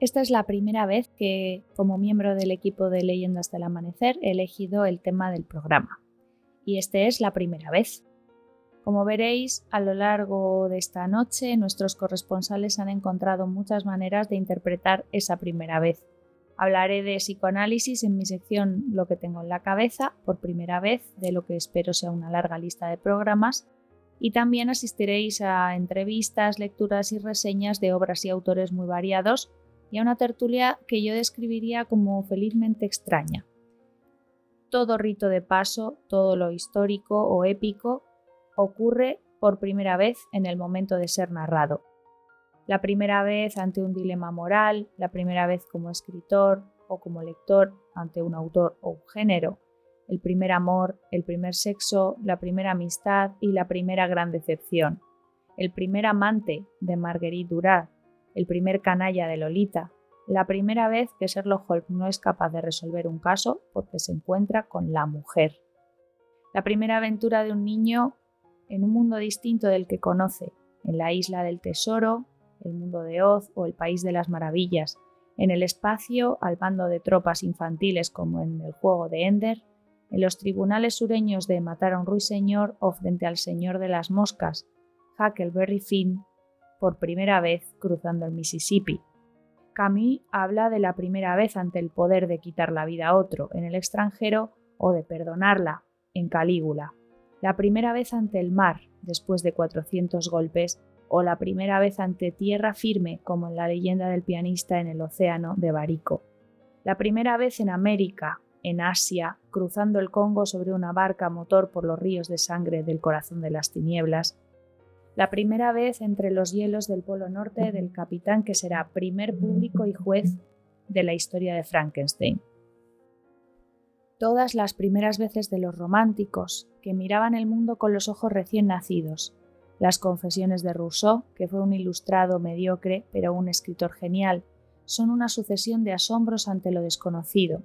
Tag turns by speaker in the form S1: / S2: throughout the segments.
S1: Esta es la primera vez que, como miembro del equipo de Leyendas del Amanecer, he elegido el tema del programa. Y este es la primera vez. Como veréis, a lo largo de esta noche nuestros corresponsales han encontrado muchas maneras de interpretar esa primera vez. Hablaré de psicoanálisis en mi sección Lo que tengo en la cabeza, por primera vez, de lo que espero sea una larga lista de programas, y también asistiréis a entrevistas, lecturas y reseñas de obras y autores muy variados y a una tertulia que yo describiría como felizmente extraña. Todo rito de paso, todo lo histórico o épico ocurre por primera vez en el momento de ser narrado. La primera vez ante un dilema moral, la primera vez como escritor o como lector ante un autor o un género, el primer amor, el primer sexo, la primera amistad y la primera gran decepción, el primer amante de Marguerite Duras, el primer canalla de Lolita, la primera vez que Sherlock Holmes no es capaz de resolver un caso porque se encuentra con la mujer. La primera aventura de un niño en un mundo distinto del que conoce, en la isla del tesoro, el mundo de Oz o el país de las maravillas, en el espacio al bando de tropas infantiles como en el juego de Ender, en los tribunales sureños de Matar a un ruiseñor o frente al señor de las moscas, Huckleberry Finn por primera vez cruzando el Mississippi. Camus habla de la primera vez ante el poder de quitar la vida a otro en el extranjero o de perdonarla en Calígula. La primera vez ante el mar, después de 400 golpes, o la primera vez ante tierra firme, como en la leyenda del pianista en el océano de Barico. La primera vez en América, en Asia, cruzando el Congo sobre una barca motor por los ríos de sangre del corazón de las tinieblas, la primera vez entre los hielos del Polo Norte del capitán que será primer público y juez de la historia de Frankenstein. Todas las primeras veces de los románticos, que miraban el mundo con los ojos recién nacidos, las confesiones de Rousseau, que fue un ilustrado mediocre pero un escritor genial, son una sucesión de asombros ante lo desconocido,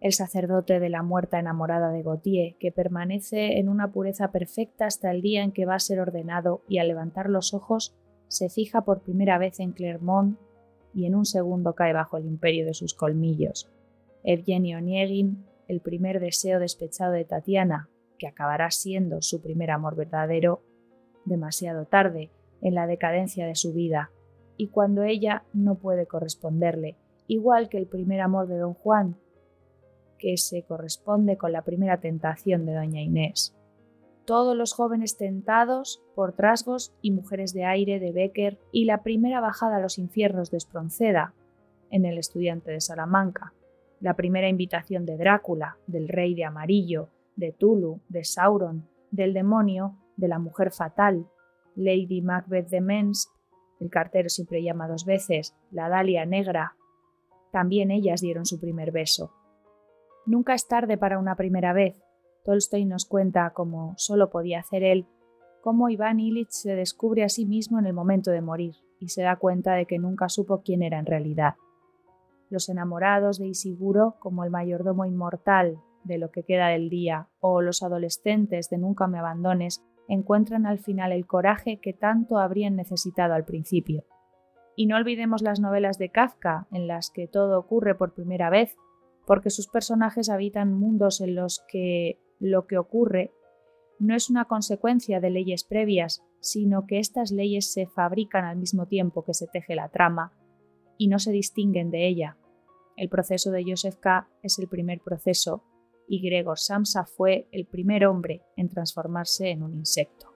S1: el sacerdote de la muerta enamorada de Gautier, que permanece en una pureza perfecta hasta el día en que va a ser ordenado y al levantar los ojos se fija por primera vez en Clermont y en un segundo cae bajo el imperio de sus colmillos. Evgeny Onegin, el primer deseo despechado de Tatiana, que acabará siendo su primer amor verdadero, demasiado tarde, en la decadencia de su vida, y cuando ella no puede corresponderle, igual que el primer amor de don Juan, que se corresponde con la primera tentación de doña Inés. Todos los jóvenes tentados por trasgos y mujeres de aire de Becker y la primera bajada a los infiernos de Espronceda en El estudiante de Salamanca, la primera invitación de Drácula, del rey de amarillo, de Tulu, de Sauron, del demonio, de la mujer fatal, Lady Macbeth de Mens, el cartero siempre llama dos veces, la Dalia negra. También ellas dieron su primer beso. Nunca es tarde para una primera vez. Tolstoy nos cuenta, como solo podía hacer él, cómo Iván Illich se descubre a sí mismo en el momento de morir y se da cuenta de que nunca supo quién era en realidad. Los enamorados de Isiguro, como el mayordomo inmortal de lo que queda del día, o los adolescentes de Nunca me abandones, encuentran al final el coraje que tanto habrían necesitado al principio. Y no olvidemos las novelas de Kafka, en las que todo ocurre por primera vez porque sus personajes habitan mundos en los que lo que ocurre no es una consecuencia de leyes previas, sino que estas leyes se fabrican al mismo tiempo que se teje la trama y no se distinguen de ella. El proceso de Joseph K. es el primer proceso y Gregor Samsa fue el primer hombre en transformarse en un insecto.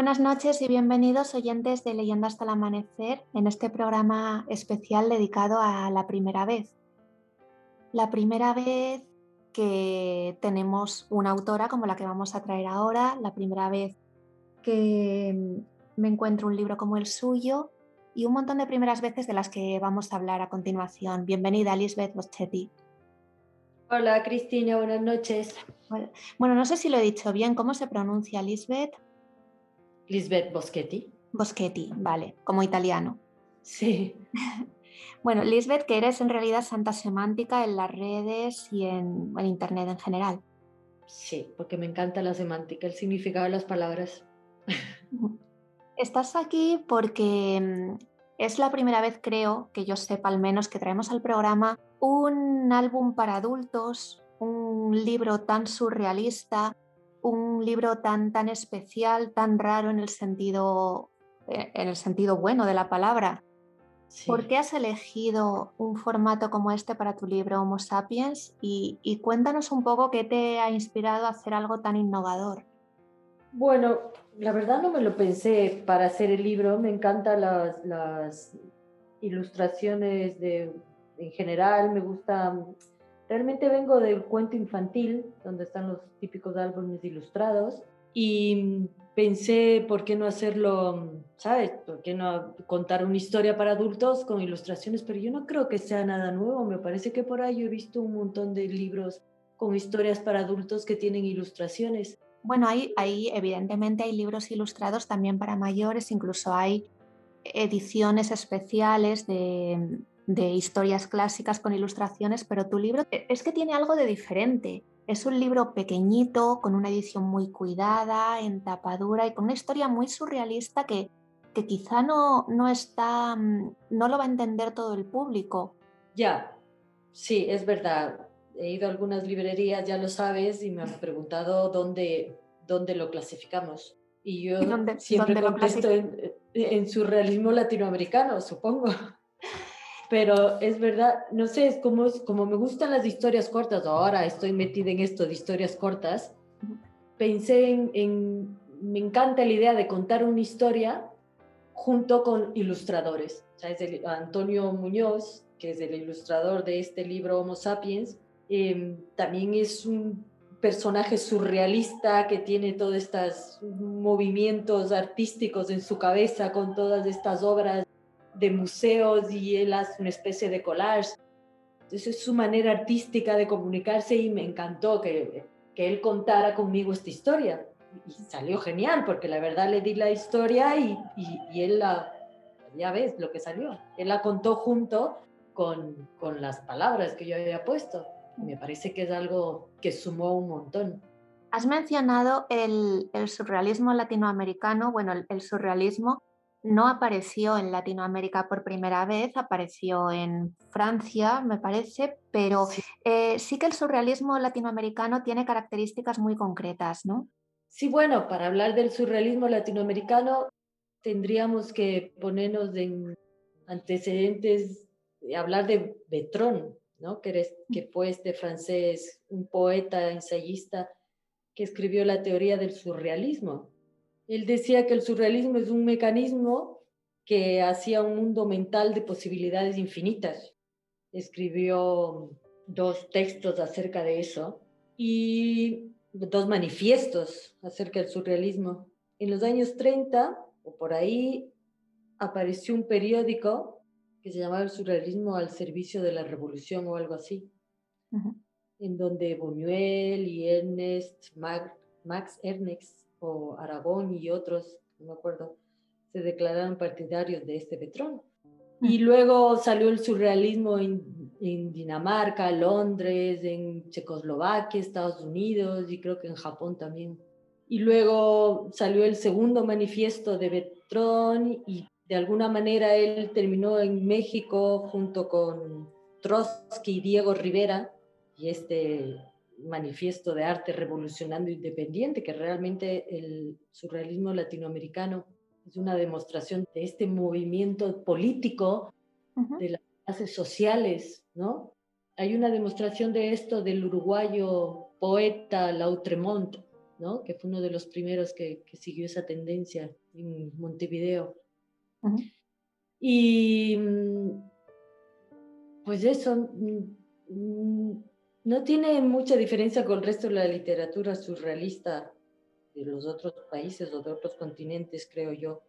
S2: Buenas noches y bienvenidos oyentes de Leyenda hasta el amanecer en este programa especial dedicado a la primera vez. La primera vez que tenemos una autora como la que vamos a traer ahora, la primera vez que me encuentro un libro como el suyo y un montón de primeras veces de las que vamos a hablar a continuación. Bienvenida, Lisbeth Boschetti.
S3: Hola, Cristina, buenas noches.
S2: Bueno, no sé si lo he dicho bien. ¿Cómo se pronuncia, Lisbeth?
S3: Lisbeth Boschetti.
S2: Boschetti, vale, como italiano.
S3: Sí.
S2: bueno, Lisbeth, que eres en realidad santa semántica en las redes y en, en Internet en general.
S3: Sí, porque me encanta la semántica, el significado de las palabras.
S2: Estás aquí porque mm, es la primera vez, creo, que yo sepa al menos, que traemos al programa un álbum para adultos, un libro tan surrealista, un libro tan, tan especial, tan raro en el sentido, eh, en el sentido bueno de la palabra. ¿Por qué has elegido un formato como este para tu libro Homo Sapiens? Y, y, cuéntanos un poco qué te ha inspirado a hacer algo tan innovador.
S3: Bueno, la verdad no me lo pensé para hacer el libro. Me encantan las, las ilustraciones de, en general. Me gusta. Realmente vengo del cuento infantil, donde están los típicos álbumes ilustrados. Y pensé, ¿por qué no hacerlo, sabes? ¿Por qué no contar una historia para adultos con ilustraciones? Pero yo no creo que sea nada nuevo. Me parece que por ahí yo he visto un montón de libros con historias para adultos que tienen ilustraciones.
S2: Bueno, ahí, evidentemente hay libros ilustrados también para mayores, incluso hay ediciones especiales de, historias clásicas con ilustraciones, pero tu libro es que tiene algo de diferente. Es un libro pequeñito, con una edición muy cuidada, en tapadura y con una historia muy surrealista que, que quizá no, no está, mm, no lo va a entender todo el público.
S3: Ya, sí, es verdad he ido a algunas librerías, ya lo sabes, y me han preguntado dónde, dónde lo clasificamos. Y yo siempre contesto en, en surrealismo latinoamericano, supongo. Pero es verdad, no sé, es como, como me gustan las historias cortas, ahora estoy metida en esto de historias cortas, pensé en, en, me encanta la idea de contar una historia junto con ilustradores. O sea, es el, Antonio Muñoz, que es el ilustrador de este libro Homo Sapiens, Em, también es un personaje surrealista que tiene todos estos movimientos artísticos en su cabeza con todas estas obras de museos y él hace una especie de collage. Entonces es su manera artística de comunicarse y me encantó que, que él contara conmigo esta historia. Y salió genial porque la verdad le di la historia y, y, y él la, ya ves lo que salió, él la contó junto con, con las palabras que yo había puesto me parece que es algo que sumó un montón.
S2: Has mencionado el, surrealismo latinoamericano. Bueno, el, surrealismo no apareció en Latinoamérica por primera vez, apareció en Francia, me parece, pero sí. Eh, sí que el surrealismo latinoamericano tiene características muy concretas, ¿no?
S3: Sí, bueno, para hablar del surrealismo latinoamericano tendríamos que ponernos en antecedentes, hablar de Betrón, que, que fue este francés, un poeta, ensayista, que escribió la teoría del surrealismo. Él decía que el surrealismo es un mecanismo que hacía un mundo mental de posibilidades infinitas. Escribió dos textos acerca de eso y dos manifiestos acerca del surrealismo. En los años 30 o por ahí apareció un periódico que se llamaba El surrealismo al servicio de la revolución o algo así, en donde Buñuel y Ernest, Max Ernest o Aragón y otros, no me acuerdo, se declararon partidarios de este Petrón. Y luego salió el surrealismo en, en, Dinamarca, Londres, en Checoslovaquia, Estados Unidos y creo que en Japón también. Y luego salió el segundo manifiesto de Betrón y de alguna manera él terminó en México junto con Trotsky y Diego Rivera y este manifiesto de arte revolucionando independiente, que realmente el surrealismo latinoamericano es una demostración de este movimiento político de las clases sociales, ¿no? Hay una demostración de esto del uruguayo poeta Lautremont, ¿no? que fue uno de los primeros que, que siguió esa tendencia en Montevideo. Y mm, pues eso, mm, mm, no tiene mucha diferencia con el resto de la literatura surrealista de los otros países o de otros continentes, creo yo,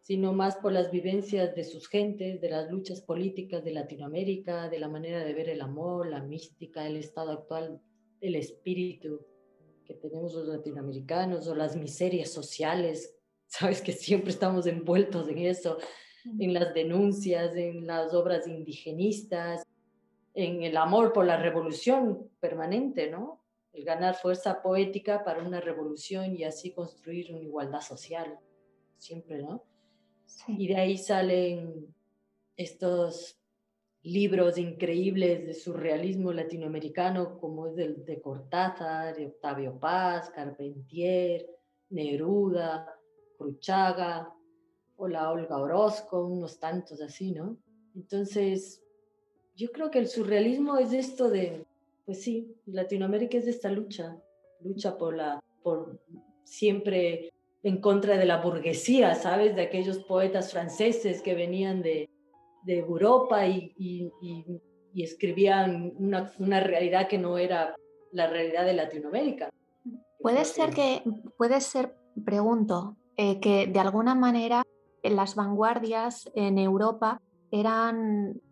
S3: sino más por las vivencias de sus gentes, de las luchas políticas de Latinoamérica, de la manera de ver el amor, la mística, el estado actual del espíritu que tenemos los latinoamericanos o las miserias sociales, sabes que siempre estamos envueltos en eso, en las denuncias, en las obras indigenistas, en el amor por la revolución permanente, ¿no? El ganar fuerza poética para una revolución y así construir una igualdad social, siempre, ¿no? Y de ahí salen estos libros increíbles de surrealismo latinoamericano, como es el de Cortázar, de Octavio Paz, Carpentier, Neruda, Cruchaga, o la Olga Orozco, unos tantos así, ¿no? Entonces, yo creo que el surrealismo es esto de, pues sí, Latinoamérica es de esta lucha, lucha por la, por siempre en contra de la burguesía, ¿sabes? De aquellos poetas franceses que venían de, de Europa y, y, y, escribían una, una, realidad que no era la realidad de Latinoamérica.
S2: Puede ser que, puede ser, pregunto, eh, que de alguna manera las vanguardias en Europa eran, eh, eh,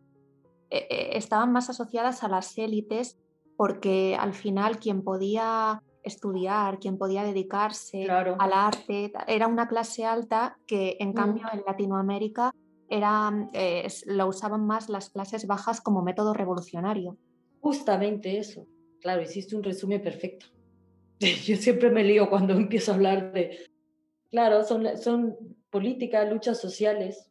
S2: estaban más asociadas a las élites porque al final quien podía estudiar, quien podía dedicarse al arte, era una clase alta que en mm. cambio en Latinoamérica era, eh, lo usaban más las clases bajas como método revolucionario.
S3: Justamente eso. Claro, hiciste un resumen perfecto. Yo siempre me lío cuando empiezo a hablar de... Claro, son, son política, luchas sociales,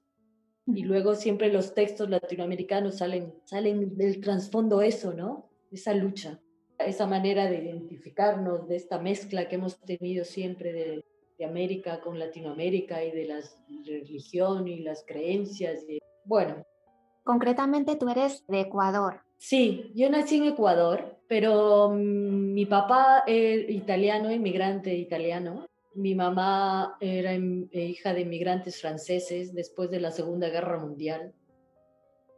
S3: y luego siempre los textos latinoamericanos salen, salen del trasfondo eso, ¿no? Esa lucha, esa manera de identificarnos, de esta mezcla que hemos tenido siempre de, de América con Latinoamérica y de la religión y las creencias. Y, bueno.
S2: Concretamente tú eres de Ecuador.
S3: Sí, yo nací en Ecuador, pero mm, mi papá es italiano, inmigrante italiano, mi mamá era eh, hija de inmigrantes franceses después de la Segunda Guerra Mundial,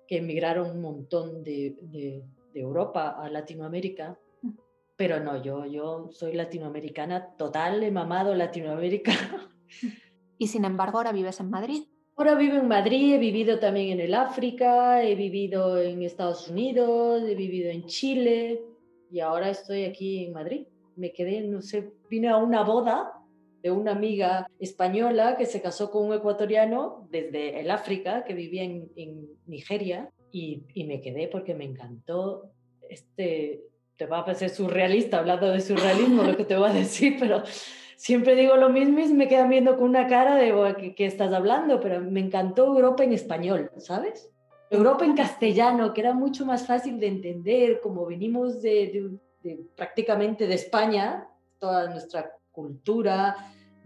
S3: que emigraron un montón de, de, Europa a Latinoamérica. Mm. Pero no, yo, yo soy latinoamericana total, he mamado Latinoamérica.
S2: Y sin embargo, ahora vives en Madrid.
S3: Ahora vivo en Madrid, he vivido también en el África, he vivido en Estados Unidos, he vivido en Chile y ahora estoy aquí en Madrid. Me quedé, no sé, vine a una boda de una amiga española que se casó con un ecuatoriano desde el África, que vivía en, Nigeria, y, me quedé porque me encantó este, te va a parecer surrealista hablando de surrealismo lo que te voy a decir, pero siempre digo lo mismo y me quedan viendo con una cara de ¿qué, estás hablando? Pero me encantó Europa en español, ¿sabes? Europa en castellano, que era mucho más fácil de entender, como venimos de prácticamente de España, toda nuestra cultura,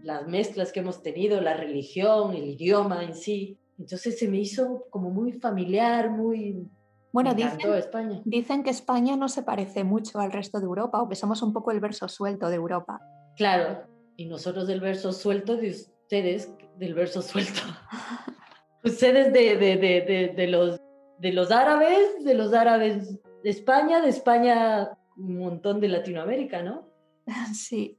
S3: las mezclas que hemos tenido, la religión, el idioma en sí. Entonces se me hizo como muy familiar, muy...
S2: Bueno, dicen, España. dicen que España no se parece mucho al resto de Europa o que somos un poco el verso suelto de Europa.
S3: Claro, y nosotros del verso suelto de ustedes, del verso suelto. ustedes de, de, de, de, los, de los árabes, de los árabes de España, de España un montón de Latinoamérica, ¿no?
S2: Sí.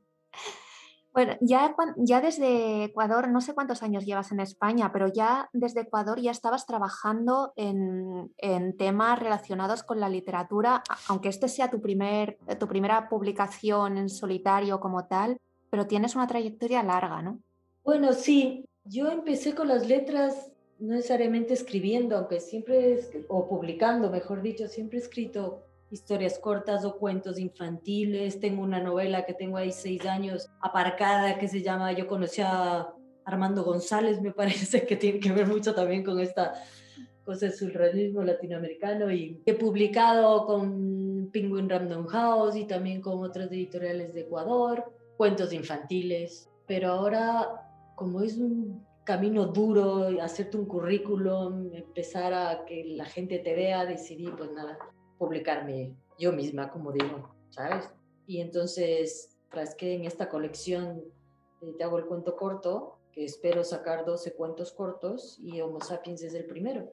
S2: Bueno, ya, ya desde Ecuador, no sé cuántos años llevas en España, pero ya desde Ecuador ya estabas trabajando en, temas relacionados con la literatura, aunque este sea tu, primer, tu primera publicación en solitario como tal, pero tienes una trayectoria larga, ¿no?
S3: Bueno, sí, yo empecé con las letras no necesariamente escribiendo, aunque siempre, o publicando, mejor dicho, siempre he escrito historias cortas o cuentos infantiles. Tengo una novela que tengo ahí seis años aparcada que se llama Yo conocí a Armando González, me parece que tiene que ver mucho también con esta cosa del surrealismo latinoamericano y he publicado con Penguin Random House y también con otras editoriales de Ecuador, cuentos infantiles, pero ahora como es un camino duro, hacerte un currículum, empezar a que la gente te vea, decidí pues nada, publicarme yo misma, como digo, ¿sabes? Y entonces frasqué en esta colección de Te hago el cuento corto, que espero sacar 12 cuentos cortos y Homo sapiens es el primero.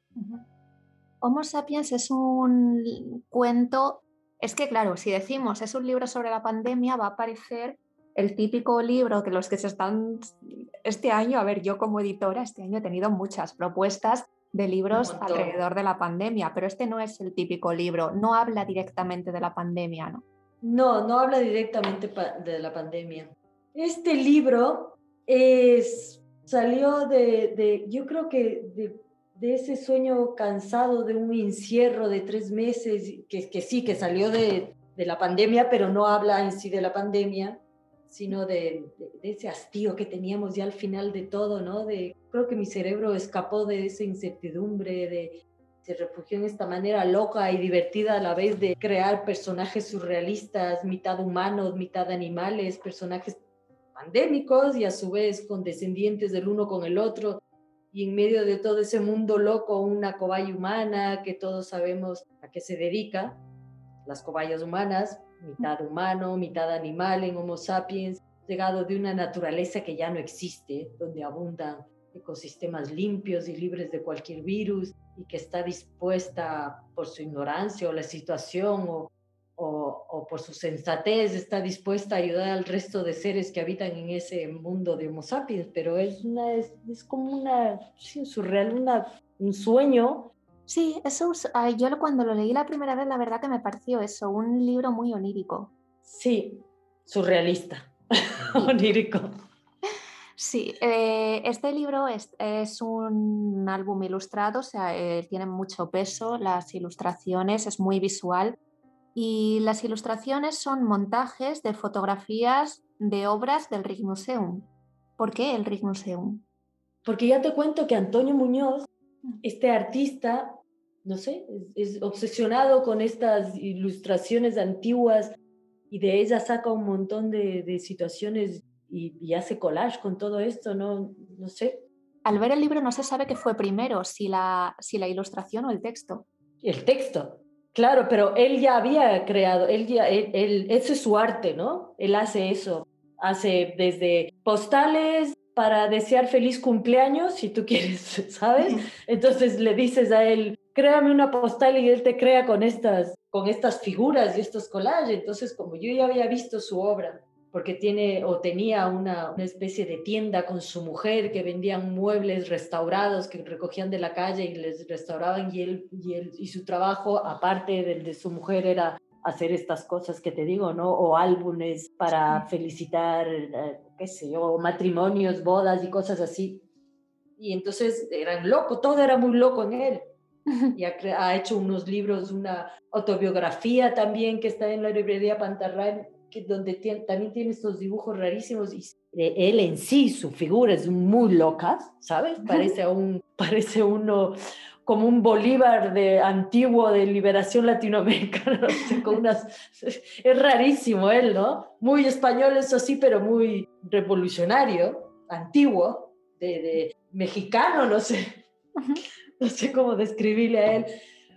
S2: Homo sapiens es un cuento, es que claro, si decimos es un libro sobre la pandemia, va a aparecer el típico libro que los que se están este año, a ver, yo como editora este año he tenido muchas propuestas de libros alrededor de la pandemia, pero este no es el típico libro, no habla directamente de la pandemia, ¿no?
S3: No, no habla directamente de la pandemia. Este libro es, salió de, yo creo que de, ese sueño cansado de un encierro de tres meses, que, que sí, que salió de, de la pandemia, pero no habla en sí de la pandemia sino de, ese hastío que teníamos ya al final de todo, ¿no? De, creo que mi cerebro escapó de esa incertidumbre, de, se refugió en esta manera loca y divertida a la vez de crear personajes surrealistas, mitad humanos, mitad animales, personajes pandémicos y a su vez condescendientes del uno con el otro. Y en medio de todo ese mundo loco, una cobaya humana que todos sabemos a qué se dedica, las cobayas humanas, mitad humano, mitad animal en Homo sapiens, llegado de una naturaleza que ya no existe, donde abundan ecosistemas limpios y libres de cualquier virus y que está dispuesta por su ignorancia o la situación o, o, por su sensatez, está dispuesta a ayudar al resto de seres que habitan en ese mundo de Homo sapiens, pero es, una, es, como una, sí, surreal, una, un sueño
S2: Sí, eso, yo cuando lo leí la primera vez, la verdad que me pareció eso, un libro muy onírico.
S3: Sí, surrealista, onírico.
S2: Sí, eh, este libro es, un álbum ilustrado, o sea, eh, tiene mucho peso, las ilustraciones, es muy visual y las ilustraciones son montajes de fotografías de obras del Rijksmuseum. ¿Por qué el Rijksmuseum?
S3: Porque ya te cuento que Antonio Muñoz, mm. este artista, no sé, es, obsesionado con estas ilustraciones antiguas y de ellas saca un montón de, situaciones y, hace collage con todo esto, ¿no? No sé.
S2: Al ver el libro no se sabe qué fue primero, si la, si la ilustración o el texto.
S3: El texto, claro, pero él ya había creado, él ya, él, eso es su arte, ¿no? Él hace eso, hace desde postales para desear feliz cumpleaños, si tú quieres, ¿sabes? Entonces le dices a él, créame una postal y él te crea con estas, con estas figuras y estos collages. Entonces, como yo ya había visto su obra, porque tiene o tenía una, una, especie de tienda con su mujer que vendían muebles restaurados que recogían de la calle y les restauraban y él y, él, y su trabajo aparte del de su mujer era hacer estas cosas que te digo, ¿no? O álbumes para felicitar, eh, qué sé yo, matrimonios, bodas y cosas así. Y entonces eran loco, todo era muy loco en él y ha, hecho unos libros, una autobiografía también que está en la librería Pantarral, que, donde también tiene estos dibujos rarísimos y él en sí, su figura es muy loca, ¿sabes? Parece, un, parece uno como un Bolívar de antiguo de liberación latinoamericana, con unas, es rarísimo él, ¿no? Muy español, eso sí, pero muy revolucionario, antiguo, de, de mexicano, no sé. no sé cómo describirle a él,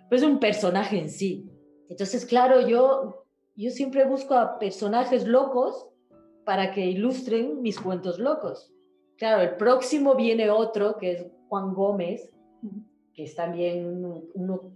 S3: pues un personaje en sí. Entonces, claro, yo, yo siempre busco a personajes locos para que ilustren mis cuentos locos. Claro, el próximo viene otro, que es Juan Gómez, que es también uno,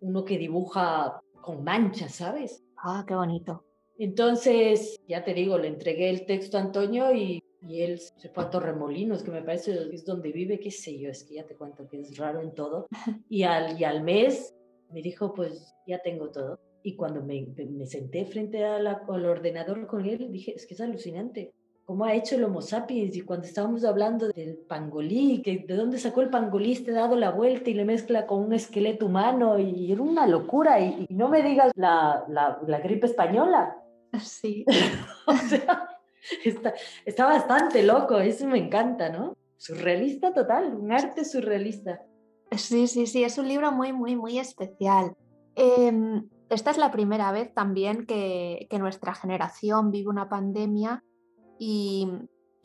S3: uno que dibuja con manchas, ¿sabes?
S2: Ah, qué bonito.
S3: Entonces, ya te digo, le entregué el texto a Antonio y y él se fue a Torremolinos, que me parece es donde vive, qué sé yo, es que ya te cuento que es raro en todo. Y al, y al mes me dijo, pues ya tengo todo. Y cuando me, me senté frente a la, al ordenador con él, dije, es que es alucinante. ¿Cómo ha hecho el Homo sapiens? Y cuando estábamos hablando del pangolí, que de dónde sacó el pangolí, este dado la vuelta y le mezcla con un esqueleto humano, y era una locura. Y, y no me digas la, la, la gripe española.
S2: Sí.
S3: o sea, está, está bastante loco, eso me encanta, ¿no? Surrealista total, un arte surrealista.
S2: Sí, sí, sí, es un libro muy, muy, muy especial. Em, esta es la primera vez también que, nuestra generación vive una pandemia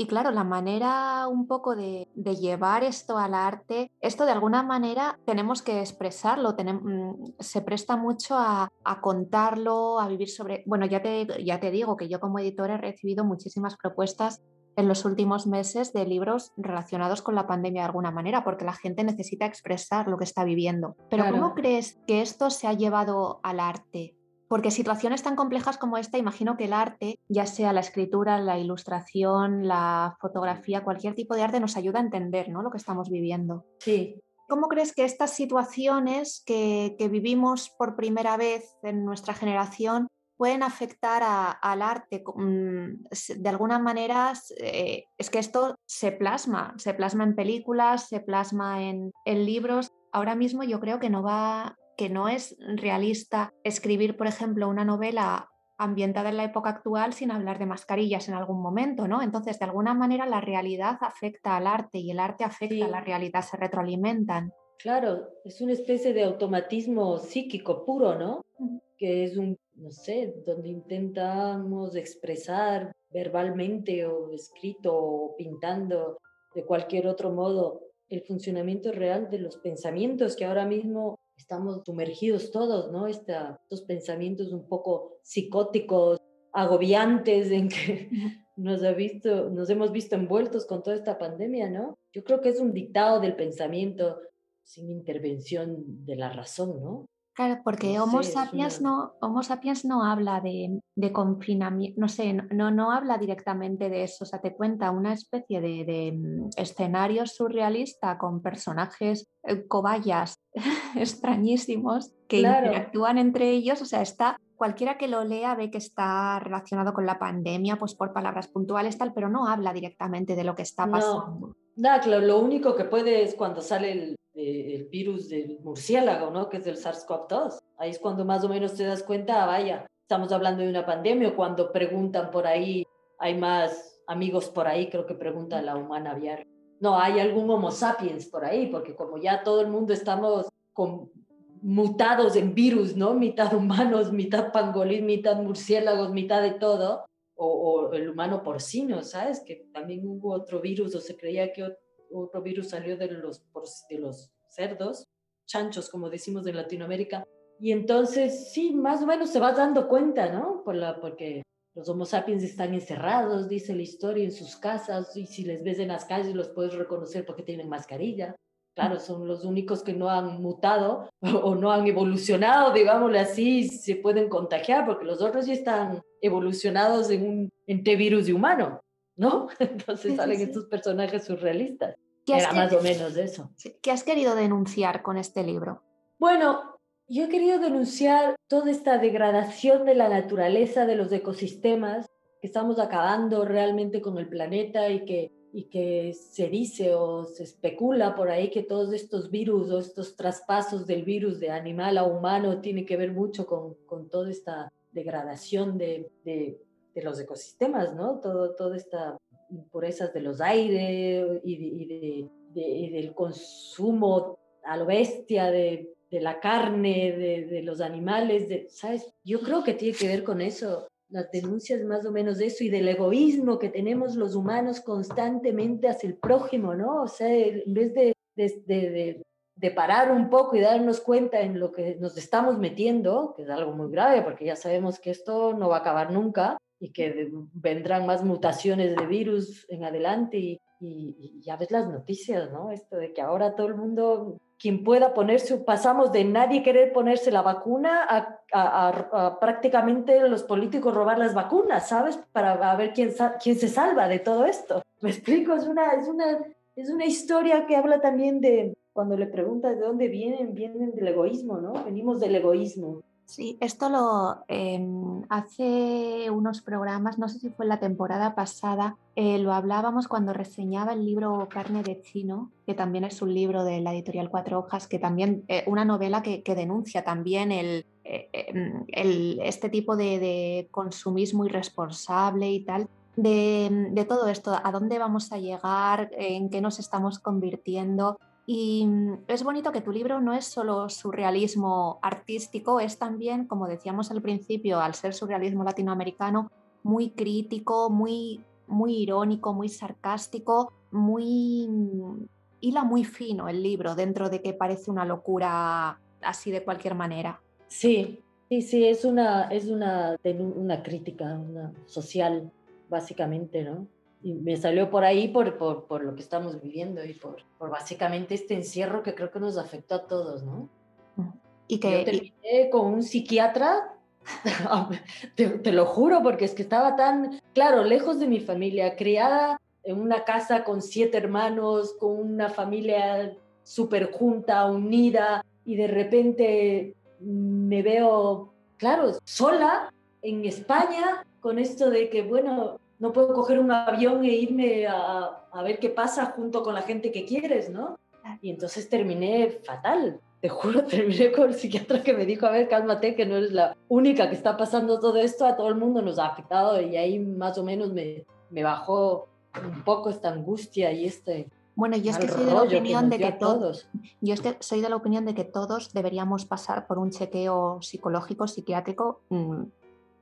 S2: y claro, la manera un poco de, llevar esto al arte, esto de alguna manera tenemos que expresarlo, mm, se presta mucho a, contarlo, a vivir sobre... Bueno, ya te, ya te digo que yo como editora he recibido muchísimas propuestas en los últimos meses de libros relacionados con la pandemia de alguna manera, porque la gente necesita expresar lo que está viviendo. Pero ¿cómo crees que esto se ha llevado al arte? Porque situaciones tan complejas como esta, imagino que el arte, ya sea la escritura, la ilustración, la fotografía, cualquier tipo de arte nos ayuda a entender ¿no? lo que estamos viviendo.
S3: Sí.
S2: ¿Cómo crees que estas situaciones que, vivimos por primera vez en nuestra generación pueden afectar al arte? Mm, de alguna manera, eh, es que esto se plasma, se plasma en películas, se plasma en, en libros. Ahora mismo yo creo que no va que no es realista escribir, por ejemplo, una novela ambientada en la época actual sin hablar de mascarillas en algún momento, ¿no? Entonces, de alguna manera, la realidad afecta al arte y el arte afecta a la realidad, se retroalimentan.
S3: Claro, es una especie de automatismo psíquico puro, ¿no? Que es un, no sé, donde intentamos expresar verbalmente o escrito o pintando de cualquier otro modo el funcionamiento real de los pensamientos que ahora mismo estamos sumergidos todos, ¿no? estos pensamientos un poco psicóticos, agobiantes en que nos, ha visto, nos hemos visto envueltos con toda esta pandemia, ¿no? Yo creo que es un dictado del pensamiento sin intervención de la razón, ¿no?
S2: Claro, porque Homo, sapiens no, Homo sapiens no habla de, de, confinamiento, no sé, no, no habla directamente de eso, o sea, te cuenta una especie de, de mm, escenario surrealista con personajes eh, cobayas extrañísimos que interactúan entre ellos, o sea, está cualquiera que lo lea ve que está relacionado con la pandemia, pues por palabras puntuales tal, pero no habla directamente de lo que está pasando.
S3: No, claro, lo único que puede es cuando sale el el virus del murciélago, ¿no? Que es del SARS-CoV-2. Ahí es cuando más o menos te das cuenta, ah, vaya, estamos hablando de una pandemia, cuando preguntan por ahí, hay más amigos por ahí, creo que pregunta la humana aviar. No, hay algún Homo sapiens por ahí, porque como ya todo el mundo estamos con, mutados en virus, ¿no? Mitad humanos, mitad pangolín, mitad murciélagos, mitad de todo, o, o el humano porcino, ¿sabes? Que también hubo otro virus, o se creía que otro virus salió de los, de los cerdos, chanchos, como decimos en Latinoamérica. Y entonces, sí, más o menos se va dando cuenta, ¿no? Por la, porque los Homo sapiens están encerrados, dice la historia, en sus casas, y si les ves en las calles los puedes reconocer porque tienen mascarilla. Claro, son los únicos que no han mutado o no han evolucionado, digámosle así, se pueden contagiar, porque los otros ya están evolucionados en un ente virus de humano. ¿No? Entonces salen estos personajes surrealistas. Era más o menos eso.
S2: ¿Qué has querido denunciar con este libro?
S3: Bueno, yo he querido denunciar toda esta degradación de la naturaleza, de los ecosistemas, que estamos acabando realmente con el planeta y que, y que se dice o se especula por ahí que todos estos virus o estos traspasos del virus de animal a humano tiene que ver mucho con, con toda esta degradación de, de de los ecosistemas, ¿no? Todo, toda esta impurezas de los aires y, de, del consumo a lo bestia de, la carne, de, los animales, de, ¿sabes? Yo creo que tiene que ver con eso, las denuncias más o menos de eso y del egoísmo que tenemos los humanos constantemente hacia el prójimo, ¿no? O sea, en vez de, de, de parar un poco y darnos cuenta en lo que nos estamos metiendo, que es algo muy grave porque ya sabemos que esto no va a acabar nunca, y que vendrán más mutaciones de virus en adelante y, ya ves las noticias, ¿no? Esto de que ahora todo el mundo, quien pueda ponerse, pasamos de nadie querer ponerse la vacuna a, a, prácticamente los políticos robar las vacunas, ¿sabes? Para ver quién, quién se salva de todo esto. Me explico, es una, es, una, es una historia que habla también de, cuando le preguntas de dónde vienen, vienen del egoísmo, ¿no? Venimos del egoísmo.
S2: Sí, esto lo em, hace unos programas, no sé si fue la temporada pasada, eh, lo hablábamos cuando reseñaba el libro Carne de Chino, que también es un libro de la editorial Cuatro Hojas, que también, eh, una novela que, denuncia también el, eh, em, este tipo de, consumismo irresponsable y tal. De, de todo esto, a dónde vamos a llegar, en qué nos estamos convirtiendo, y mm, es bonito que tu libro no es solo surrealismo artístico, es también, como decíamos al principio, al ser surrealismo latinoamericano, muy crítico, muy muy irónico, muy sarcástico, muy hila muy fino el libro dentro de que parece una locura así de cualquier manera.
S3: Sí, sí, sí, es una, es una, una crítica una social, básicamente, ¿no? Y me salió por ahí por, por, por lo que estamos viviendo y por, por, básicamente este encierro que creo que nos afectó a todos, ¿no? Y que Yo terminé con un psiquiatra, te, te, lo juro, porque es que estaba tan, claro, lejos de mi familia, criada en una casa con siete hermanos, con una familia súper junta, unida, y de repente me veo, claro, sola en España con esto de que, bueno, no puedo coger un avión e irme a, a ver qué pasa junto con la gente que quieres, ¿no? Y entonces terminé fatal. Te juro, terminé con el psiquiatra que me dijo, a ver, cálmate, que no eres la única que está pasando todo esto, a todo el mundo nos ha afectado y ahí más o menos me, me bajó un poco esta angustia y este
S2: bueno, yo es que soy de la opinión de que todos, yo es que soy de la opinión de que todos deberíamos pasar por un chequeo psicológico, psiquiátrico mm,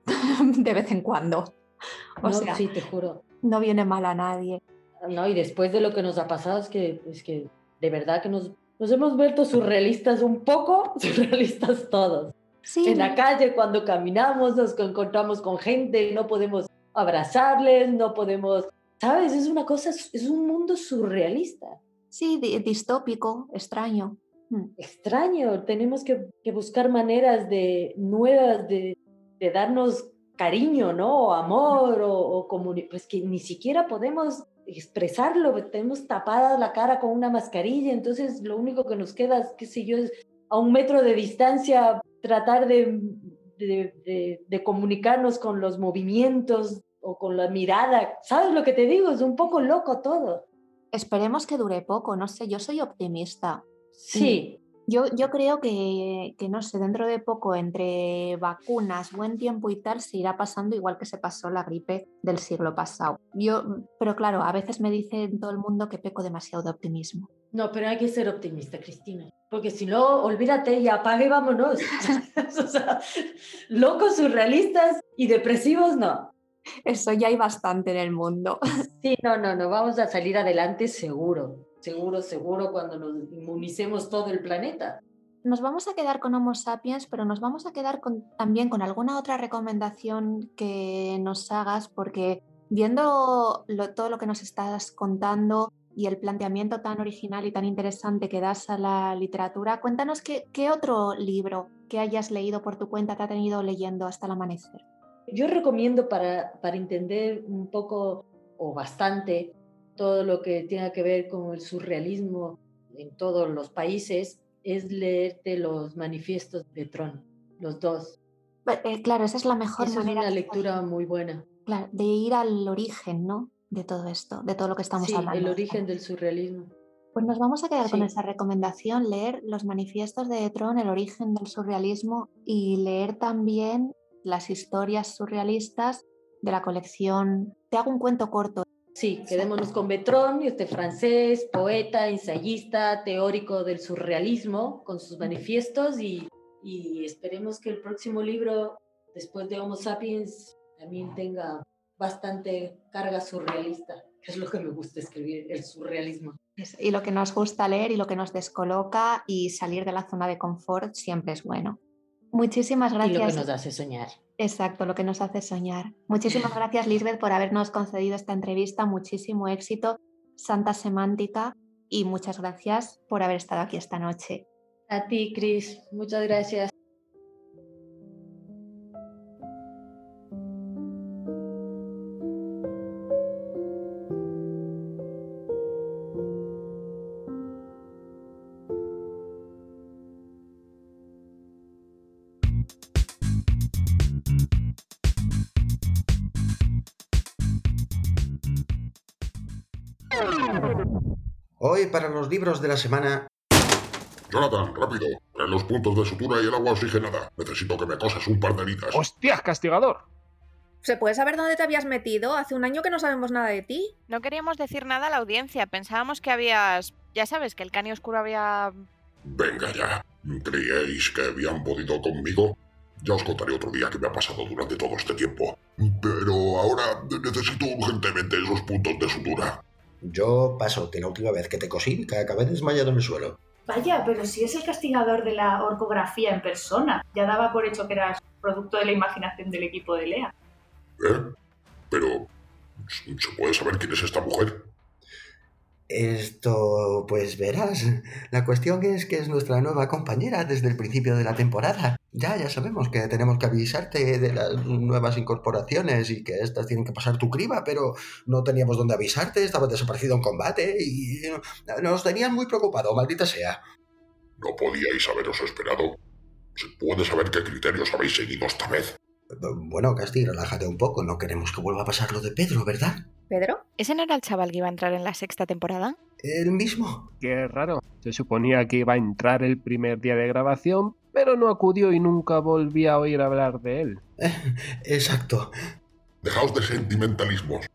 S2: de vez en cuando.
S3: O sea, sí, te juro.
S2: No viene mal a nadie.
S3: No, y después de lo que nos ha pasado es que, es que de verdad que nos, nos hemos vuelto surrealistas un poco, surrealistas todos. Sí. En la calle, cuando caminamos, nos encontramos con gente, no podemos abrazarles, no podemos ¿Sabes? Es una cosa, es un mundo surrealista.
S2: Sí, distópico, extraño.
S3: Mm. Extraño, tenemos que, buscar maneras de nuevas de, darnos cariño, ¿no? O amor, o, o pues que ni siquiera podemos expresarlo, tenemos tapada la cara con una mascarilla, entonces lo único que nos queda, qué sé yo, es a un metro de distancia tratar de, de comunicarnos con los movimientos o con la mirada. ¿Sabes lo que te digo? Es un poco loco todo.
S2: Esperemos que dure poco, no sé, yo soy optimista.
S3: Sí.
S2: Yo, yo creo que, que, no sé, dentro de poco, entre vacunas, buen tiempo y tal, se irá pasando igual que se pasó la gripe del siglo pasado. Yo, pero claro, a veces me dice todo el mundo que peco demasiado de optimismo.
S3: No, pero hay que ser optimista, Cristina. Porque si no, olvídate y apague y vámonos. o sea, locos, surrealistas y depresivos, no.
S2: Eso ya hay bastante en el mundo.
S3: Sí, no, no, no, vamos a salir adelante seguro, seguro, seguro cuando nos inmunicemos todo el planeta.
S2: Nos vamos a quedar con Homo sapiens, pero nos vamos a quedar con, también con alguna otra recomendación que nos hagas, porque viendo todo lo que nos estás contando y el planteamiento tan original y tan interesante que das a la literatura, cuéntanos qué, qué otro libro que hayas leído por tu cuenta te ha tenido leyendo hasta el amanecer.
S3: Yo recomiendo para, para entender un poco o bastante todo lo que tenga que ver con el surrealismo en todos los países, es leerte los manifiestos de Tron, los dos.
S2: Eh, claro, esa es la mejor manera.
S3: Es una lectura muy buena.
S2: Claro, de ir al origen, ¿no? De todo esto, de todo lo que estamos
S3: sí,
S2: hablando.
S3: El origen del surrealismo.
S2: Pues nos vamos a quedar con esa recomendación, leer los manifiestos de Tron, el origen del surrealismo y leer también las historias surrealistas de la colección. Te hago un cuento corto.
S3: Sí, quedémonos con Betrón, este francés, poeta, ensayista, teórico del surrealismo, con sus manifiestos y, y esperemos que el próximo libro, después de Homo Sapiens, también tenga bastante carga surrealista, que es lo que me gusta escribir, el surrealismo.
S2: Y lo que nos gusta leer y lo que nos descoloca y salir de la zona de confort siempre es bueno. Muchísimas gracias.
S3: Y lo que nos hace soñar.
S2: Exacto, lo que nos hace soñar. Muchísimas gracias, Lisbeth, por habernos concedido esta entrevista. Muchísimo éxito, Santa Semántica, y muchas gracias por haber estado aquí esta noche.
S3: A ti, Cris. Muchas gracias.
S4: Hoy para los libros de la semana...
S5: Jonathan, rápido. Trae los puntos de sutura y el agua oxigenada. Necesito que me coses un par de heridas.
S6: ¡Hostias, castigador!
S7: ¿Se puede saber dónde te habías metido? Hace un año que no sabemos nada de ti.
S8: No queríamos decir nada a la audiencia. Pensábamos que habías... Ya sabes, que el cani oscuro había...
S5: Venga ya. ¿Creíais que habían podido conmigo? Ya os contaré otro día qué me ha pasado durante todo este tiempo. Pero ahora necesito urgentemente esos puntos de sutura.
S4: Yo paso que la última vez que te cosí, que acabé desmayado en el suelo.
S9: Vaya, pero si es el castigador de la orcografía en persona. Ya daba por hecho que eras producto de la imaginación del equipo de Lea.
S5: ¿Eh? Pero... ¿Se puede saber quién es esta mujer?
S4: Esto, pues verás, la cuestión es que es nuestra nueva compañera desde el principio de la temporada. Ya, ya sabemos que tenemos que avisarte de las nuevas incorporaciones y que estas tienen que pasar tu criba, pero no teníamos dónde avisarte, estabas desaparecido en combate y nos tenían muy preocupado, maldita sea.
S5: No podíais haberos esperado. ¿Se puede saber qué criterios habéis seguido esta vez?
S4: Bueno, Casti, relájate un poco, no queremos que vuelva a pasar lo de Pedro, ¿verdad?
S8: ¿Pedro? ¿Ese no era el chaval que iba a entrar en la sexta temporada?
S4: El mismo.
S6: Qué raro. Se suponía que iba a entrar el primer día de grabación, pero no acudió y nunca volví a oír hablar de él.
S4: exacto.
S5: Dejaos de sentimentalismos.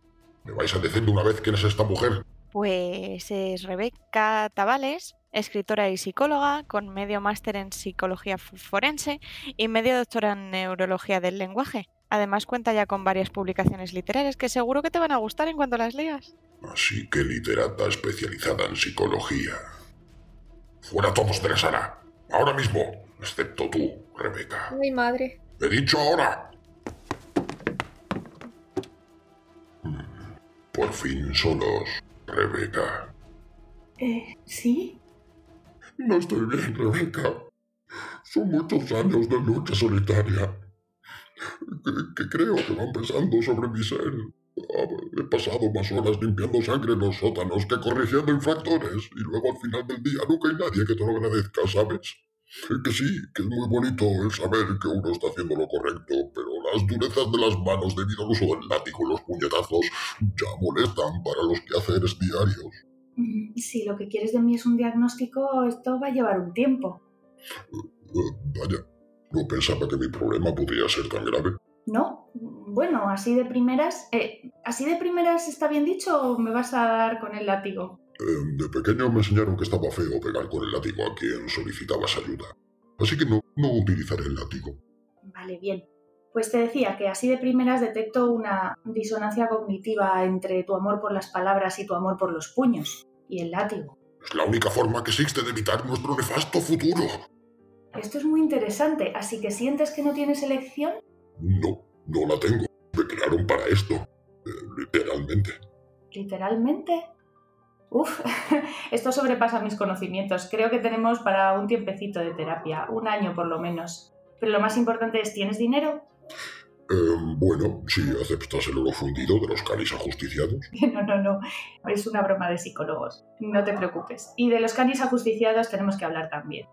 S5: ¿Me vais a decir de una vez quién es esta mujer?
S8: Pues es Rebeca Tavales, escritora y psicóloga, con medio máster en psicología forense y medio doctora en neurología del lenguaje. Además cuenta ya con varias publicaciones literarias que seguro que te van a gustar en cuanto las leas.
S5: Así que literata especializada en psicología. Fuera todos de la sala. Ahora mismo. Excepto tú, Rebeca.
S2: Mi madre.
S5: He dicho ahora. Por fin solos, Rebeca.
S9: Eh, ¿sí?
S5: No estoy bien, Rebeca. Son muchos años de lucha solitaria que, creo que van pesando sobre mi ser. Ah, he pasado más horas limpiando sangre en los sótanos que corrigiendo infractores y luego al final del día nunca hay nadie que te lo agradezca, ¿sabes? Que sí, que es muy bonito el saber que uno está haciendo lo correcto, pero las durezas de las manos debido al uso del látigo y los puñetazos ya molestan para los quehaceres diarios.
S9: Mm, si lo que quieres de mí es un diagnóstico, esto va a llevar un tiempo.
S5: Eh, vaya, no pensaba que mi problema podría ser tan grave.
S9: No, bueno, así de primeras. Eh, ¿Así de primeras está bien dicho o me vas a dar con el látigo?
S5: Eh, de pequeño me enseñaron que estaba feo pegar con el látigo a quien solicitabas ayuda. Así que no, no utilizaré el látigo.
S9: Vale, bien. Pues te decía que así de primeras detecto una disonancia cognitiva entre tu amor por las palabras y tu amor por los puños y el látigo.
S5: Es la única forma que existe de evitar nuestro nefasto futuro.
S9: Esto es muy interesante, así que sientes que no tienes elección.
S5: No, no la tengo. Me crearon para esto. Eh, literalmente.
S9: ¿Literalmente? Uf, esto sobrepasa mis conocimientos. Creo que tenemos para un tiempecito de terapia, un año por lo menos. Pero lo más importante es, ¿tienes dinero?
S5: Em, bueno, si aceptas el oro fundido de los canis ajusticiados.
S9: No, no, no. Es una broma de psicólogos. No te preocupes. Y de los canis ajusticiados tenemos que hablar también.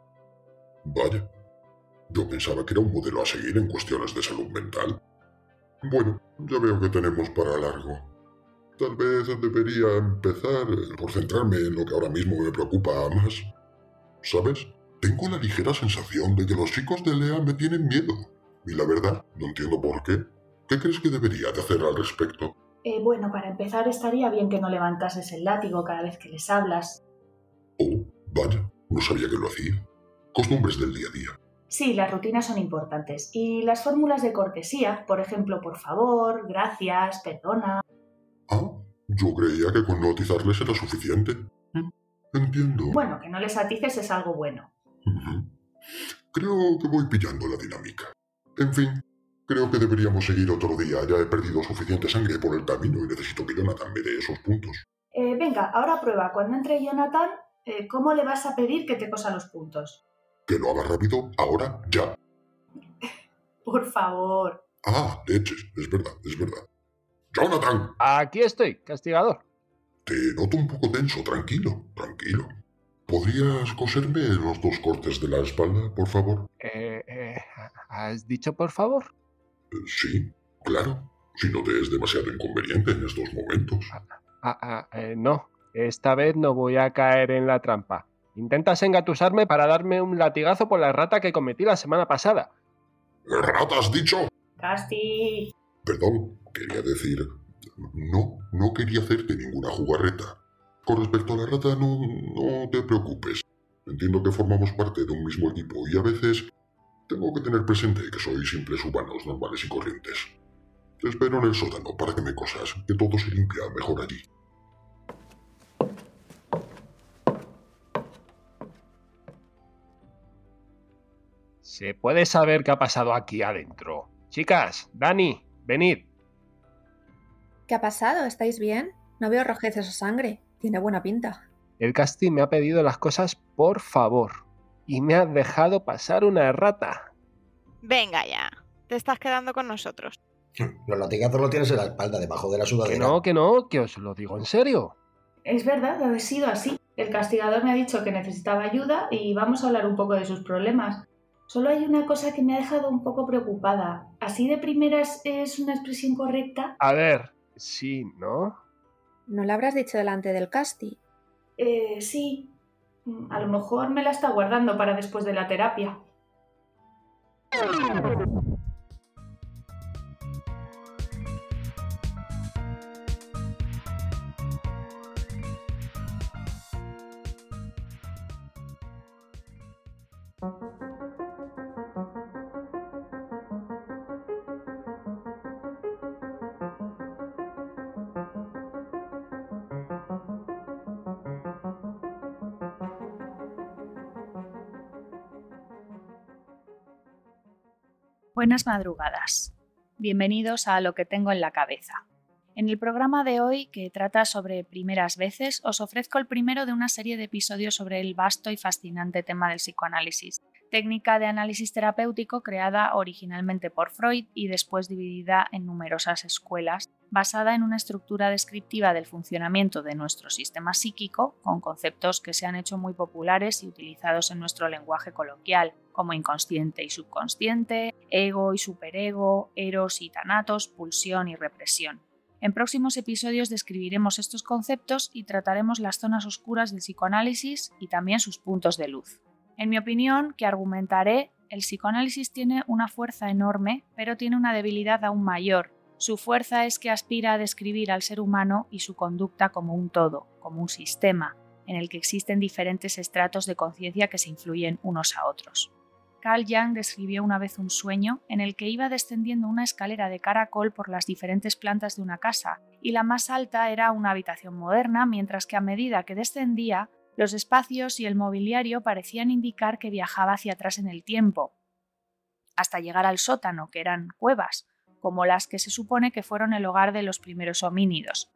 S5: Vaya, yo pensaba que era un modelo a seguir en cuestiones de salud mental. Bueno, ya veo que tenemos para largo. Tal vez debería empezar por centrarme en lo que ahora mismo me preocupa más. ¿Sabes? Tengo la ligera sensación de que los chicos de Lea me tienen miedo. Y la verdad, no entiendo por qué. ¿Qué crees que debería de hacer al respecto?
S9: Eh, bueno, para empezar estaría bien que no levantases el látigo cada vez que les hablas.
S5: Oh, vaya, no sabía que lo hacía. Costumbres del día a día.
S9: Sí, las rutinas son importantes. Y las fórmulas de cortesía, por ejemplo, por favor, gracias, perdona.
S5: Ah, yo creía que con notizarles era suficiente. Mm, entiendo.
S9: Bueno, que no les atices es algo bueno.
S5: Creo que voy pillando la dinámica. En fin, creo que deberíamos seguir otro día. Ya he perdido suficiente sangre por el camino y necesito que Jonathan me dé esos puntos.
S9: Eh, venga, ahora prueba. Cuando entre Jonathan, eh, ¿cómo le vas a pedir que te cosa los puntos?
S5: Que lo haga rápido, ahora, ya.
S9: Por favor.
S5: Ah, leches, es verdad, es verdad. Jonathan.
S6: Aquí estoy, castigador.
S5: Te noto un poco tenso, tranquilo, tranquilo. ¿Podrías coserme los dos cortes de la espalda, por favor?
S6: Eh, eh, ¿Has dicho por favor?
S5: Eh, sí, claro. Si no te es demasiado inconveniente en estos momentos.
S6: Ah, ah, eh, no. Esta vez no voy a caer en la trampa. Intentas engatusarme para darme un latigazo por la rata que cometí la semana pasada.
S5: ¿Rata has dicho?
S9: Casti.
S5: Perdón, quería decir... No, no quería hacerte ninguna jugarreta. Con respecto a la rata, no, no te preocupes. Entiendo que formamos parte de un mismo equipo y a veces Tengo que tener presente que sois simples humanos normales y corrientes. Te espero en el sótano para que me cosas, que todo se limpia mejor allí.
S6: ¿Se puede saber qué ha pasado aquí adentro? Chicas, Dani, venid.
S7: ¿Qué ha pasado? ¿Estáis bien? No veo rojeces o sangre. Tiene buena pinta.
S6: El casting me ha pedido las cosas por favor y me ha dejado pasar una rata.
S8: Venga ya, te estás quedando con nosotros.
S4: Los latigazos lo tienes en la espalda, debajo de la
S6: Que
S4: sudadera.
S6: no, que no, que os lo digo en serio.
S1: Es verdad, ha sido así. El castigador me ha dicho que necesitaba ayuda y vamos a hablar un poco de sus problemas. Solo hay una cosa que me ha dejado un poco preocupada. ¿Así de primeras es una expresión correcta?
S6: A ver, sí, ¿no?
S7: No lo habrás dicho delante del casti.
S1: Eh, sí. A lo mejor me la está guardando para después de la terapia. Buenas madrugadas. Bienvenidos a Lo que tengo en la cabeza. En el programa de hoy, que trata sobre primeras veces, os ofrezco el primero de una serie de episodios sobre el vasto y fascinante tema del psicoanálisis, técnica de análisis terapéutico creada originalmente por Freud y después dividida en numerosas escuelas, basada en una estructura descriptiva del funcionamiento de nuestro sistema psíquico, con conceptos que se han hecho muy populares y utilizados en nuestro lenguaje coloquial, como inconsciente y subconsciente, ego y superego, eros y tanatos, pulsión y represión. En próximos episodios describiremos estos conceptos y trataremos las zonas oscuras del psicoanálisis y también sus puntos de luz. En mi opinión, que argumentaré, el psicoanálisis tiene una fuerza enorme, pero tiene una debilidad aún mayor. Su fuerza es que aspira a describir al ser humano y su conducta como un todo, como un sistema, en el que existen diferentes estratos de conciencia que se influyen unos a otros. Carl Jung describió una vez un sueño en el que iba descendiendo una escalera de caracol por las diferentes plantas de una casa, y la más alta era una habitación moderna, mientras que a medida que descendía, los espacios y el mobiliario parecían indicar que viajaba hacia atrás en el tiempo, hasta llegar al sótano, que eran cuevas, como las que se supone que fueron el hogar de los primeros homínidos.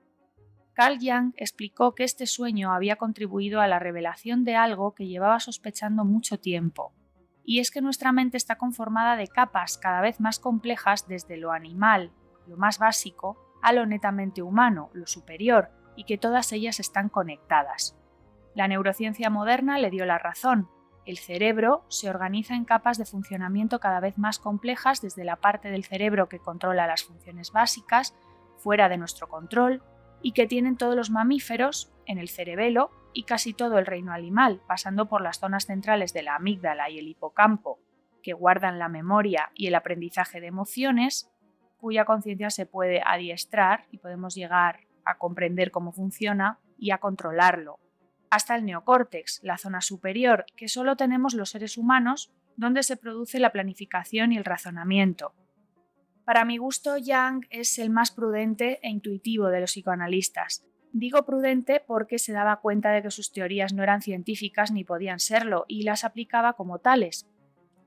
S1: Carl Jung explicó que este sueño había contribuido a la revelación de algo que llevaba sospechando mucho tiempo, y es que nuestra mente está conformada de capas cada vez más complejas desde lo animal, lo más básico, a lo netamente humano, lo superior, y que todas ellas están conectadas. La neurociencia moderna le dio la razón. El cerebro se organiza en capas de funcionamiento cada vez más complejas desde la parte del cerebro que controla las funciones básicas, fuera de nuestro control, y que tienen todos los mamíferos en el cerebelo y casi todo el reino animal, pasando por las zonas centrales de la amígdala y el hipocampo, que guardan la memoria y el aprendizaje de emociones, cuya conciencia se puede adiestrar y podemos llegar a comprender cómo funciona y a controlarlo. Hasta el neocórtex, la zona superior, que solo tenemos los seres humanos, donde se produce la planificación y el razonamiento. Para mi gusto, Jung es el más prudente e intuitivo de los psicoanalistas. Digo prudente porque se daba cuenta de que sus teorías no eran científicas ni podían serlo y las aplicaba como tales.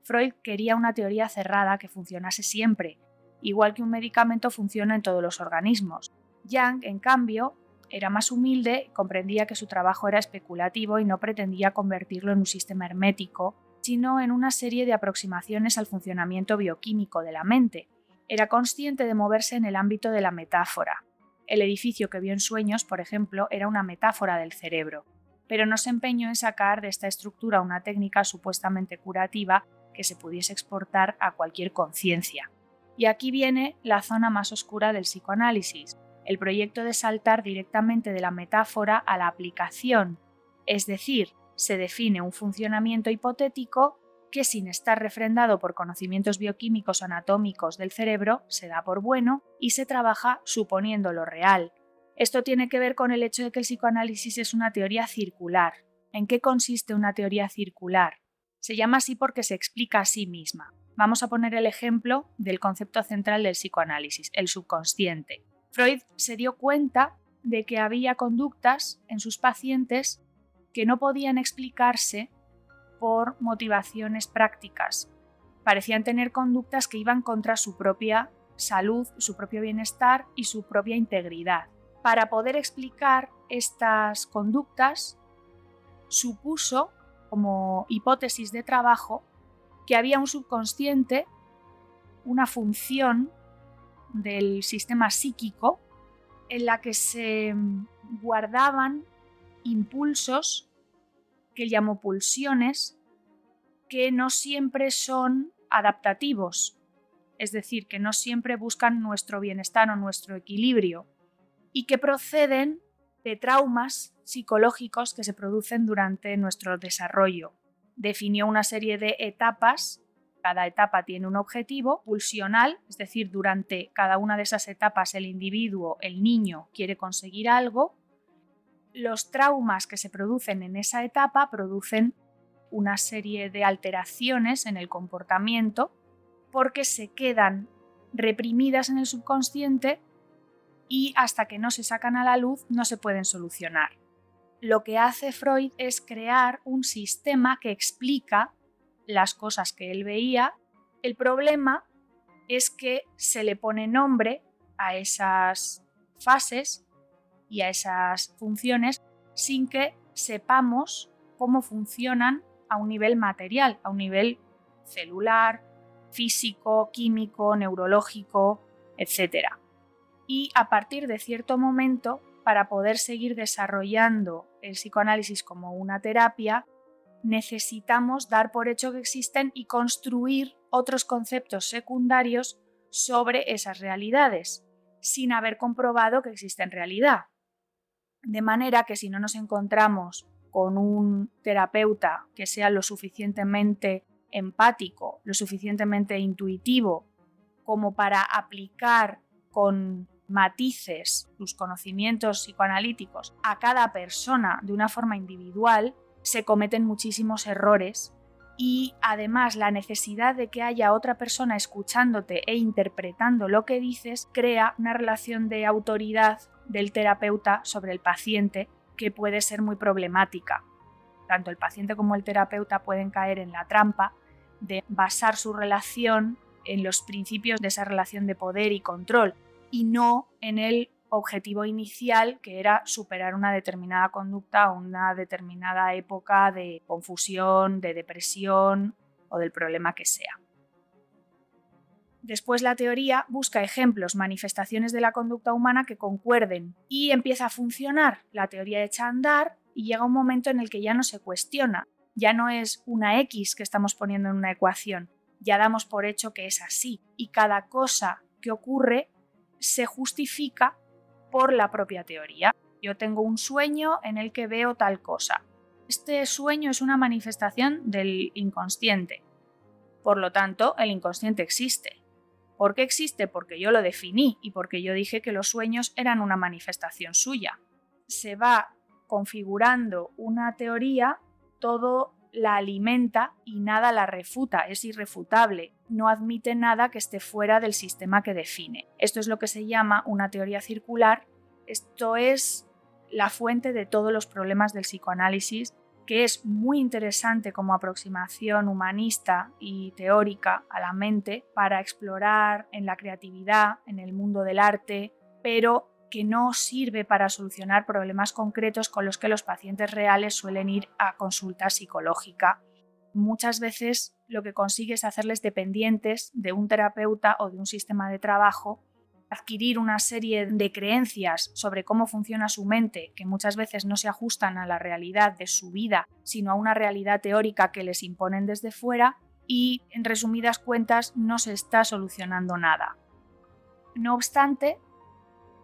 S1: Freud quería una teoría cerrada que funcionase siempre, igual que un medicamento funciona en todos los organismos. Jung, en cambio, era más humilde comprendía que su trabajo era especulativo y no pretendía convertirlo en un sistema hermético, sino en una serie de aproximaciones al funcionamiento bioquímico de la mente. Era consciente de moverse en el ámbito de la metáfora. El edificio que vio en sueños, por ejemplo, era una metáfora del cerebro, pero no se empeñó en sacar de esta estructura una técnica supuestamente curativa que se pudiese exportar a cualquier conciencia. Y aquí viene la zona más oscura del psicoanálisis, el proyecto de saltar directamente de la metáfora a la aplicación, es decir, se define un funcionamiento hipotético que sin estar refrendado por conocimientos bioquímicos anatómicos del cerebro se da por bueno y se trabaja suponiendo lo real. Esto tiene que ver con el hecho de que el psicoanálisis es una teoría circular. ¿En qué consiste una teoría circular? Se llama así porque se explica a sí misma. Vamos a poner el ejemplo del concepto central del psicoanálisis, el subconsciente. Freud se dio cuenta de que había conductas en sus pacientes que no podían explicarse por motivaciones prácticas. Parecían tener conductas que iban contra su propia salud, su propio bienestar y su propia integridad. Para poder explicar estas conductas, supuso como hipótesis de trabajo que había un subconsciente, una función del sistema psíquico en la que se guardaban impulsos que él llamó pulsiones que no siempre son adaptativos, es decir, que no siempre buscan nuestro bienestar o nuestro equilibrio y que proceden de traumas psicológicos que se producen durante nuestro desarrollo. Definió una serie de etapas, cada etapa tiene un objetivo pulsional, es decir, durante cada una de esas etapas el individuo, el niño, quiere conseguir algo. Los traumas que se producen en esa etapa producen una serie de alteraciones en el comportamiento porque se quedan reprimidas en el subconsciente y hasta que no se sacan a la luz no se pueden solucionar lo que hace Freud es crear un sistema que explica las cosas que él veía. El problema es que se le pone nombre a esas fases y a esas funciones sin que sepamos cómo funcionan a un nivel material, a un nivel celular, físico, químico, neurológico, etc. Y a partir de cierto momento para poder seguir desarrollando el psicoanálisis como una terapia, necesitamos dar por hecho que existen y construir otros conceptos secundarios sobre esas realidades, sin haber comprobado que existe en realidad. De manera que si no nos encontramos con un terapeuta que sea lo suficientemente empático, lo suficientemente intuitivo, como para aplicar con matices, sus conocimientos psicoanalíticos a cada persona de una forma individual, se cometen muchísimos errores y además la necesidad de que haya otra persona escuchándote e interpretando lo que dices crea una relación de autoridad del terapeuta sobre el paciente que puede ser muy problemática. Tanto el paciente como el terapeuta pueden caer en la trampa de basar su relación en los principios de esa relación de poder y control, y no en el objetivo inicial que era superar una determinada conducta o una determinada época de confusión, de depresión o del problema que sea. Después la teoría busca ejemplos, manifestaciones de la conducta humana que concuerden y empieza a funcionar. La teoría echa a andar y llega un momento en el que ya no se cuestiona, ya no es una X que estamos poniendo en una ecuación, ya damos por hecho que es así y cada cosa que ocurre se justifica por la propia teoría. Yo tengo un sueño en el que veo tal cosa. Este sueño es una manifestación del inconsciente. Por lo tanto, el inconsciente existe. ¿Por qué existe? Porque yo lo definí y porque yo dije que los sueños eran una manifestación suya. Se va configurando una teoría, todo la alimenta y nada la refuta, es irrefutable, no admite nada que esté fuera del sistema que define. Esto es lo que se llama una teoría circular, esto es la fuente de todos los problemas del psicoanálisis, que es muy interesante como aproximación humanista y teórica a la mente para explorar en la creatividad, en el mundo del arte, pero que no sirve para solucionar problemas concretos con los que los pacientes reales suelen ir a consulta psicológica. Muchas veces lo que consigue es hacerles dependientes de un terapeuta o de un sistema de trabajo, adquirir una serie de creencias sobre cómo funciona su mente que muchas veces no se ajustan a la realidad de su vida, sino a una realidad teórica que les imponen desde fuera y, en resumidas cuentas, no se está solucionando nada. No obstante,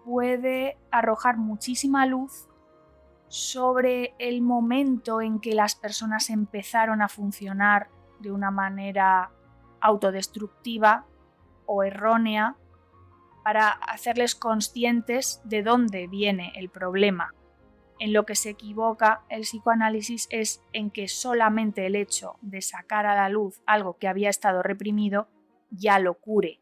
S1: puede arrojar muchísima luz sobre el momento en que las personas empezaron a funcionar de una manera autodestructiva o errónea para hacerles conscientes de dónde viene el problema. En lo que se equivoca el psicoanálisis es en que solamente el hecho de sacar a la luz algo que había estado reprimido ya lo cure.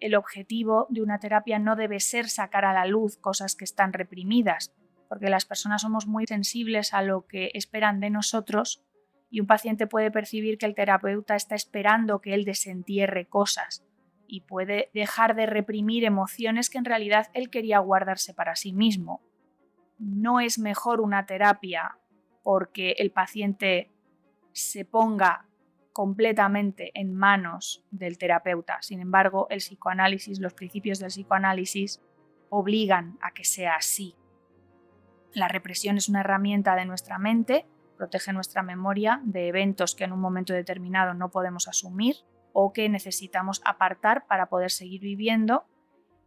S1: El objetivo de una terapia no debe ser sacar a la luz cosas que están reprimidas, porque las personas somos muy sensibles a lo que esperan de nosotros y un paciente puede percibir que el terapeuta está esperando que él desentierre cosas y puede dejar de reprimir emociones que en realidad él quería guardarse para sí mismo. No es mejor una terapia porque el paciente se ponga completamente en manos del terapeuta. Sin embargo, el psicoanálisis, los principios del psicoanálisis obligan a que sea así. La represión es una herramienta de nuestra mente, protege nuestra memoria de eventos que en un momento determinado no podemos asumir o que necesitamos apartar para poder seguir viviendo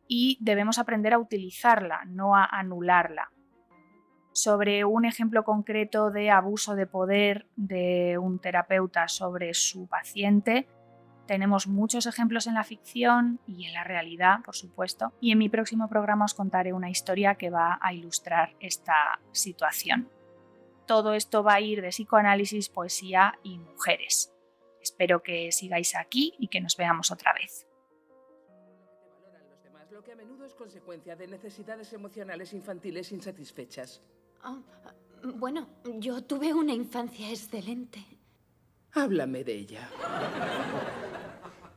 S1: y debemos aprender a utilizarla, no a anularla. Sobre un ejemplo concreto de abuso de poder de un terapeuta sobre su paciente, tenemos muchos ejemplos en la ficción y en la realidad, por supuesto, y en mi próximo programa os contaré una historia que va a ilustrar esta situación. Todo esto va a ir de psicoanálisis, poesía y mujeres. Espero que sigáis aquí y que nos veamos otra vez.
S10: Lo que a menudo es consecuencia de necesidades emocionales infantiles insatisfechas.
S11: Oh, bueno, yo tuve una infancia excelente.
S10: Háblame de ella.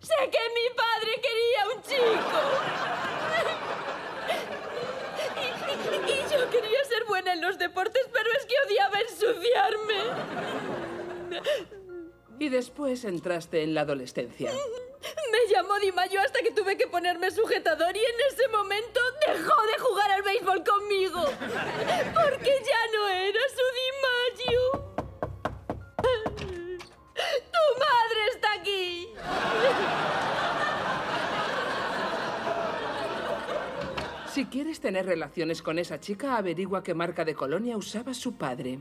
S11: Sé que mi padre quería un chico. Y, y, yo quería ser buena en los deportes, pero es que odiaba ensuciarme.
S10: Y después entraste en la adolescencia.
S11: Me llamó Di Mayo hasta que tuve que ponerme sujetador y en ese momento dejó de jugar al béisbol conmigo. Porque ya no era su Di Mayo. ¡Tu madre está aquí!
S10: Si quieres tener relaciones con esa chica, averigua qué marca de colonia usaba su padre.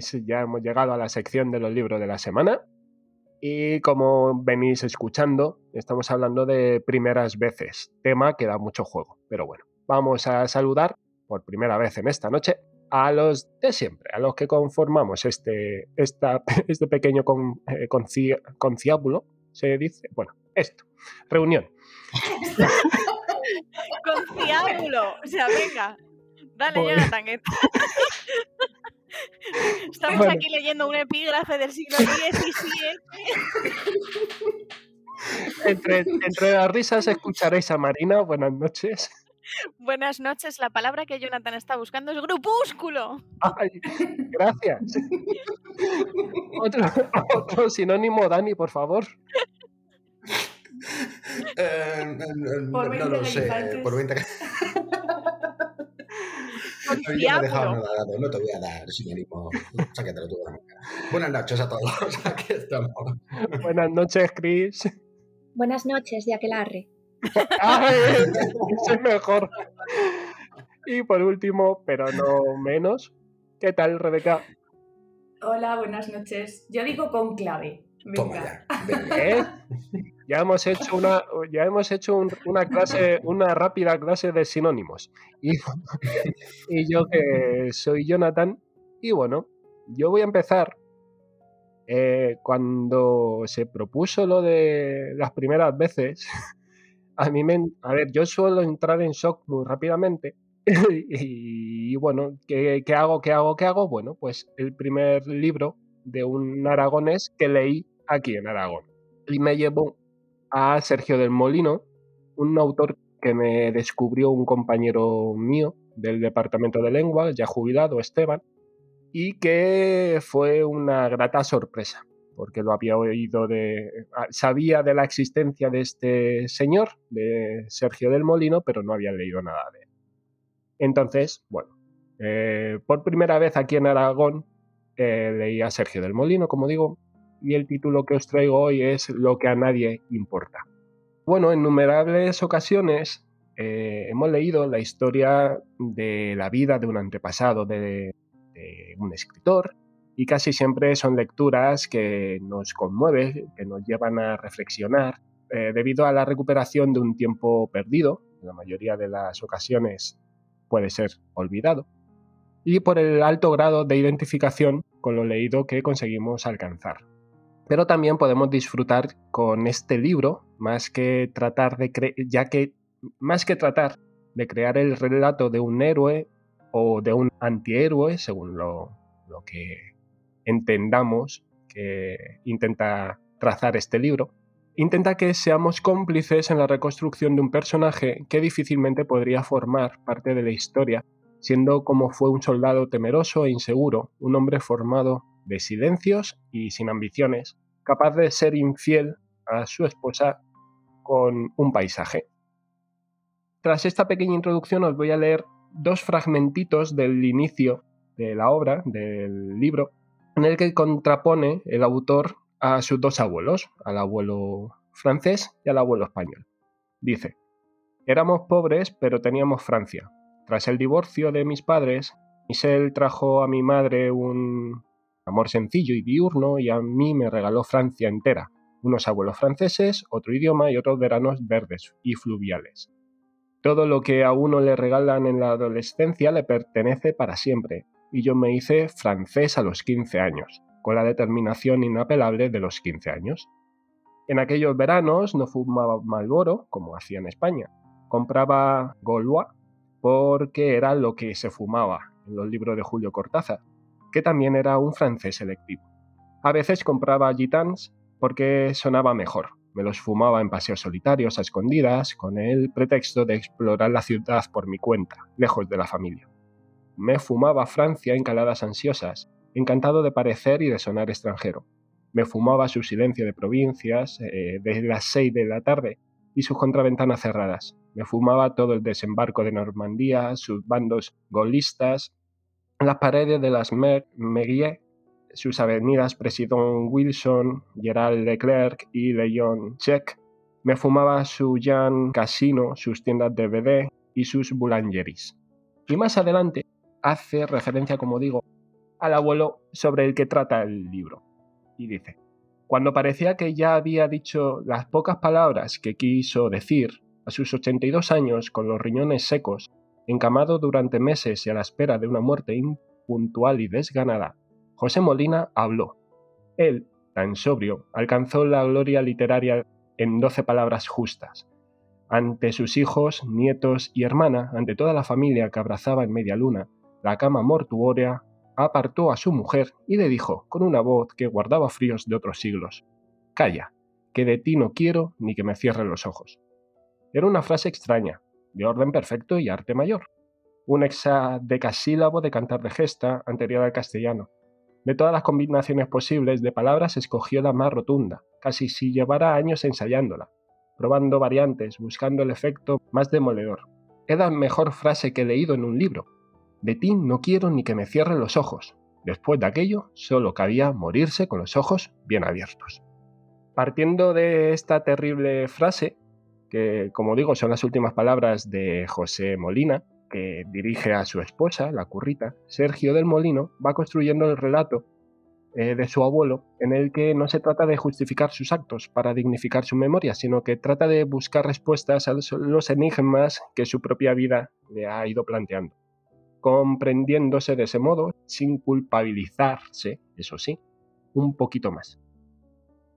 S6: Pues ya hemos llegado a la sección de los libros de la semana. Y como venís escuchando, estamos hablando de primeras veces, tema que da mucho juego. Pero bueno, vamos a saludar por primera vez en esta noche a los de siempre, a los que conformamos este, esta, este pequeño con, eh, conciábulo, se dice, bueno, esto, reunión.
S8: conciábulo, o sea, venga, dale,
S6: Pues-
S8: Jonathan. que- Estamos
S6: Bueno.
S8: aquí leyendo un epígrafe del siglo XVII.
S6: Entre, entre las risas escucharéis a Marina, buenas noches.
S8: Buenas noches, la palabra que Jonathan está buscando es grupúsculo.
S6: Ay, gracias. Otro, otro sinónimo, Dani, por favor.
S4: Eh, no,
S9: Por
S4: no
S9: 20
S4: lo sé. Por 20 No te voy a dar sinónimo. Sácatelo tú de la manga. Buenas noches a todos. Aquí estamos.
S6: Buenas noches, Chris.
S7: Buenas noches, de Aquelarre.
S6: Ay, ese es mejor. Y por último, pero no menos, ¿qué tal, Rebeca?
S9: Hola, buenas noches. Yo digo con clave.
S4: Toma
S9: Venga.
S4: ya. venga.
S6: ¿Eh? Ya hemos hecho una, ya hemos hecho un- una clase, una rápida clase de sinónimos. Y, y yo que soy Jonathan, y bueno, yo voy a empezar. eh, cuando se propuso lo de las primeras veces, a mí me, a ver, yo suelo entrar en shock muy rápidamente. Y, bueno, ¿qué, qué hago? ¿Qué hago? ¿Qué hago? Bueno, pues el primer libro de un aragonés que leí aquí en Aragón. Y me llevó a Sergio del Molino, un autor que me descubrió un compañero mío del departamento de lengua, ya jubilado, Esteban, y que fue una grata sorpresa, porque lo había oído de... ah, Sabía de la existencia de este señor, de Sergio del Molino, pero no había leído nada de él. Entonces, bueno, eh, por primera vez aquí en Aragón eh, leí a Sergio del Molino, como digo, y el título que os traigo hoy es Lo que a nadie importa. Bueno, en innumerables ocasiones eh, hemos leído la historia de la vida de un antepasado de, un escritor y casi siempre son lecturas que nos conmueven, que nos llevan a reflexionar, eh, debido a la recuperación de un tiempo perdido, en la mayoría de las ocasiones puede ser olvidado, y por el alto grado de identificación con lo leído que conseguimos alcanzar. Pero también podemos disfrutar con este libro, más que tratar de ya que más que tratar de crear el relato de un héroe o de un antihéroe, según lo, lo que entendamos que intenta trazar este libro, intenta que seamos cómplices en la reconstrucción de un personaje que difícilmente podría formar parte de la historia, siendo como fue un soldado temeroso e inseguro, un hombre formado de silencios y sin ambiciones, capaz de ser infiel a su esposa con un paisaje. Tras esta pequeña introducción os voy a leer dos fragmentitos del inicio de la obra, del libro, en el que contrapone el autor a sus dos abuelos, al abuelo francés y al abuelo español. Dice, éramos pobres pero teníamos Francia. Tras el divorcio de mis padres, Michel trajo a mi madre un amor sencillo y diurno y a mí me regaló Francia entera, unos abuelos franceses, otro idioma y otros veranos verdes y fluviales. Todo lo que a uno le regalan en la adolescencia le pertenece para siempre, y yo me hice francés a los 15 años, con la determinación inapelable de los 15 años. En aquellos veranos no fumaba Malboro, como hacía en España. Compraba Gaulois porque era lo que se fumaba en los libros de Julio Cortázar, que también era un francés selectivo. A veces compraba Gitans porque sonaba mejor. Me los fumaba en paseos solitarios a escondidas, con el pretexto de explorar la ciudad por mi cuenta, lejos de la familia. Me fumaba Francia en caladas ansiosas, encantado de parecer y de sonar extranjero. Me fumaba su silencio de provincias, eh, de las seis de la tarde, y sus contraventanas cerradas. Me fumaba todo el desembarco de Normandía, sus bandos golistas, las paredes de las Mer sus avenidas President Wilson, Gerald Leclerc y Leon Check. Me fumaba su Jan Casino, sus tiendas de BD y sus boulangeries. Y más adelante hace referencia, como digo, al abuelo sobre el que trata el libro. Y dice, cuando parecía que ya había dicho las pocas palabras que quiso decir, a sus 82 años, con los riñones secos, encamado durante meses y a la espera de una muerte impuntual y desganada, José Molina habló. Él, tan sobrio, alcanzó la gloria literaria en doce palabras justas. Ante sus hijos, nietos y hermana, ante toda la familia que abrazaba en media luna, la cama mortuoria, apartó a su mujer y le dijo, con una voz que guardaba fríos de otros siglos, Calla, que de ti no quiero ni que me cierren los ojos. Era una frase extraña, de orden perfecto y arte mayor. Un hexadecasílabo de cantar de gesta anterior al castellano. De todas las combinaciones posibles de palabras escogió la más rotunda, casi si llevara años ensayándola, probando variantes, buscando el efecto más demoledor. La mejor frase que he leído en un libro. De ti no quiero ni que me cierren los ojos. Después de aquello, solo cabía morirse con los ojos bien abiertos. Partiendo de esta terrible frase, que como digo son las últimas palabras de José Molina, que dirige a su esposa, la currita, Sergio del Molino va construyendo el relato eh, de su abuelo, en el que no se trata de justificar sus actos para dignificar su memoria, sino que trata de buscar respuestas a los, los enigmas que su propia vida le ha ido planteando, comprendiéndose de ese modo, sin culpabilizarse, eso sí, un poquito más.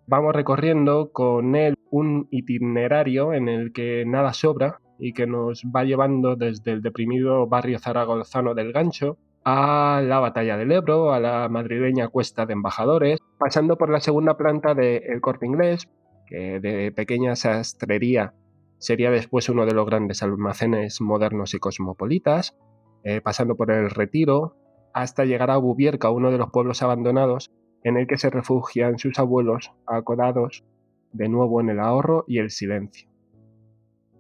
S6: Vamos recorriendo con él un itinerario en el que nada sobra y que nos va llevando desde el deprimido barrio zaragozano del Gancho a la batalla del Ebro, a la madrileña cuesta de embajadores, pasando por la segunda planta del Corte Inglés, que de pequeña sastrería sería después uno de los grandes almacenes modernos y cosmopolitas, eh, pasando por el Retiro, hasta llegar a Bubierca, uno de los pueblos abandonados, en el que se refugian sus abuelos acodados de nuevo en el ahorro y el silencio.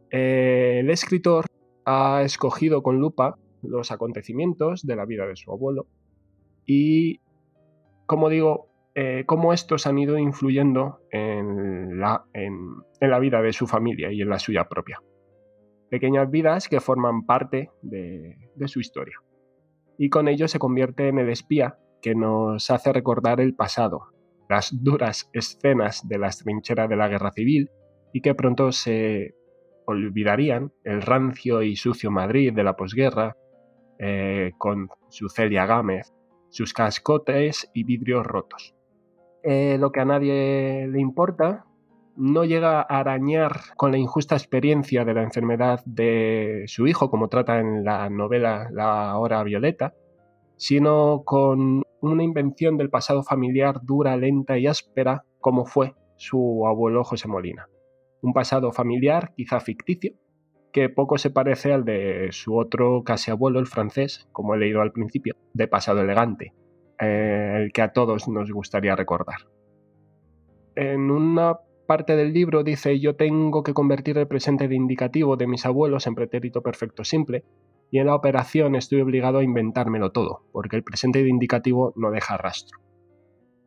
S6: El escritor ha escogido con lupa los acontecimientos de la vida de su abuelo y, como digo, eh, cómo estos han ido influyendo en la, en la vida de su familia y en la suya propia. Pequeñas vidas que forman parte de, de su historia. Y con ello se convierte en el espía que nos hace recordar el pasado, las duras escenas de las trincheras de la guerra civil y que pronto se olvidarían el rancio y sucio Madrid de la posguerra, eh, con su Celia Gámez, sus cascotes y vidrios rotos. Eh, lo que a nadie le importa no llega a arañar con la injusta experiencia de la enfermedad de su hijo, como trata en la novela La Hora Violeta, sino con una invención del pasado familiar dura, lenta y áspera, como fue su abuelo José Molina. Un pasado familiar, quizá ficticio, que poco se parece al de su otro casi abuelo, el francés, como he leído al principio, de pasado elegante, eh, el que a todos nos gustaría recordar. En una parte del libro dice yo tengo que convertir el presente de indicativo de mis abuelos en pretérito perfecto simple, y en la operación estoy obligado a inventármelo todo, porque el presente indicativo no deja rastro.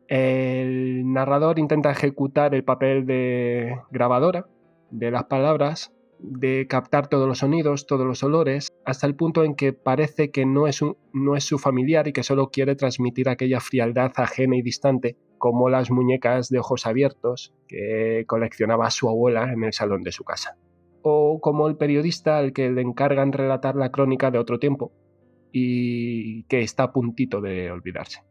S6: El narrador intenta ejecutar el papel de grabadora de las palabras, de captar todos los sonidos, todos los olores, hasta el punto en que parece que no es, no es su familiar y que solo quiere transmitir aquella frialdad ajena y distante, como las muñecas de ojos abiertos que coleccionaba su abuela en el salón de su casa o como el periodista al que le encargan relatar la crónica de otro tiempo y que está a puntito de olvidarse.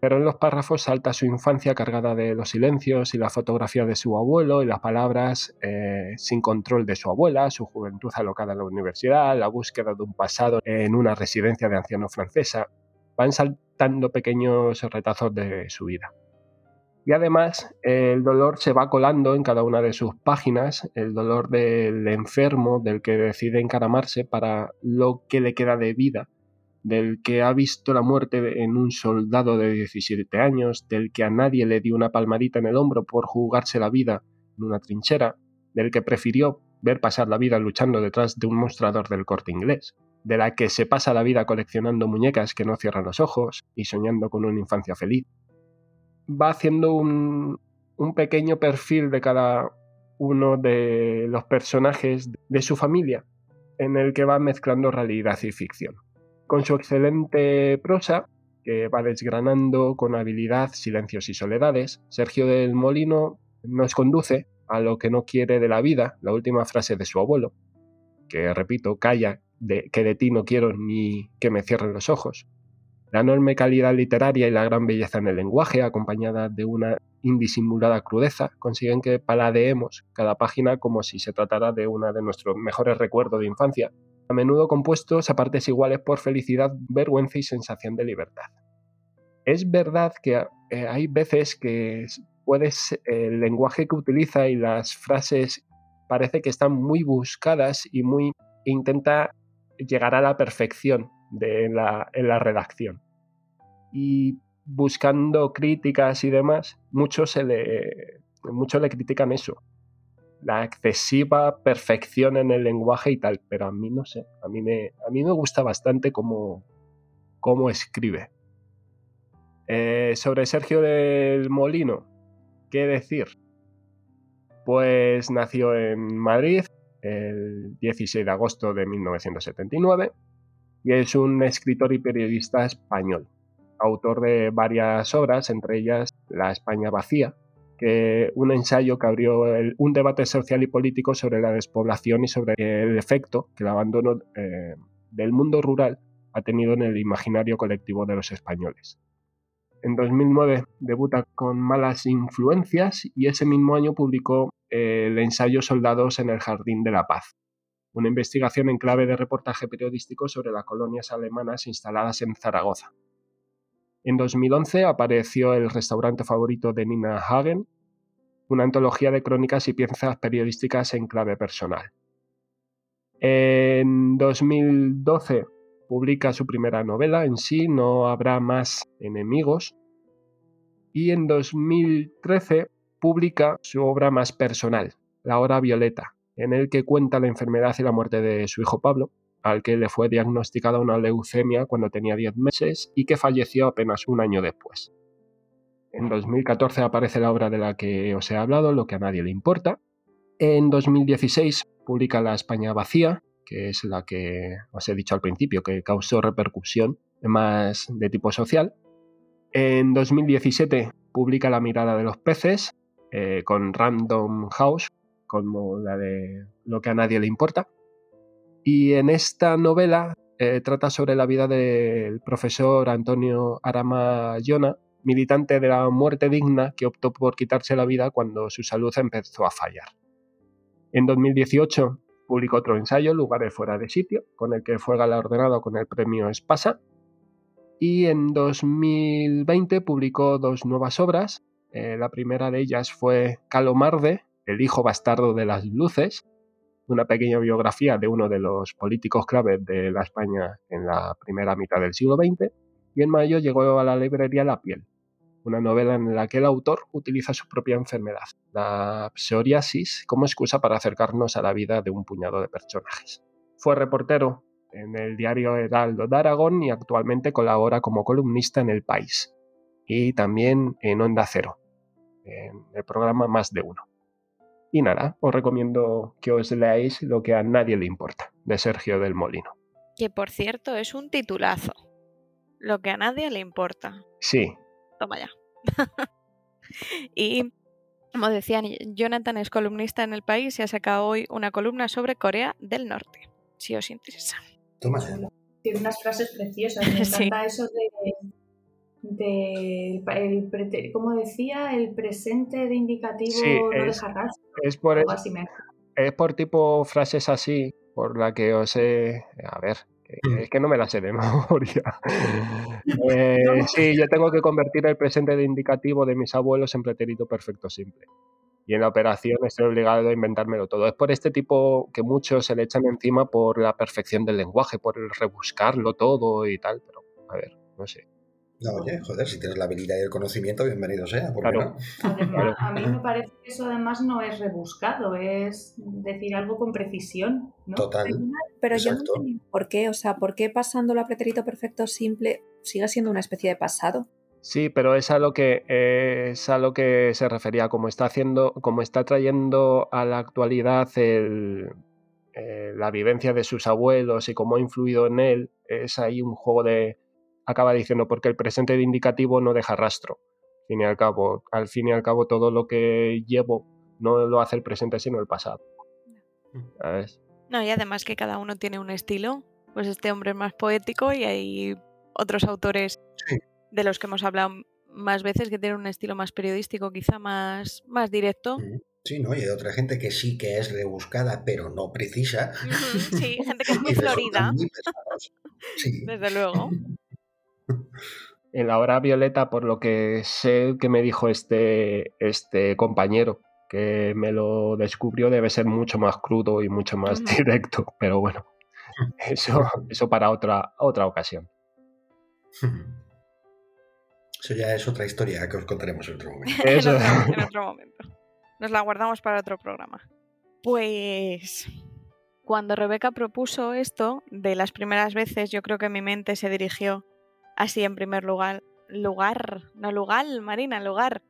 S6: Pero en los párrafos salta su infancia cargada de los silencios y la fotografía de su abuelo y las palabras eh, sin control de su abuela, su juventud alocada en la universidad, la búsqueda de un pasado en una residencia de anciano francesa. Van saltando pequeños retazos de su vida. Y además el dolor se va colando en cada una de sus páginas, el dolor del enfermo, del que decide encaramarse para lo que le queda de vida, del que ha visto la muerte en un soldado de 17 años, del que a nadie le dio una palmadita en el hombro por jugarse la vida en una trinchera, del que prefirió ver pasar la vida luchando detrás de un mostrador del corte inglés, de la que se pasa la vida coleccionando muñecas que no cierran los ojos y soñando con una infancia feliz, va haciendo un, pequeño perfil de cada uno de los personajes de su familia, en el que va mezclando realidad y ficción. Con su excelente prosa, que va desgranando con habilidad silencios y soledades, Sergio del Molino nos conduce a lo que no quiere de la vida, la última frase de su abuelo, que repito, calla, de, que de ti no quiero ni que me cierren los ojos, la enorme calidad literaria y la gran belleza en el lenguaje, acompañada de una indisimulada crudeza, consiguen que paladeemos cada página como si se tratara de una de nuestros mejores recuerdos de infancia, a menudo compuestos a partes iguales por felicidad, vergüenza y sensación de libertad. Es verdad que eh, hay veces que puedes, el lenguaje que utiliza y las frases parece que están muy buscadas y muy intenta llegar a la perfección de la, en la redacción. Y buscando críticas y demás, muchos se le, muchos le critican eso, la excesiva perfección en el lenguaje y tal, pero a mí no sé, a mí me, a mí me gusta bastante cómo, cómo escribe. Eh, sobre Sergio del Molino, ¿qué decir? Pues nació en Madrid el 16 de agosto de 1979 y es un escritor y periodista español, autor de varias obras, entre ellas La España vacía, que un ensayo que abrió un debate social y político sobre la despoblación y sobre el efecto que el abandono eh, del mundo rural ha tenido en el imaginario colectivo de los españoles. En 2009 debuta con Malas Influencias y ese mismo año publicó el ensayo Soldados en el Jardín de la Paz, una investigación en clave de reportaje periodístico sobre las colonias alemanas instaladas en Zaragoza. En 2011 apareció El restaurante favorito de Nina Hagen, una antología de crónicas y piezas periodísticas en clave personal. En 2012 publica su primera novela, en sí no habrá más enemigos, Y en 2013 publica su obra más personal, La Hora Violeta, en el que cuenta la enfermedad y la muerte de su hijo Pablo, al que le fue diagnosticada una leucemia cuando tenía 10 meses y que falleció apenas un año después. En 2014 aparece la obra de la que os he hablado, Lo que a nadie le importa. En 2016 publica La España vacía, que es la que os he dicho al principio, que causó repercusión más de tipo social. En 2017 publica La mirada de los peces, eh, con Random House, como la de Lo que a nadie le importa. Y en esta novela eh, trata sobre la vida del profesor Antonio Arama Yona, militante de la muerte digna que optó por quitarse la vida cuando su salud empezó a fallar. En 2018 publicó otro ensayo, Lugares fuera de sitio, con el que fue galardonado con el premio Espasa. Y en 2020 publicó dos nuevas obras. Eh, la primera de ellas fue Calomarde, el hijo bastardo de las luces, una pequeña biografía de uno de los políticos claves de la España en la primera mitad del siglo XX, y en mayo llegó a la librería La piel, una novela en la que el autor utiliza su propia enfermedad, la psoriasis, como excusa para acercarnos a la vida de un puñado de personajes. Fue reportero en el diario Heraldo de Aragón y actualmente colabora como columnista en El País y también en Onda Cero, en el programa Más de Uno. Y nada, os recomiendo que os leáis Lo que a nadie le importa, de Sergio del Molino.
S8: Que por cierto es un titulazo. Lo que a nadie le importa.
S6: Sí.
S8: Toma ya. y como decían, Jonathan es columnista en el país y ha sacado hoy una columna sobre Corea del Norte, si os interesa.
S4: Toma ya.
S9: Tiene unas frases preciosas. Me
S8: Sí.
S9: encanta eso de, de ¿cómo decía? El presente de indicativo
S6: Sí,
S9: no
S6: es-
S9: deja rastro.
S6: Es por, es, tipo frases así, por la que os he... A ver, que- es que no me las sé de memoria. Eh, sí, yo tengo que convertir el presente de indicativo de mis abuelos en pretérito perfecto simple. Y en la operación estoy obligado a inventármelo todo. Es por este tipo que muchos se le echan encima por la perfección del lenguaje, por el rebuscarlo todo y tal, pero a ver, no sé.
S4: No, oye, joder, si tienes la habilidad y el conocimiento, bienvenido sea. ¿por qué
S6: Claro.
S4: no?
S9: Además, a mí me parece que eso además no es rebuscado, es decir algo con precisión. ¿no?
S4: Total.
S7: Pero yo no entendí por qué, o sea, ¿por qué pasándolo a pretérito perfecto simple sigue siendo una especie de pasado?
S6: Sí, pero es a lo que eh, es a lo que se refería, como está haciendo, como está trayendo a la actualidad el, eh, la vivencia de sus abuelos y cómo ha influido en él, es ahí un juego de acaba diciendo porque el presente de indicativo no deja rastro. Al fin y al cabo, al fin y al cabo todo lo que llevo no lo hace el presente sino el pasado. ¿Sabes?
S8: No, y además que cada uno tiene un estilo. Pues este hombre es más poético y hay otros autores
S4: Sí.
S8: de los que hemos hablado más veces que tienen un estilo más periodístico, quizá más, más directo.
S4: Sí, ¿no? Y hay otra gente que sí que es rebuscada, pero no precisa.
S8: Sí, gente que es muy florida,
S4: muy. Sí.
S8: desde luego.
S6: En la hora violeta, por lo que sé que me dijo este, este compañero, que me lo descubrió, debe ser mucho más crudo y mucho más directo. Pero bueno, eso, eso para otra, otra ocasión.
S4: Eso ya es otra historia que os contaremos en otro momento.
S8: en,
S6: Eso.
S8: otro, en otro momento. Nos la guardamos para otro programa. Pues cuando Rebeca propuso esto, de las primeras veces, yo creo que mi mente se dirigió así en primer lugar, lugar, no lugar, Marina, lugar,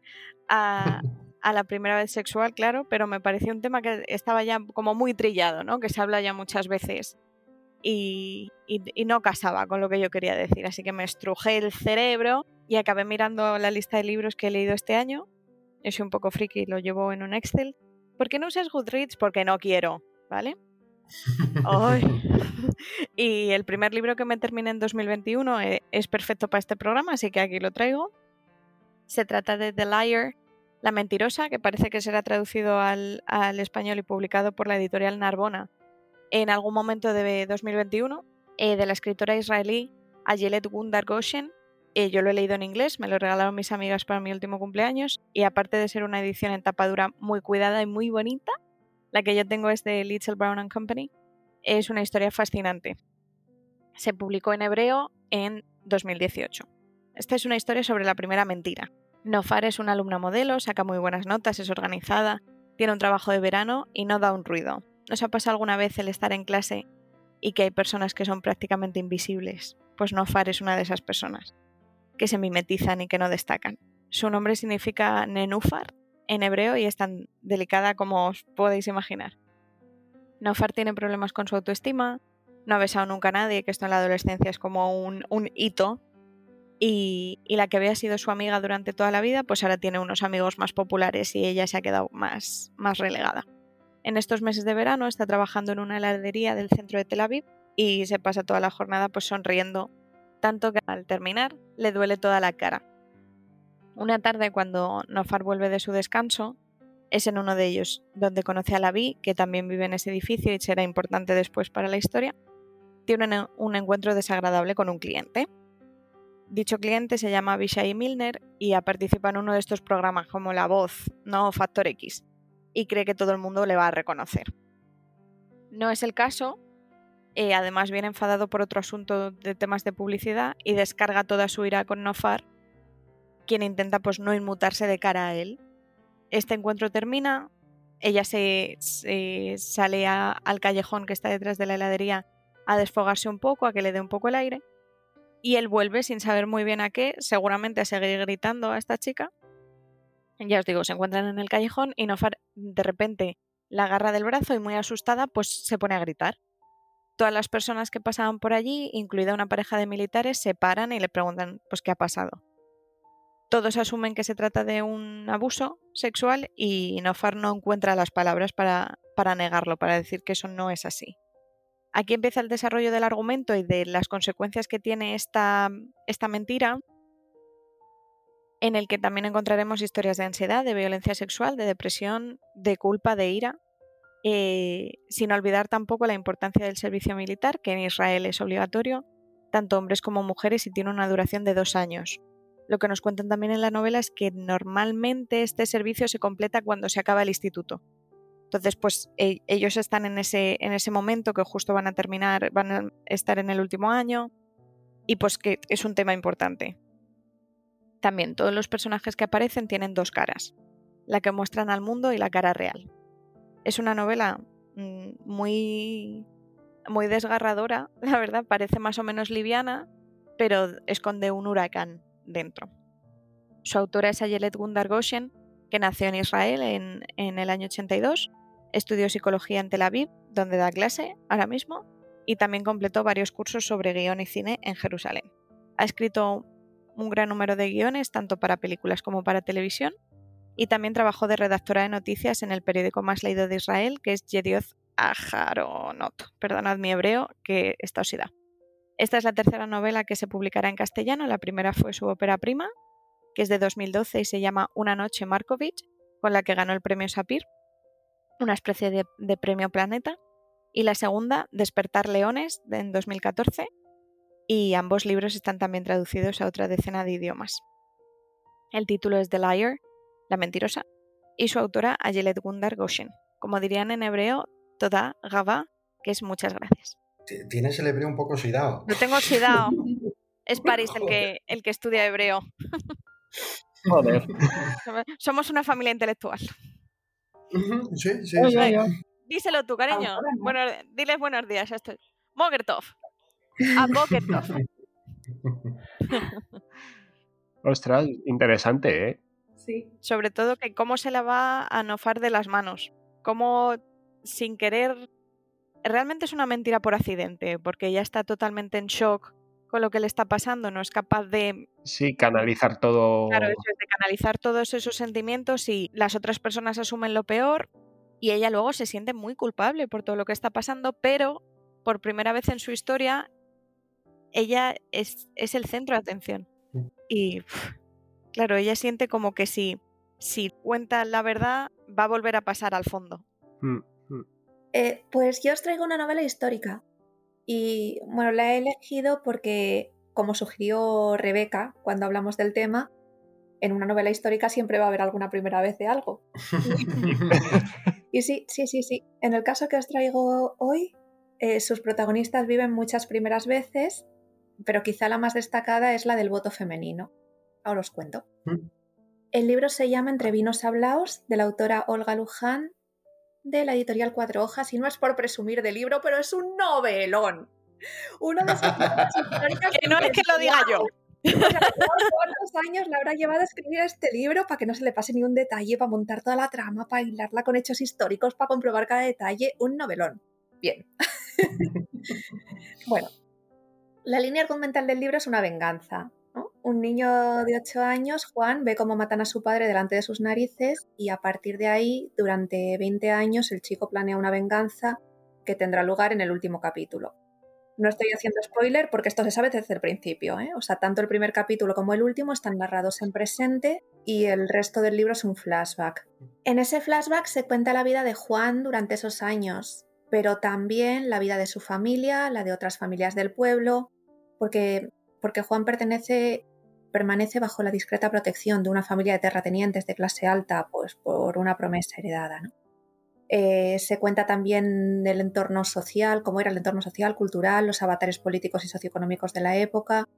S8: a, a la primera vez sexual, claro, pero me pareció un tema que estaba ya como muy trillado, ¿no? Que se habla ya muchas veces y, y- y no casaba con lo que yo quería decir. Así que me estrujé el cerebro y acabé mirando la lista de libros que he leído este año. Yo soy un poco friki, lo llevo en un Excel. ¿Por qué no usas Goodreads? Porque no quiero, ¿vale? Y el primer libro que me terminé en 2021 eh, es perfecto para este programa, así que aquí lo traigo. Se trata de The Liar, La Mentirosa, que parece que será traducido al, al español y publicado por la editorial Narbona en algún momento de 2021, eh, de la escritora israelí Ayelet Gundar Goshen. Eh, yo lo he leído en inglés, me lo regalaron mis amigas para mi último cumpleaños y aparte de ser una edición en tapa dura muy cuidada y muy bonita, la que yo tengo es de Little Brown and Company, es una historia fascinante. Se publicó en hebreo en 2018. Esta es una historia sobre la primera mentira. Nofar es una alumna modelo, saca muy buenas notas, es organizada, tiene un trabajo de verano y no da un ruido. ¿Nos ha pasado alguna vez el estar en clase y que hay personas que son prácticamente invisibles? Pues Nofar es una de esas personas, que se mimetizan y que no destacan. Su nombre significa Nenúfar en hebreo y es tan delicada como os podéis imaginar. Nofar tiene problemas con su autoestima, no ha besado nunca a nadie, que esto en la adolescencia es como un, hito y, la que había sido su amiga durante toda la vida, pues ahora tiene unos amigos más populares y ella se ha quedado más, más relegada. En estos meses de verano está trabajando en una heladería del centro de Tel Aviv y se pasa toda la jornada pues sonriendo, tanto que al terminar le duele toda la cara. Una tarde cuando Nofar vuelve de su descanso, es en uno de ellos donde conoce a Lavi, que también vive en ese edificio y será importante después para la historia, tiene un encuentro desagradable con un cliente. Dicho cliente se llama Vishai Milner y ha participado en uno de estos programas como La Voz, no Factor X, y cree que todo el mundo le va a reconocer. No es el caso, eh, además viene enfadado por otro asunto de temas de publicidad y descarga toda su ira con Nofar, quien intenta pues no inmutarse de cara a él. Este encuentro termina, ella se, sale al callejón que está detrás de la heladería a desfogarse un poco, a que le dé un poco el aire, y él vuelve sin saber muy bien a qué, seguramente a seguir gritando a esta chica. Ya os digo, se encuentran en el callejón y Nofar de repente la agarra del brazo y muy asustada pues se pone a gritar. Todas las personas que pasaban por allí, incluida una pareja de militares, se paran y le preguntan pues qué ha pasado. Todos asumen que se trata de un abuso sexual y Nofar no encuentra las palabras para, negarlo, para decir que eso no es así. Aquí empieza el desarrollo del argumento y de las consecuencias que tiene esta, esta mentira, en el que también encontraremos historias de ansiedad, de violencia sexual, de depresión, de culpa, de ira, eh, sin olvidar tampoco la importancia del servicio militar, que en Israel es obligatorio, tanto hombres como mujeres, y tiene una duración de dos años. Lo que nos cuentan también en la novela es que normalmente este servicio se completa cuando se acaba el instituto. Entonces, pues e, ellos están en ese, en ese momento que justo van a terminar, van a estar en el último año y pues que es un tema importante. También todos los personajes que aparecen tienen dos caras, la que muestran al mundo y la cara real. Es una novela mm, muy muy desgarradora, la verdad, parece más o menos liviana, pero esconde un huracán dentro. Su autora es Ayelet Gundar Goshen, que nació en Israel en, el año 82 Estudió psicología en Tel Aviv, donde da clase ahora mismo, y también completó varios cursos sobre guion y cine en Jerusalén. Ha escrito un gran número de guiones, tanto para películas como para televisión, y también trabajó de redactora de noticias en el periódico más leído de Israel, que es Yedioth Aharonot. Perdonad mi hebreo, que está oxidado. Esta es la tercera novela que se publicará en castellano. La primera fue su ópera prima, que es de 2012 y se llama Una noche Markovich, con la que ganó el premio Sapir una especie de, premio Planeta, y la segunda, Despertar Leones, en 2014, y ambos libros están también traducidos a otra decena de idiomas. El título es The Liar, La Mentirosa, y su autora Ayelet Gundar Goshen. Como dirían en hebreo, Toda Gava, que es muchas gracias.
S4: Tienes el hebreo un poco oxidado.
S8: Lo tengo oxidado. Es París el que, el que estudia hebreo.
S6: Joder.
S8: Somos una familia intelectual.
S4: Sí, sí,
S8: Díselo tú, cariño. Bueno, diles buenos días a esto. Mogertov. A Mogertov.
S6: Ostras, interesante, ¿eh?
S9: Sí.
S8: Sobre todo que cómo se la va a nofar de las manos. Cómo sin querer... Realmente es una mentira por accidente, porque ella está totalmente en shock con lo que le está pasando, no es capaz de...
S6: Sí, canalizar todo...
S8: Claro, eso es de canalizar todos esos sentimientos y las otras personas asumen lo peor y ella luego se siente muy culpable por todo lo que está pasando, pero por primera vez en su historia ella es, es el centro de atención.
S4: Mm.
S8: Y claro, ella siente como que si, si cuenta la verdad va a volver a pasar al fondo.
S6: Mm, mm.
S7: Eh, pues yo os traigo una novela histórica. Y bueno, la he elegido porque, como sugirió Rebeca cuando hablamos del tema, en una novela histórica siempre va a haber alguna primera vez de algo. y sí, sí, sí, sí. En el caso que os traigo hoy, eh, sus protagonistas viven muchas primeras veces, pero quizá la más destacada es la del voto femenino. Ahora os cuento.
S2: El libro se llama Entre vinos hablaos, de la autora Olga Luján, de la editorial Cuatro Hojas, y no es por presumir del libro, pero es un novelón. Uno de esos
S8: Que no es que lo diga yo.
S2: ¿Cuántos años le habrá llevado a escribir este libro para que no se le pase ni un detalle, para montar toda la trama, para hilarla con hechos históricos, para comprobar cada detalle? Un novelón. Bien. bueno, la línea argumental del libro es una venganza. ¿No? Un niño de 8 años, Juan, ve cómo matan a su padre delante de sus narices y a partir de ahí, durante 20 años, el chico planea una venganza que tendrá lugar en el último capítulo. No estoy haciendo spoiler porque esto se sabe desde el principio. ¿eh? O sea, tanto el primer capítulo como el último están narrados en presente y el resto del libro es un flashback. En ese flashback se cuenta la vida de Juan durante esos años, pero también la vida de su familia, la de otras familias del pueblo, porque, porque Juan permanece bajo la discreta protección de una familia de terratenientes de clase alta, pues por una promesa heredada. Eh, se cuenta también del entorno social, cómo era el entorno social, cultural, los avatares políticos y socioeconómicos de la época.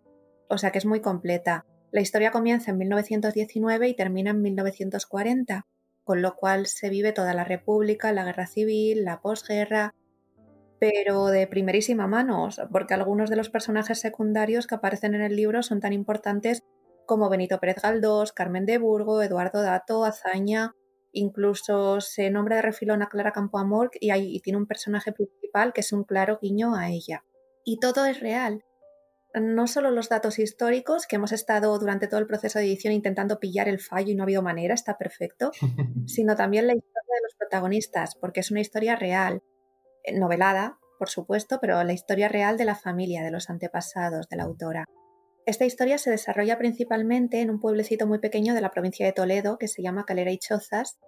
S2: O sea que es muy completa. La historia comienza en 1919 y termina en 1940, con lo cual se vive toda la República, la Guerra Civil, la posguerra, pero de primerísima mano, porque algunos de los personajes secundarios que aparecen en el libro son tan importantes como Benito Pérez Galdós, Carmen de Burgo, Eduardo Dato, Azaña Incluso se nombra de refilón a Clara Campoamor y, y tiene un personaje principal que es un claro guiño a ella. Y todo es real. No solo los datos históricos, que hemos estado durante todo el proceso de edición intentando pillar el fallo y no ha habido manera, está perfecto, sino también la historia de los protagonistas, porque es una historia real, novelada, por supuesto, pero la historia real de la familia, de los antepasados de la autora. Esta historia se desarrolla principalmente en un pueblecito muy pequeño de la provincia de Toledo que se llama Calera y Chozas,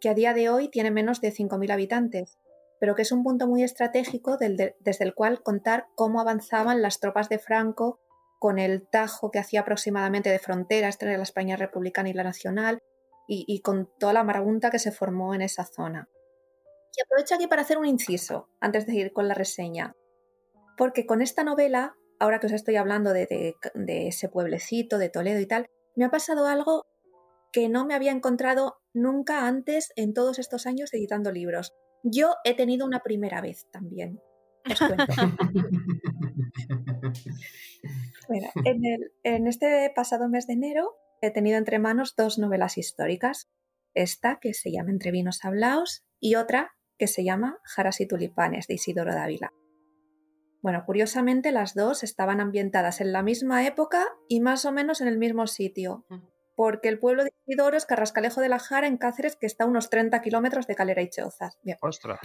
S2: que a día de hoy tiene menos de 5.000 habitantes, pero que es un punto muy estratégico desde el cual contar cómo avanzaban las tropas de Franco con el tajo que hacía aproximadamente de frontera entre la España republicana y la nacional y, y con toda la marabunta que se formó en esa zona. Y aprovecho aquí para hacer un inciso antes de ir con la reseña, porque con esta novela ahora que os estoy hablando de, ese pueblecito, de Toledo y tal, me ha pasado algo que no me había encontrado nunca antes en todos estos años editando libros. Yo he tenido una primera vez también. Os cuento. en, en, este pasado mes de enero he tenido entre manos dos novelas históricas. Esta que se llama Entre vinos hablaos y otra que se llama Jaras y tulipanes de Isidoro Dávila. Bueno, curiosamente las dos estaban ambientadas en la misma época y más o menos en el mismo sitio, porque el pueblo de Isidoro es Carrascalejo de la Jara en Cáceres, que está a unos 30 kilómetros de Calera y Chozas. Bien.
S6: ¡Ostras!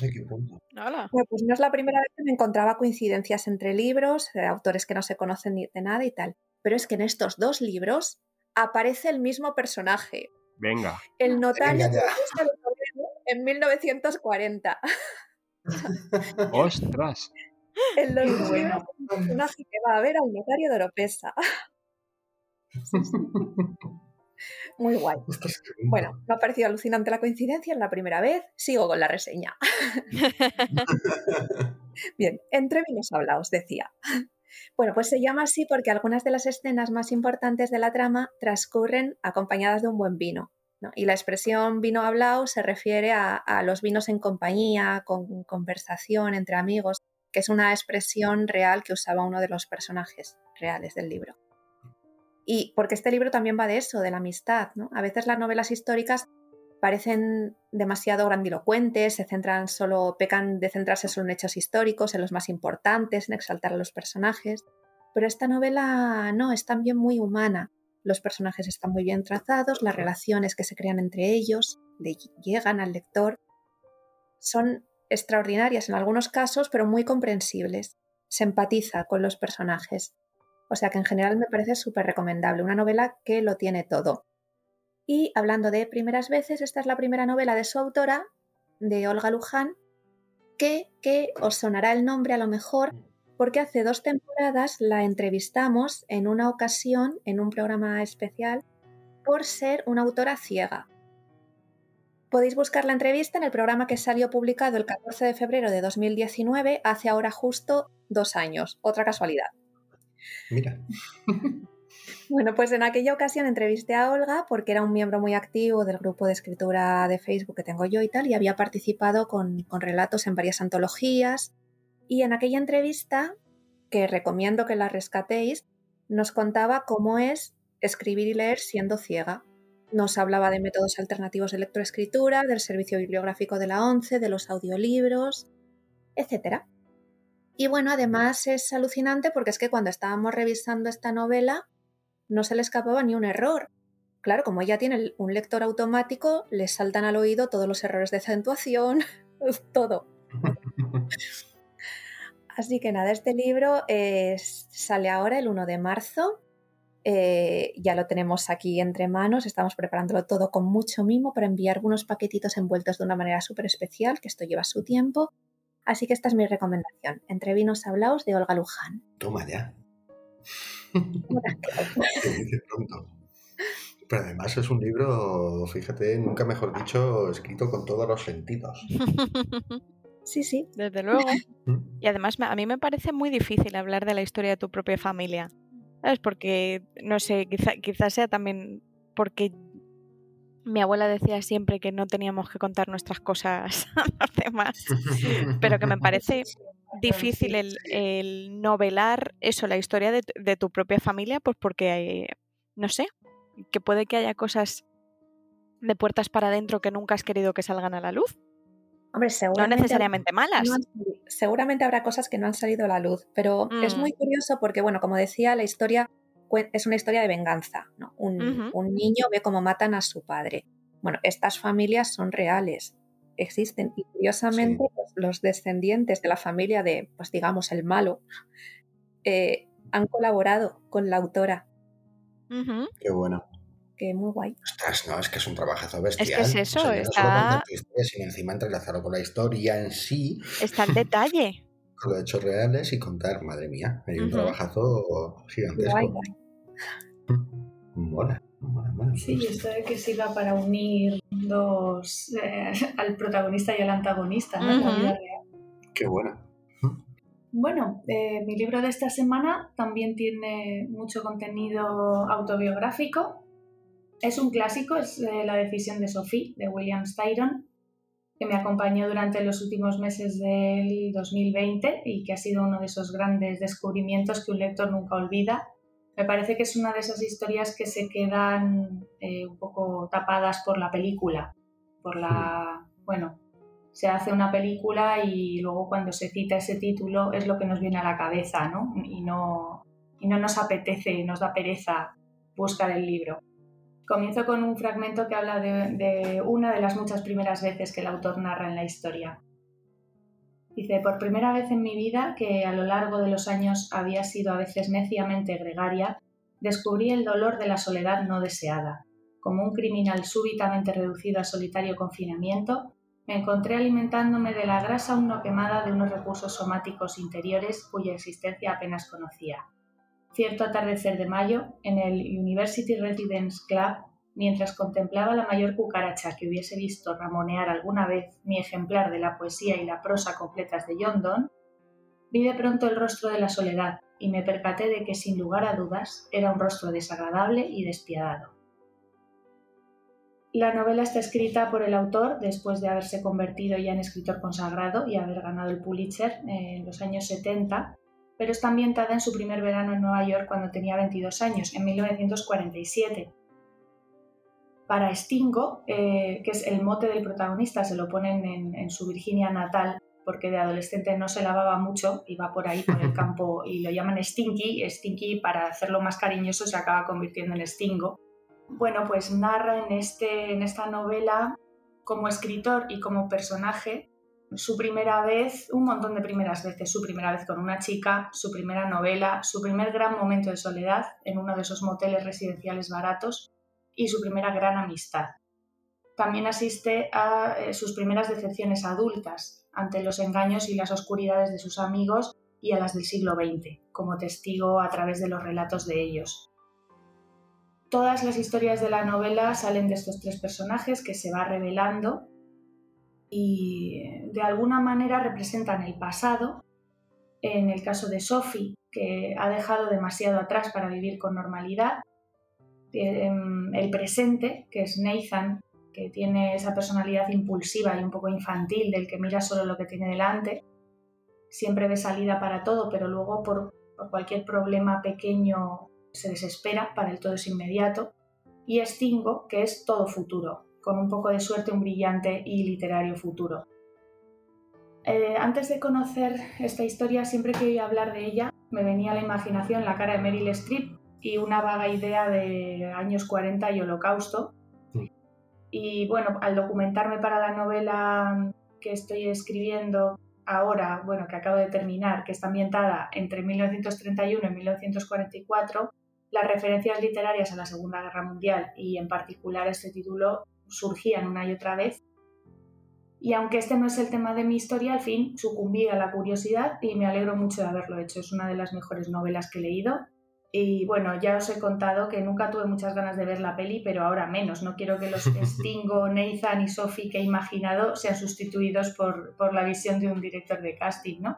S2: Bueno, pues no es la primera vez que me encontraba coincidencias entre libros, de autores que no se conocen ni de nada y tal, pero es que en estos dos libros aparece el mismo personaje.
S6: Venga.
S2: El notario de en 1940.
S6: ¡Ostras!
S2: En los libros, un personaje que va a ver al notario de Oropesa. Muy guay. Bueno, me ha parecido alucinante la coincidencia, es la primera vez. Sigo con la reseña. Bien, entre vinos hablaos, decía. Bueno, pues se llama así porque algunas de las escenas más importantes de la trama transcurren acompañadas de un buen vino. Y la expresión vino hablado se refiere a, los vinos en compañía, con conversación entre amigos que es una expresión real que usaba uno de los personajes reales del libro. Y porque este libro también va de eso, de la amistad. A veces las novelas históricas parecen demasiado grandilocuentes, se centran solo, pecan de centrarse solo en hechos históricos, en los más importantes, en exaltar a los personajes. Pero esta novela no, es también muy humana. Los personajes están muy bien trazados, las relaciones que se crean entre ellos le llegan al lector. Son extraordinarias en algunos casos, pero muy comprensibles. Se empatiza con los personajes. O sea que en general me parece súper recomendable, una novela que lo tiene todo. Y hablando de primeras veces, esta es la primera novela de su autora, de Olga Luján, que, que os sonará el nombre a lo mejor porque hace dos temporadas la entrevistamos en una ocasión en un programa especial por ser una autora ciega. Podéis buscar la entrevista en el programa que salió publicado el 14 de febrero de 2019, hace ahora justo dos años. Otra casualidad.
S4: Mira.
S2: Bueno, pues en aquella ocasión entrevisté a Olga porque era un miembro muy activo del grupo de escritura de Facebook que tengo yo y tal, y había participado con, con relatos en varias antologías. Y en aquella entrevista, que recomiendo que la rescatéis, nos contaba cómo es escribir y leer siendo ciega. Nos hablaba de métodos alternativos de lectoescritura, del servicio bibliográfico de la ONCE, de los audiolibros, etc. Y bueno, además es alucinante porque es que cuando estábamos revisando esta novela no se le escapaba ni un error. Claro, como ella tiene un lector automático, le saltan al oído todos los errores de acentuación, todo. Así que nada, este libro sale ahora el 1 de marzo. Eh, ya lo tenemos aquí entre manos, estamos preparándolo todo con mucho mimo para enviar unos paquetitos envueltos de una manera súper especial, que esto lleva su tiempo. Así que esta es mi recomendación, Entre vinos hablaos de Olga Luján.
S4: Toma ya. Pero además es un libro, fíjate, nunca mejor dicho, escrito con todos los sentidos.
S2: Sí, sí.
S8: Desde luego. Y además a mí me parece muy difícil hablar de la historia de tu propia familia. ¿Sabes? Porque, no sé, quizás quizá sea también porque mi abuela decía siempre que no teníamos que contar nuestras cosas a los demás, pero que me parece difícil el, novelar eso, la historia de, tu propia familia, pues porque, no sé, que puede que haya cosas de puertas para adentro que nunca has querido que salgan a la luz.
S2: Hombre, seguramente,
S8: no necesariamente malas.
S2: seguramente habrá cosas que no han salido a la luz, pero es muy mm. curioso porque, bueno, como decía, la historia es una historia de venganza. Un, niño ve cómo matan a su padre. Bueno, estas familias son reales, existen. Y curiosamente, pues, los descendientes de la familia de, pues digamos, el malo, eh, han colaborado con la autora.
S4: Qué bueno
S2: que muy guay.
S4: Ostras, no, es que es un trabajazo bestial.
S8: Es que es eso, está...
S4: sino encima entrelazarlo con la historia en sí.
S8: Está el detalle.
S4: Con los hechos reales y contar, madre mía, hay un trabajazo gigantesco. Mola, mola, mola.
S9: Sí, esto de que sirva para unir dos, eh, al protagonista y al antagonista, ¿no?
S4: Qué bueno.
S9: Bueno, eh, mi libro de esta semana también tiene mucho contenido autobiográfico es un clásico, es eh, La decisión de Sophie, de William Styron, que me acompañó durante los últimos meses del 2020 y que ha sido uno de esos grandes descubrimientos que un lector nunca olvida. Me parece que es una de esas historias que se quedan eh, un poco tapadas por la película, por la, bueno, se hace una película y luego cuando se cita ese título es lo que nos viene a la cabeza, ¿no? Y no, y no nos apetece, nos da pereza buscar el libro. Comienzo con un fragmento que habla de, una de las muchas primeras veces que el autor narra en la historia. Dice, por primera vez en mi vida, que a lo largo de los años había sido a veces neciamente gregaria, descubrí el dolor de la soledad no deseada. Como un criminal súbitamente reducido a solitario confinamiento, me encontré alimentándome de la grasa aún no quemada de unos recursos somáticos interiores cuya existencia apenas conocía cierto atardecer de mayo, en el University Residence Club, mientras contemplaba la mayor cucaracha que hubiese visto ramonear alguna vez mi ejemplar de la poesía y la prosa completas de John Donne, vi de pronto el rostro de la soledad y me percaté de que sin lugar a dudas era un rostro desagradable y despiadado. La novela está escrita por el autor después de haberse convertido ya en escritor consagrado y haber ganado el Pulitzer en los años 70 pero está ambientada en su primer verano en Nueva York cuando tenía 22 años, en 1947. Para Stingo, eh, que es el mote del protagonista, se lo ponen en, su Virginia natal, porque de adolescente no se lavaba mucho, iba por ahí por el campo y lo llaman Stinky. Stinky, para hacerlo más cariñoso, se acaba convirtiendo en Stingo. Bueno, pues narra en, este, en esta novela, como escritor y como personaje, su primera vez, un montón de primeras veces, su primera vez con una chica, su primera novela, su primer gran momento de soledad en uno de esos moteles residenciales baratos y su primera gran amistad. También asiste a eh, sus primeras decepciones adultas ante los engaños y las oscuridades de sus amigos y a las del siglo XX, como testigo a través de los relatos de ellos. Todas las historias de la novela salen de estos tres personajes que se va revelando y de alguna manera representan el pasado. En el caso de Sophie, que ha dejado demasiado atrás para vivir con normalidad, em, el presente, que es Nathan, que tiene esa personalidad impulsiva y un poco infantil del que mira solo lo que tiene delante, siempre ve salida para todo, pero luego por, cualquier problema pequeño se desespera, para el todo es inmediato, y Stingo, que es todo futuro, con un poco de suerte un brillante y literario futuro. Eh, antes de conocer esta historia, siempre que oía hablar de ella, me venía a la imaginación la cara de Meryl Streep y una vaga idea de años 40 y holocausto. Y bueno, al documentarme para la novela que estoy escribiendo ahora, bueno, que acabo de terminar, que está ambientada entre 1931 y 1944, las referencias literarias a la Segunda Guerra Mundial y en particular este título surgían una y otra vez y aunque este no es el tema de mi historia, al fin sucumbí a la curiosidad y me alegro mucho de haberlo hecho. Es una de las mejores novelas que he leído. Y bueno, ya os he contado que nunca tuve muchas ganas de ver la peli, pero ahora menos. No quiero que los Stingo, Nathan y Sophie que he imaginado sean sustituidos por, por la visión de un director de casting, ¿no?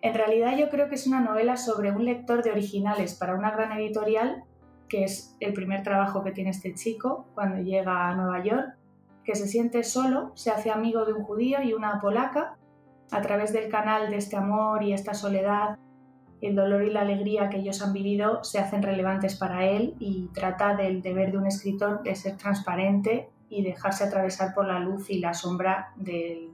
S9: En realidad yo creo que es una novela sobre un lector de originales para una gran editorial, que es el primer trabajo que tiene este chico cuando llega a Nueva York que se siente solo, se hace amigo de un judío y una polaca, a través del canal de este amor y esta soledad, el dolor y la alegría que ellos han vivido se hacen relevantes para él y trata del deber de un escritor de ser transparente y dejarse atravesar por la luz y la sombra del,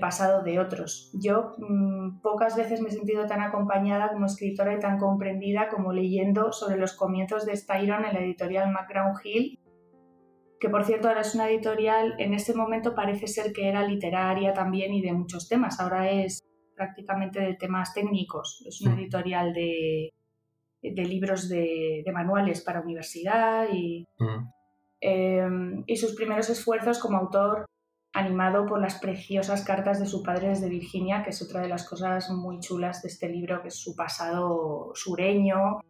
S9: pasado de otros. Yo mm, pocas veces me he sentido tan acompañada como escritora y tan comprendida como leyendo sobre los comienzos de Styron en la editorial McGraw Hill que por cierto ahora es una editorial, en este momento parece ser que era literaria también y de muchos temas, ahora es prácticamente de temas técnicos, es una editorial de, libros de, manuales para universidad y, em, y sus primeros esfuerzos como autor animado por las preciosas cartas de su padre desde Virginia, que es otra de las cosas muy chulas de este libro, que es su pasado sureño,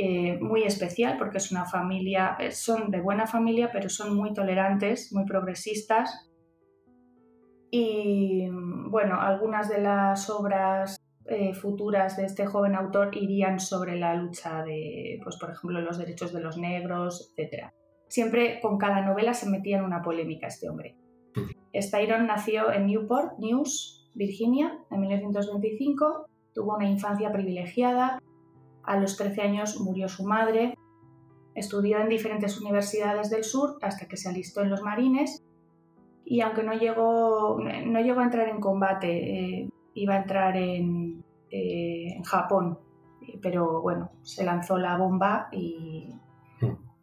S9: eh, muy especial porque es una familia, eh, son de buena familia, pero son muy tolerantes, muy progresistas. Y bueno, algunas de las obras eh, futuras de este joven autor irían sobre la lucha de, pues por ejemplo, los derechos de los negros, etc. Siempre con cada novela se metía en una polémica este hombre. Styron nació en Newport News, Virginia, en 1925. Tuvo una infancia privilegiada, a los 13 años murió su madre. Estudió en diferentes universidades del sur hasta que se alistó en los marines y aunque no llegó, no llegó a entrar en combate, eh, iba a entrar en, eh, en, Japón, pero bueno, se lanzó la bomba y,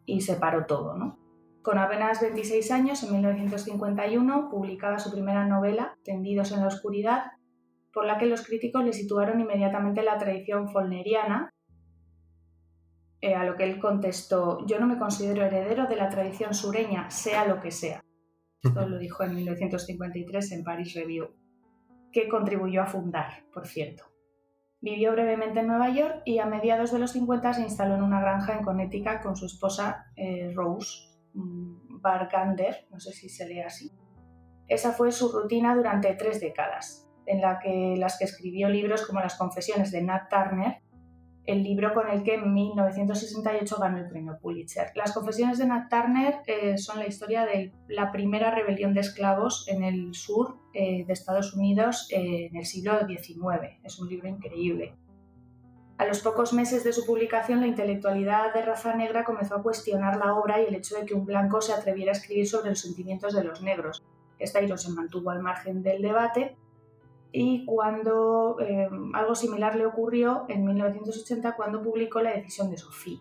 S9: y se paró todo. ¿no? Con apenas 26 años, en 1951, publicaba su primera novela, Tendidos en la Oscuridad, por la que los críticos le situaron inmediatamente en la tradición folneriana eh, a lo que él contestó, yo no me considero heredero de la tradición sureña, sea lo que sea. Esto lo dijo en 1953 en Paris Review, que contribuyó a fundar, por cierto. Vivió brevemente en Nueva York y a mediados de los 50 se instaló en una granja en Connecticut con su esposa eh, Rose Bargander, no sé si se lee así. Esa fue su rutina durante tres décadas, en las que escribió libros como Las Confesiones de Nat Turner el libro con el que en 1968 ganó el premio Pulitzer. Las confesiones de Nat Turner eh, son la historia de la primera rebelión de esclavos en el sur eh, de Estados Unidos eh, en el siglo XIX. Es un libro increíble. A los pocos meses de su publicación, la intelectualidad de raza negra comenzó a cuestionar la obra y el hecho de que un blanco se atreviera a escribir sobre los sentimientos de los negros. Esta se mantuvo al margen del debate y cuando eh, algo similar le ocurrió en 1980 cuando publicó La decisión de Sophie.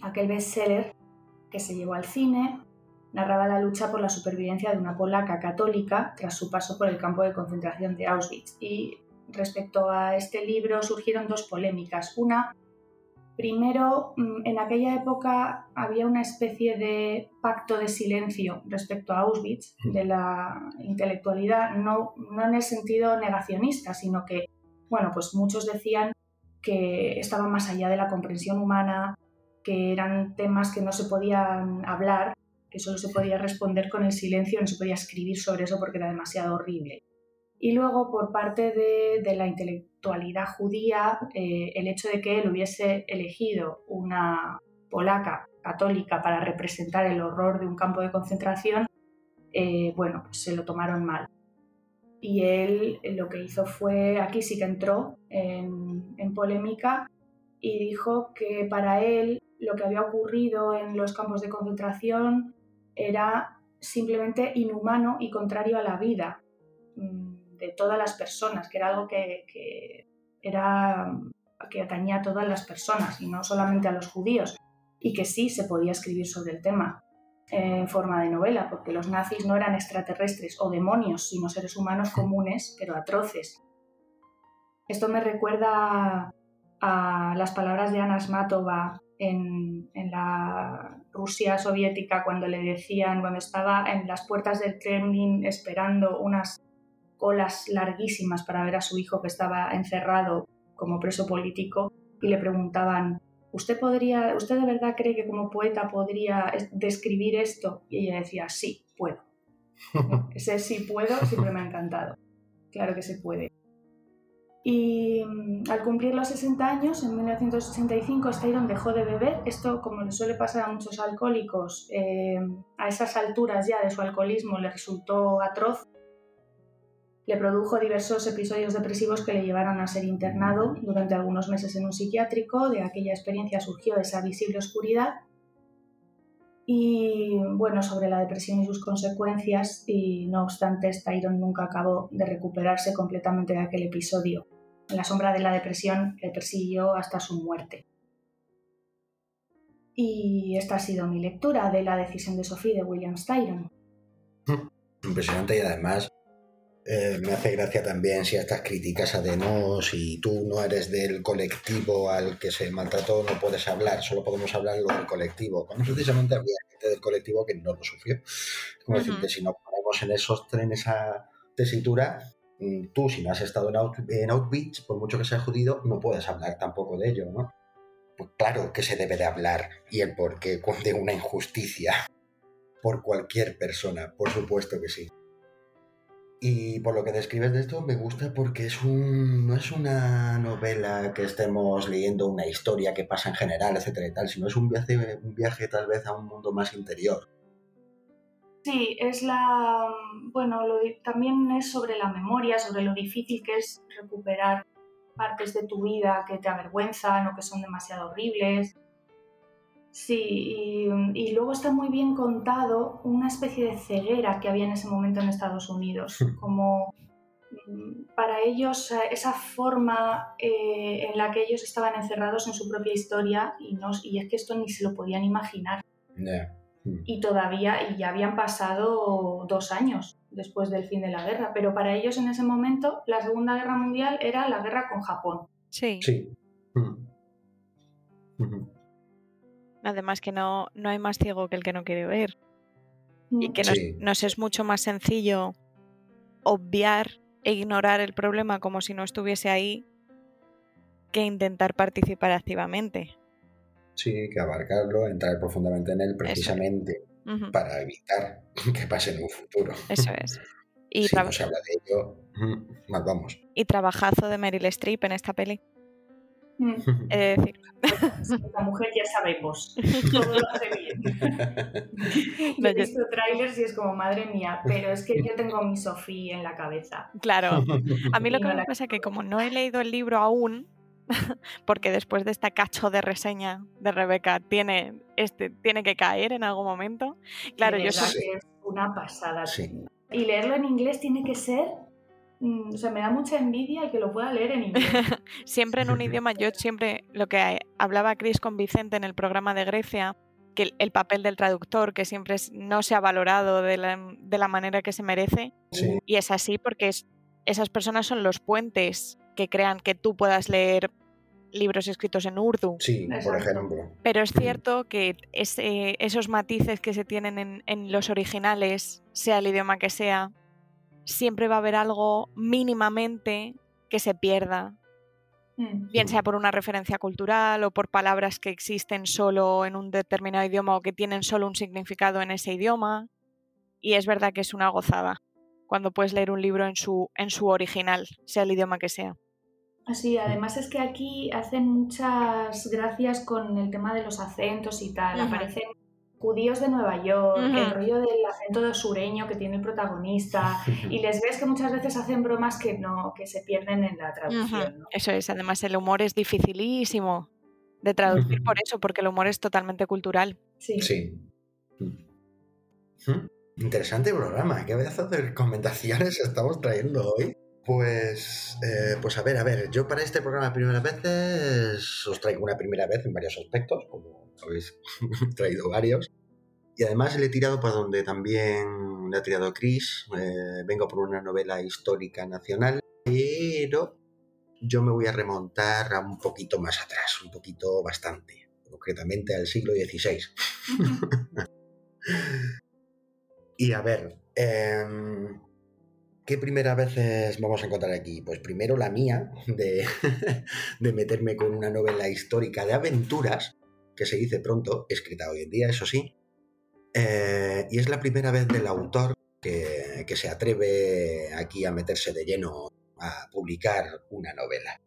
S9: Aquel bestseller que se llevó al cine narraba la lucha por la supervivencia de una polaca católica tras su paso por el campo de concentración de Auschwitz. Respecto a este libro surgieron dos polémicas. Una Primero, mm, en aquella época había una especie de pacto de silencio respecto a Auschwitz, de la intelectualidad, no, en el sentido negacionista, sino que, bueno, pues muchos decían que estaban más allá de la comprensión humana, que eran temas que no se podían hablar, que solo se podía responder con el silencio, no se podía escribir sobre eso porque era demasiado horrible. Y luego, por parte de, la intelectualidad judía, eh, el hecho de que él hubiese elegido una, polaca católica para representar el horror de un campo de concentración, eh, bueno, pues se lo tomaron mal. Y él lo que hizo fue, aquí sí que entró en, en polémica y dijo que para él lo que había ocurrido en los campos de concentración era simplemente inhumano y contrario a la vida mm, de todas las personas, que era algo que, era, que atañía a todas las personas y no solamente a los judíos, y que sí se podía escribir sobre el tema en forma de novela, porque los nazis no eran extraterrestres o demonios, sino seres humanos comunes, pero atroces. Esto me recuerda a las palabras de Ana Smatova en, la Rusia soviética cuando le decían, cuando estaba en las puertas del Kremlin esperando unas colas larguísimas para ver a su hijo que estaba encerrado como preso político y le preguntaban, ¿usted podría, usted de verdad cree que como poeta podría describir esto? Y ella decía, sí, puedo. Ese sí puedo siempre me ha encantado. Claro que se puede. Y mm, al cumplir los 60 años, en 1985, Styron dejó de beber. Esto, como le suele pasar a muchos alcohólicos, eh, a esas alturas ya de su alcoholismo le resultó atroz. Le produjo diversos episodios depresivos que le llevaron a ser internado durante algunos meses en un psiquiátrico. De aquella experiencia surgió esa visible oscuridad. Y bueno, sobre la depresión y sus consecuencias, y no obstante, Styron nunca acabó de recuperarse completamente de aquel episodio la sombra de la depresión le persiguió hasta su muerte. Y esta ha sido mi lectura de La decisión de Sophie de William Styron.
S4: Impresionante y además eh, me hace gracia también si estas críticas a no, si tú no eres del colectivo al que se maltrató, no puedes hablar, solo podemos hablar lo del colectivo. Cuando precisamente había gente del colectivo que no lo sufrió. Como decir que si nos ponemos en esos trenes esa tesitura, Mm, tú, si no has estado en, Outbeach, por mucho que sea jodido, no puedes hablar tampoco de ello, ¿no? Pues claro que se debe de hablar y el porqué de una injusticia por cualquier persona, por supuesto que sí. Y por lo que describes de esto, me gusta porque es un, no es una novela que estemos leyendo una historia que pasa en general, etcétera y tal, sino es un viaje, un viaje tal vez a un mundo más interior.
S9: Sí, es la. Bueno, también es sobre la memoria, sobre lo difícil que es recuperar partes de tu vida que te avergüenzan o que son demasiado horribles. Sí, y, luego está muy bien contado una especie de ceguera que había en ese momento en Estados Unidos, como mm, para ellos eh, esa forma eh, en la que ellos estaban encerrados en su propia historia y, no, y es que esto ni se lo podían imaginar. Mm. y todavía y ya habían pasado dos años después del fin de la guerra, pero para ellos en ese momento la Segunda Guerra Mundial era la guerra con Japón.
S8: Sí.
S4: Sí.
S8: Mm. Además que no, no hay más ciego que el que no quiere ver. Y mm. que nos, es mucho más sencillo obviar e ignorar el problema como si no estuviese ahí que intentar participar activamente.
S4: Sí, que abarcarlo, entrar profundamente en él precisamente para evitar que pase en un futuro.
S8: Eso es.
S4: Y si no se habla de ello, mal vamos.
S8: Y trabajazo de Meryl Streep en esta peli.
S9: Mm. Es decir. La mujer ya sabemos, todo lo hace bien. he visto trailers y es como, madre mía, pero es que yo tengo mi Sofía en la cabeza.
S8: Claro, a mí lo que me pasa es que como no he leído el libro aún, porque después de esta cacho de reseña de Rebeca tiene, este, tiene que caer en algún momento. Claro, yo
S9: soy... Es una pasada. Y leerlo en inglés tiene que ser mm, o sea, me da mucha envidia el que lo pueda leer en inglés.
S8: siempre en un idioma, yo siempre, lo que hablaba Chris con Vicente en el programa de Grecia, que el, papel del traductor, que siempre no se ha valorado de la, manera que se merece, y es así porque esas personas son los puentes que crean que tú puedas leer libros escritos en urdu.
S4: Sí, por ejemplo.
S8: Pero es cierto que esos matices que se tienen en, los originales, sea el idioma que sea, siempre va a haber algo mínimamente que se pierda. Mm. Bien sea por una referencia cultural o por palabras que existen solo en un determinado idioma o que tienen solo un significado en ese idioma. Y es verdad que es una gozada cuando puedes leer un libro en su, en su original, sea el idioma que sea.
S9: Sí, además es que aquí hacen muchas gracias con el tema de los acentos y tal. Aparecen judíos de Nueva York, el rollo del acento sureño que tiene el protagonista, y les ves que muchas veces hacen bromas que no, que se pierden en la traducción. ¿no?
S8: Eso es, además el humor es dificilísimo de traducir por eso, porque el humor es totalmente cultural.
S9: Sí.
S4: Sí. Mm. Interesante programa. ¿Qué pedazo de recomendaciones estamos trayendo hoy? Pues, eh, pues a ver, a ver, yo para este programa primeras veces os traigo una primera vez en varios aspectos, como habéis traído varios. Y además le he tirado para donde también le ha tirado Chris. eh, vengo por una novela histórica nacional, pero yo me voy a remontar a un poquito más atrás, un poquito bastante, concretamente al siglo XVI. Y a ver, em, ¿qué primera veces vamos a encontrar aquí? Pues primero la mía, de, de meterme con una novela histórica de aventuras, que se dice pronto, escrita hoy en día, eso sí. Eh, y es la primera vez del autor que, que se atreve aquí a meterse de lleno a publicar una novela.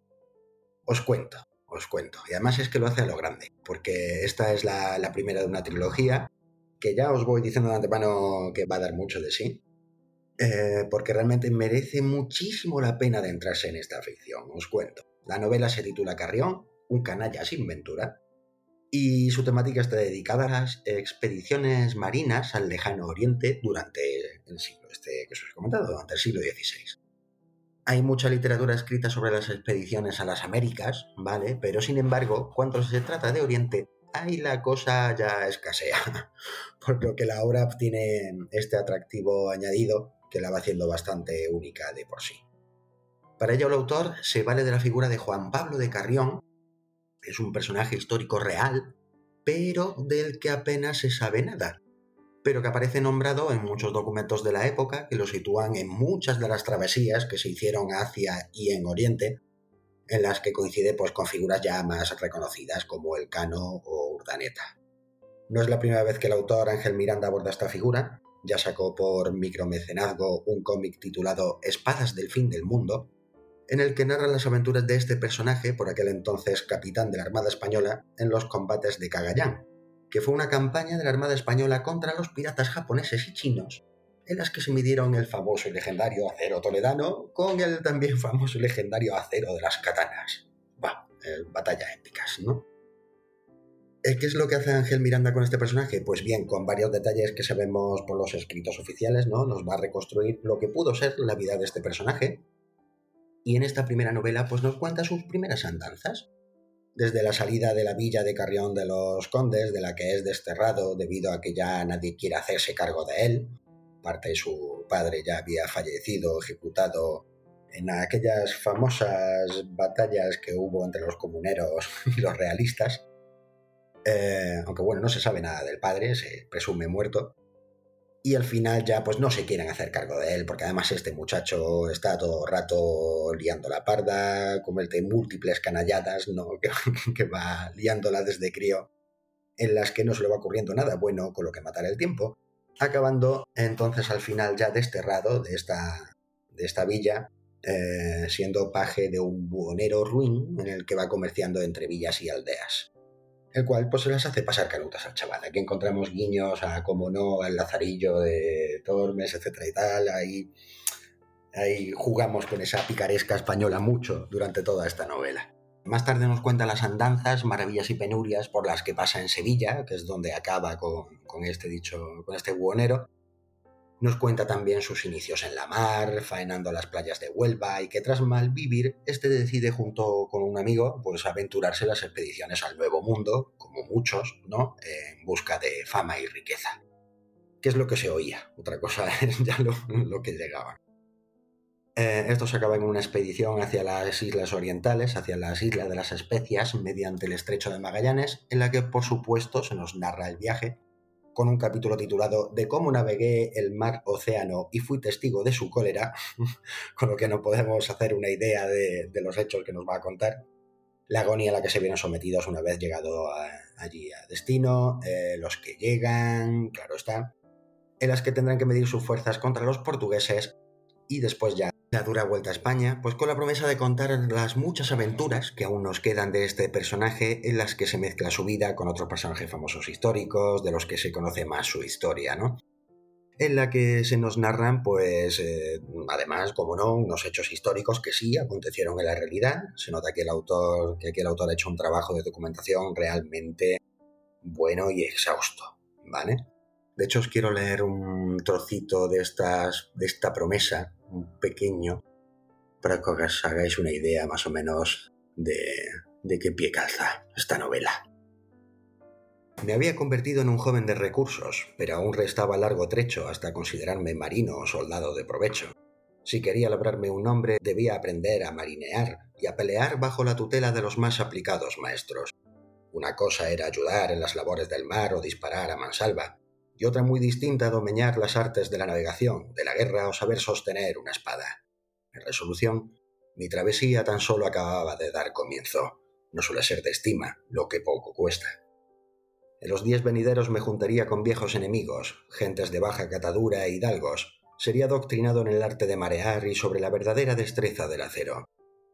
S4: Os cuento, os cuento. Y además es que lo hace a lo grande, porque esta es la, la primera de una trilogía que ya os voy diciendo de antemano que va a dar mucho de sí, eh, porque realmente merece muchísimo la pena de entrarse en esta ficción, os cuento. La novela se titula Carrión, un canalla sin ventura, y su temática está dedicada a las expediciones marinas al lejano oriente durante el siglo este que os he comentado, durante el siglo XVI. Hay mucha literatura escrita sobre las expediciones a las Américas, ¿vale? Pero sin embargo, cuando se trata de Oriente, ahí la cosa ya escasea, por lo que la obra tiene este atractivo añadido que la va haciendo bastante única de por sí. Para ello el autor se vale de la figura de Juan Pablo de Carrión, es un personaje histórico real, pero del que apenas se sabe nada, pero que aparece nombrado en muchos documentos de la época que lo sitúan en muchas de las travesías que se hicieron hacia y en Oriente, en las que coincide pues, con figuras ya más reconocidas como el Cano o Urdaneta. No es la primera vez que el autor Ángel Miranda aborda esta figura, ya sacó por micromecenazgo un cómic titulado Espadas del fin del mundo, en el que narra las aventuras de este personaje, por aquel entonces capitán de la Armada Española, en los combates de Cagayán, que fue una campaña de la Armada Española contra los piratas japoneses y chinos, en las que se midieron el famoso y legendario acero toledano con el también famoso y legendario acero de las katanas. Va, eh, batalla épicas, ¿no? Eh, ¿Qué es lo que hace Ángel Miranda con este personaje? Pues bien, con varios detalles que sabemos por los escritos oficiales, ¿no? Nos va a reconstruir lo que pudo ser la vida de este personaje. Y en esta primera novela, pues nos cuenta sus primeras andanzas. Desde la salida de la villa de Carrión de los Condes, de la que es desterrado debido a que ya nadie quiere hacerse cargo de él. Parte de su padre ya había fallecido, ejecutado en aquellas famosas batallas que hubo entre los comuneros y los realistas. Eh, aunque bueno, no se sabe nada del padre, se presume muerto. Y al final ya pues no se quieren hacer cargo de él, porque además este muchacho está todo el rato liando la parda, comete múltiples canalladas, ¿no? que, que va liándola desde crío, en las que no se le va ocurriendo nada bueno con lo que matar el tiempo, acabando entonces al final ya desterrado de esta, de esta villa, eh, siendo paje de un buhonero ruin en el que va comerciando entre villas y aldeas el cual pues se las hace pasar canutas al chaval. Aquí encontramos guiños a, como no, al Lazarillo de Tormes, etcétera y tal. Ahí, jugamos con esa picaresca española mucho durante toda esta novela. Más tarde nos cuenta las andanzas, maravillas y penurias por las que pasa en Sevilla, que es donde acaba con, con este dicho, con este buhonero. Nos cuenta también sus inicios en la mar, faenando las playas de Huelva y que tras mal vivir, este decide junto con un amigo pues aventurarse en las expediciones al Nuevo Mundo, como muchos, ¿no? En busca de fama y riqueza. ¿Qué es lo que se oía? Otra cosa es ya lo, lo que llegaba. Eh, esto se acaba en una expedición hacia las islas orientales, hacia las islas de las especias, mediante el estrecho de Magallanes, en la que por supuesto se nos narra el viaje con un capítulo titulado De cómo navegué el mar océano y fui testigo de su cólera, con lo que no podemos hacer una idea de, los hechos que nos va a contar. La agonía a la que se vieron sometidos una vez llegado allí a destino, eh, los que llegan, claro está, en las que tendrán que medir sus fuerzas contra los portugueses y después ya la dura vuelta a España, pues con la promesa de contar las muchas aventuras que aún nos quedan de este personaje en las que se mezcla su vida con otros personajes famosos históricos, de los que se conoce más su historia, ¿no? En la que se nos narran, pues, eh, además, como no, unos hechos históricos que sí acontecieron en la realidad. Se nota que el autor, que aquí el autor ha hecho un trabajo de documentación realmente bueno y exhausto, ¿vale? De hecho, os quiero leer un trocito de, esta promesa, un pequeño, para que os hagáis una idea más o menos de, de qué pie calza esta novela. Me había convertido en un joven de recursos, pero aún restaba largo trecho hasta considerarme marino o soldado de provecho. Si quería labrarme un nombre, debía aprender a marinear y a pelear bajo la tutela de los más aplicados maestros. Una cosa era ayudar en las labores del mar o disparar a mansalva, y otra muy distinta domeñar las artes de la navegación, de la guerra o saber sostener una espada. En resolución, mi travesía tan solo acababa de dar comienzo. No suele ser de estima, lo que poco cuesta. En los días venideros me juntaría con viejos enemigos, gentes de baja catadura e hidalgos. Sería doctrinado en el arte de marear y sobre la verdadera destreza del acero.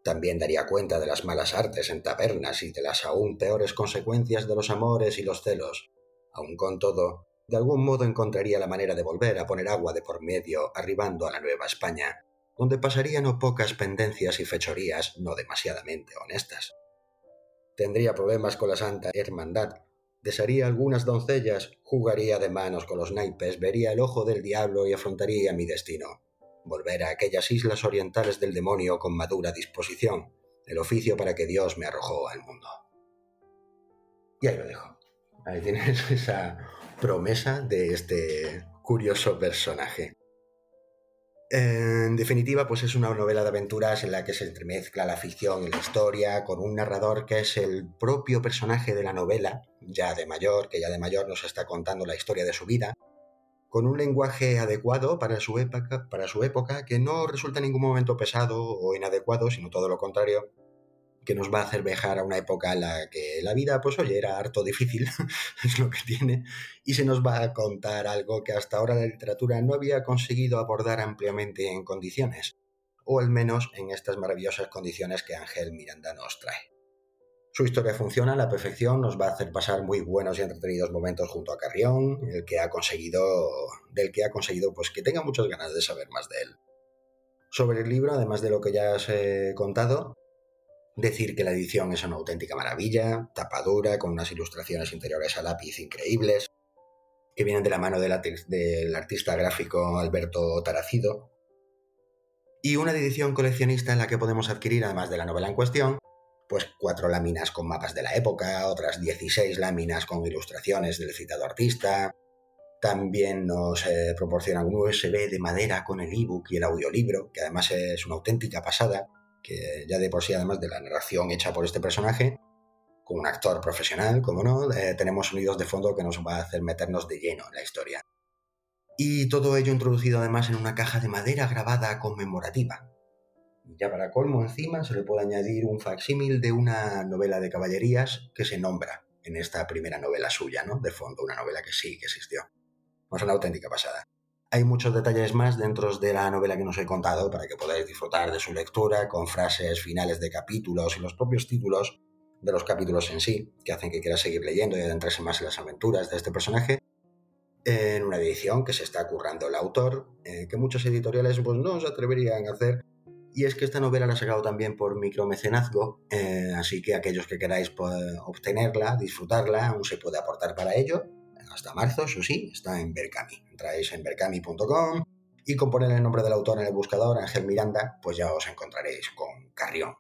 S4: También daría cuenta de las malas artes en tabernas y de las aún peores consecuencias de los amores y los celos. Aun con todo, de algún modo encontraría la manera de volver a poner agua de por medio arribando a la Nueva España, donde pasaría no pocas pendencias y fechorías no demasiadamente honestas. Tendría problemas con la Santa Hermandad, desharía algunas doncellas, jugaría de manos con los naipes, vería el ojo del diablo y afrontaría mi destino. Volver a aquellas islas orientales del demonio con madura disposición, el oficio para que Dios me arrojó al mundo. Y ahí lo dejo. Ahí tienes esa promesa de este curioso personaje. En definitiva, pues es una novela de aventuras en la que se entremezcla la ficción y la historia, con un narrador que es el propio personaje de la novela, ya de mayor, que ya de mayor nos está contando la historia de su vida, con un lenguaje adecuado para su época, para su época que no resulta en ningún momento pesado o inadecuado, sino todo lo contrario, que nos va a hacer viajar a una época en la que la vida, pues oye, era harto difícil, es lo que tiene, y se nos va a contar algo que hasta ahora la literatura no había conseguido abordar ampliamente en condiciones, o al menos en estas maravillosas condiciones que Ángel Miranda nos trae. Su historia funciona a la perfección, nos va a hacer pasar muy buenos y entretenidos momentos junto a Carrión, el que ha conseguido, del que ha conseguido pues que tenga muchas ganas de saber más de él. Sobre el libro, además de lo que ya os he contado, Decir que la edición es una auténtica maravilla, tapadura, con unas ilustraciones interiores a lápiz increíbles, que vienen de la mano del, artista gráfico Alberto Taracido, y una edición coleccionista en la que podemos adquirir, además de la novela en cuestión, pues cuatro láminas con mapas de la época, otras 16 láminas con ilustraciones del citado artista. También nos eh, proporciona un USB de madera con el ebook y el audiolibro, que además es una auténtica pasada que ya de por sí, además de la narración hecha por este personaje, con un actor profesional, como no, eh, tenemos sonidos de fondo que nos va a hacer meternos de lleno en la historia. Y todo ello introducido además en una caja de madera grabada conmemorativa. Ya para colmo encima se le puede añadir un facsímil de una novela de caballerías que se nombra en esta primera novela suya, ¿no? De fondo, una novela que sí que existió. Es una auténtica pasada. Hay muchos detalles más dentro de la novela que nos he contado para que podáis disfrutar de su lectura con frases finales de capítulos y los propios títulos de los capítulos en sí, que hacen que quieras seguir leyendo y adentrarse más en las aventuras de este personaje, en una edición que se está currando el autor, eh, que muchos editoriales pues, no se atreverían a hacer. Y es que esta novela la ha sacado también por micromecenazgo, eh, así que aquellos que queráis pues, obtenerla, disfrutarla, aún se puede aportar para ello hasta marzo, eso sí, está en Berkami. Entráis en berkami.com y con poner el nombre del autor en el buscador, Ángel Miranda, pues ya os encontraréis con Carrión.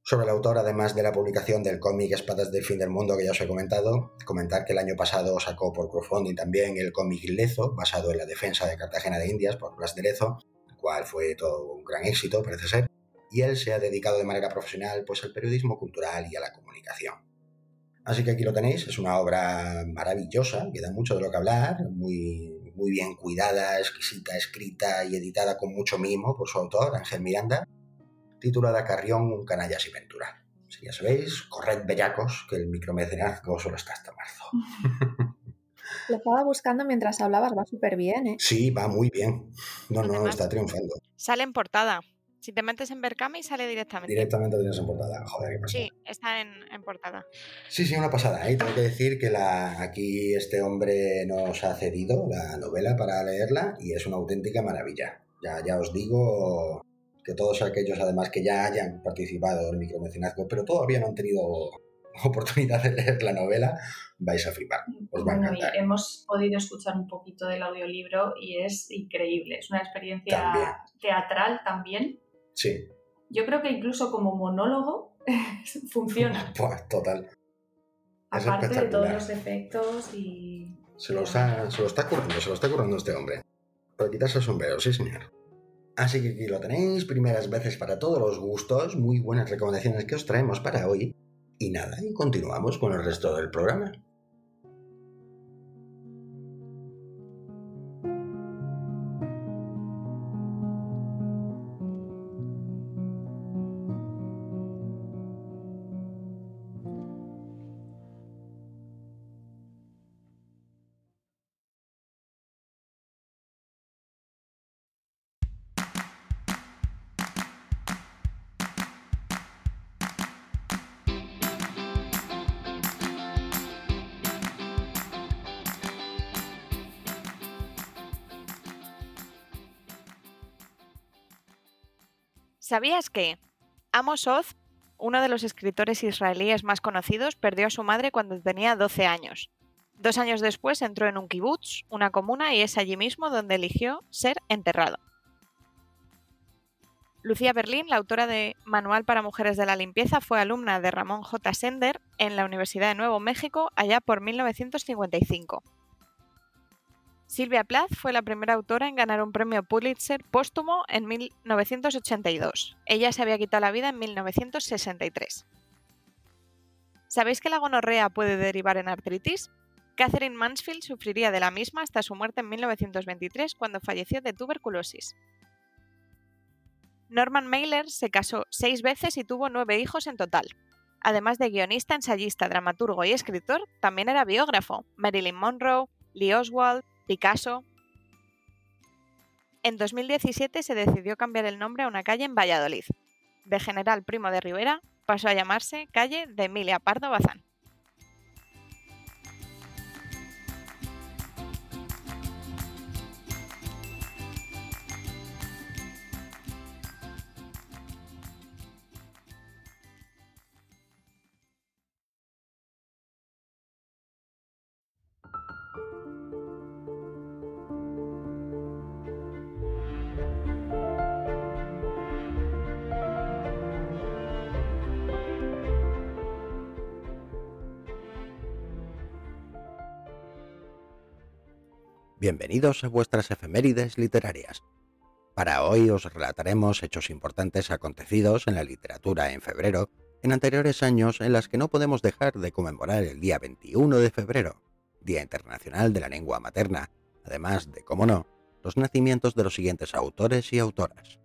S4: Sobre el autor, además de la publicación del cómic Espadas del Fin del Mundo que ya os he comentado, comentar que el año pasado sacó por crowdfunding también el cómic Lezo, basado en la defensa de Cartagena de Indias por Blas de Lezo, el cual fue todo un gran éxito, parece ser, y él se ha dedicado de manera profesional pues, al periodismo cultural y a la comunicación. Así que aquí lo tenéis, es una obra maravillosa, que da mucho de lo que hablar, muy, muy bien cuidada, exquisita, escrita y editada con mucho mimo por su autor, Ángel Miranda, titulada Carrión, un canalla sin ventura. Que ya sabéis, corred bellacos, que el micromecenazgo solo está hasta marzo.
S7: Lo estaba buscando mientras hablabas, va súper bien, ¿eh?
S4: Sí, va muy bien. No, no,
S8: Además-
S4: está triunfando.
S8: Sale en portada. Si te metes en Berkami, sale directamente.
S4: Directamente lo tienes en portada. Joder, qué pasada.
S8: Sí, está en, en portada.
S4: Sí, sí, una pasada. ¿eh? Tengo que decir que la, aquí este hombre nos ha cedido la novela para leerla y es una auténtica maravilla. Ya, ya os digo que todos aquellos, además, que ya hayan participado en el micromecenazgo, pero todavía no han tenido oportunidad de leer la novela, vais a flipar. Os va a
S9: Bueno, hemos podido escuchar un poquito del audiolibro y es increíble. Es una experiencia
S4: También.
S9: teatral también.
S4: Sí,
S9: Yo creo que incluso como monólogo funciona.
S4: Buah, total. Es
S9: Aparte de todos los efectos y...
S4: Se lo, está, se lo está currando, se lo está currando este hombre. Para quitarse el sombrero, sí señor. Así que aquí lo tenéis, primeras veces para todos los gustos, muy buenas recomendaciones que os traemos para hoy. Y nada, y continuamos con el resto del programa.
S8: ¿Sabías que Amos Oz, uno de los escritores israelíes más conocidos, perdió a su madre cuando tenía 12 años? Dos años después entró en un kibutz, una comuna, y es allí mismo donde eligió ser enterrado. Lucía Berlín, la autora de Manual para Mujeres de la Limpieza, fue alumna de Ramón J. Sender en la Universidad de Nuevo México allá por 1955. Silvia Plath fue la primera autora en ganar un premio Pulitzer póstumo en 1982. Ella se había quitado la vida en 1963. ¿Sabéis que la gonorrea puede derivar en artritis? Catherine Mansfield sufriría de la misma hasta su muerte en 1923 cuando falleció de tuberculosis. Norman Mailer se casó seis veces y tuvo nueve hijos en total. Además de guionista, ensayista, dramaturgo y escritor, también era biógrafo. Marilyn Monroe, Lee Oswald, Picasso. En 2017 se decidió cambiar el nombre a una calle en Valladolid. De General Primo de Rivera pasó a llamarse calle de Emilia Pardo Bazán.
S4: Bienvenidos a vuestras efemérides literarias. Para hoy os relataremos hechos importantes acontecidos en la literatura en febrero, en anteriores años en las que no podemos dejar de conmemorar el día 21 de febrero, Día Internacional de la Lengua Materna, además de, como no, los nacimientos de los siguientes autores y autoras.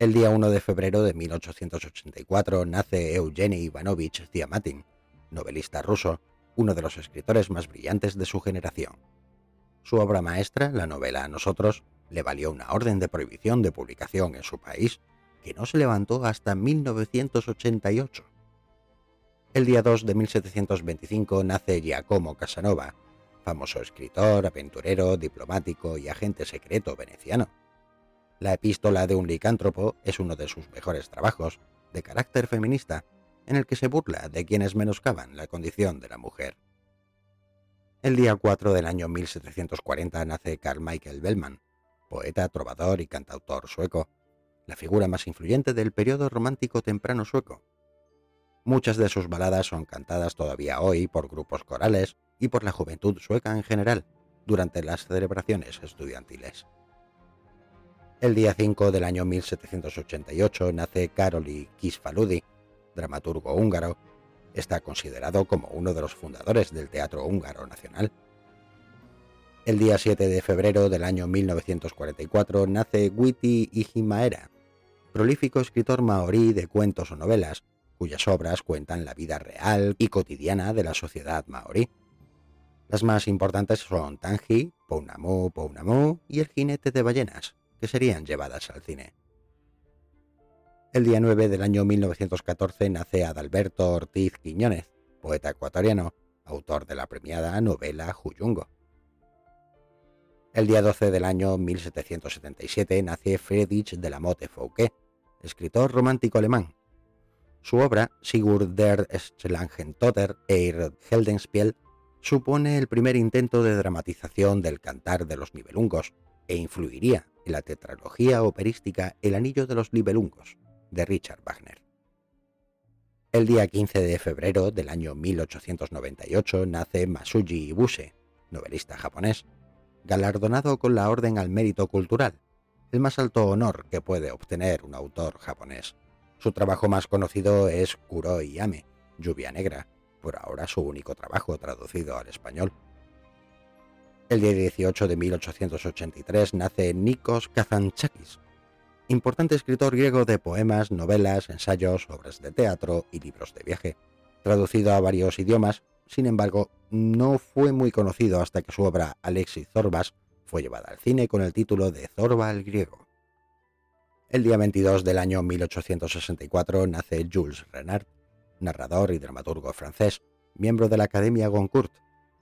S4: El día 1 de febrero de 1884 nace Eugeni Ivanovich Diamatin, novelista ruso, uno de los escritores más brillantes de su generación. Su obra maestra, la novela Nosotros, le valió una orden de prohibición de publicación en su país que no se levantó hasta 1988. El día 2 de 1725 nace Giacomo Casanova, famoso escritor, aventurero, diplomático y agente secreto veneciano. La epístola de un licántropo es uno de sus mejores trabajos, de carácter feminista, en el que se burla de quienes menoscaban la condición de la mujer. El día 4 del año 1740 nace Carl Michael Bellman, poeta, trovador y cantautor sueco, la figura más influyente del periodo romántico temprano sueco. Muchas de sus baladas son cantadas todavía hoy por grupos corales y por la juventud sueca en general durante las celebraciones estudiantiles. El día 5 del año 1788 nace Karoli Kisfaludi, dramaturgo húngaro, está considerado como uno de los fundadores del Teatro Húngaro Nacional. El día 7 de febrero del año 1944 nace Witi Ihimaera, prolífico escritor maorí de cuentos o novelas, cuyas obras cuentan la vida real y cotidiana de la sociedad maorí. Las más importantes son Tangi, Pounamu, Pounamu y El jinete de ballenas, que serían llevadas al cine. El día 9 del año 1914 nace Adalberto Ortiz Quiñones, poeta ecuatoriano, autor de la premiada novela Juyungo. El día 12 del año 1777 nace Friedrich de la Motte Fouquet, escritor romántico alemán. Su obra, Sigurd der Schlangentotter Eir Heldenspiel, supone el primer intento de dramatización del cantar de los Nibelungos e influiría en la tetralogía operística El Anillo de los Nibelungos, de Richard Wagner. El día 15 de febrero del año 1898 nace Masuji Ibuse, novelista japonés, galardonado con la Orden al Mérito Cultural, el más alto honor que puede obtener un autor japonés. Su trabajo más conocido es Kuroi Yame, Lluvia Negra, por ahora su único trabajo traducido al español. El día 18 de 1883 nace Nikos Kazantzakis, importante escritor griego de poemas, novelas, ensayos, obras de teatro y libros de viaje. Traducido a varios idiomas, sin embargo, no fue muy conocido hasta que su obra Alexis Zorbas fue llevada al cine con el título de Zorba el griego. El día 22 del año 1864 nace Jules Renard, narrador y dramaturgo francés, miembro de la Academia Goncourt.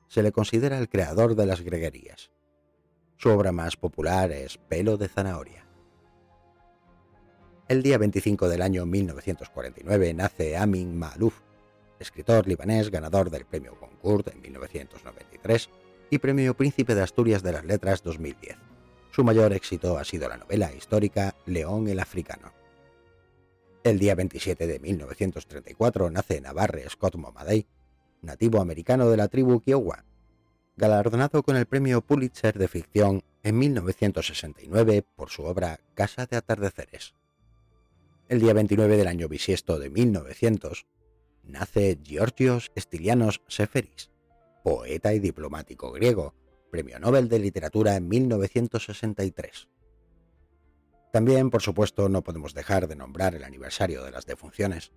S4: Se le considera el creador de las greguerías. Su obra más popular es Pelo de zanahoria. El día 25 del año 1949 nace Amin Maalouf, escritor libanés ganador del Premio Goncourt en 1993 y Premio Príncipe de Asturias de las Letras 2010. Su mayor éxito ha sido la novela histórica León el Africano. El día 27 de 1934 nace Navarre Scott Momadey, nativo americano de la tribu Kiowa, galardonado con el Premio Pulitzer de Ficción en 1969 por su obra Casa de Atardeceres el día 29 del año bisiesto de 1900, nace Georgios Stilianos Seferis, poeta y diplomático griego, Premio Nobel de Literatura en 1963. También, por supuesto, no podemos dejar de nombrar el aniversario de las defunciones.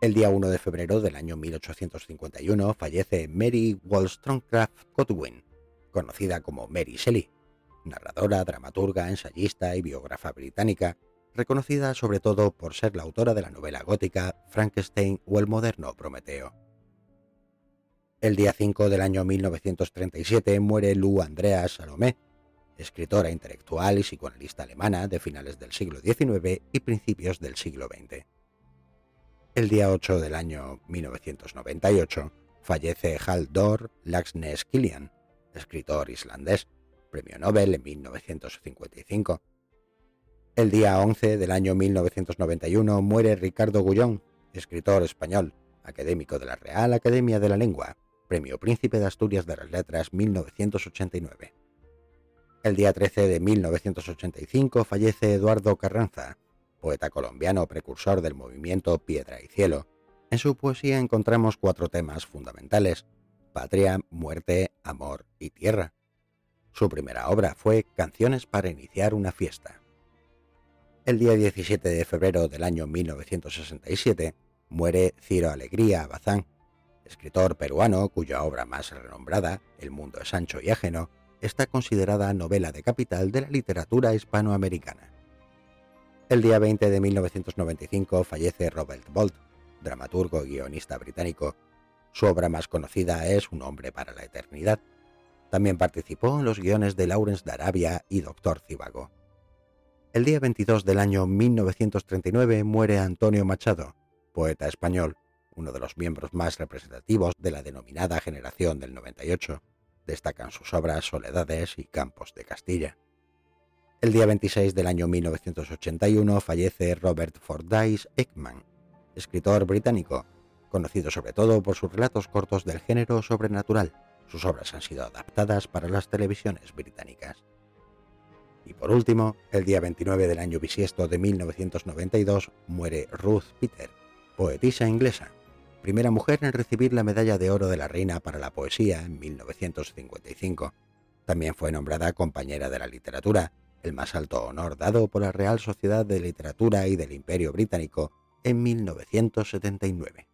S4: El día 1 de febrero del año 1851 fallece Mary Wollstonecraft Godwin, conocida como Mary Shelley, narradora, dramaturga, ensayista y biógrafa británica, reconocida sobre todo por ser la autora de la novela gótica Frankenstein o el moderno Prometeo. El día 5 del año 1937 muere Lou Andrea Salomé, escritora intelectual y psicoanalista alemana de finales del siglo XIX y principios del siglo XX. El día 8 del año 1998 fallece Halldor Laxness Kilian, escritor islandés, premio Nobel en 1955 el día 11 del año 1991 muere Ricardo Gullón, escritor español, académico de la Real Academia de la Lengua, Premio Príncipe de Asturias de las Letras 1989. El día 13 de 1985 fallece Eduardo Carranza, poeta colombiano precursor del movimiento Piedra y Cielo. En su poesía encontramos cuatro temas fundamentales, patria, muerte, amor y tierra. Su primera obra fue Canciones para iniciar una fiesta. El día 17 de febrero del año 1967 muere Ciro Alegría Bazán, escritor peruano cuya obra más renombrada, El mundo es ancho y ajeno, está considerada novela de capital de la literatura hispanoamericana. El día 20 de 1995 fallece Robert Bolt, dramaturgo y guionista británico. Su obra más conocida es Un hombre para la eternidad. También participó en los guiones de Lawrence de Arabia y Doctor Cibago. El día 22 del año 1939 muere Antonio Machado, poeta español, uno de los miembros más representativos de la denominada generación del 98. Destacan sus obras Soledades y Campos de Castilla. El día 26 del año 1981 fallece Robert Fordyce Ekman, escritor británico, conocido sobre todo por sus relatos cortos del género sobrenatural. Sus obras han sido adaptadas para las televisiones británicas. Y por último, el día 29 del año bisiesto de 1992 muere Ruth Peter, poetisa inglesa, primera mujer en recibir la medalla de oro de la Reina para la Poesía en 1955. También fue nombrada compañera de la literatura, el más alto honor dado por la Real Sociedad de Literatura y del Imperio Británico en 1979.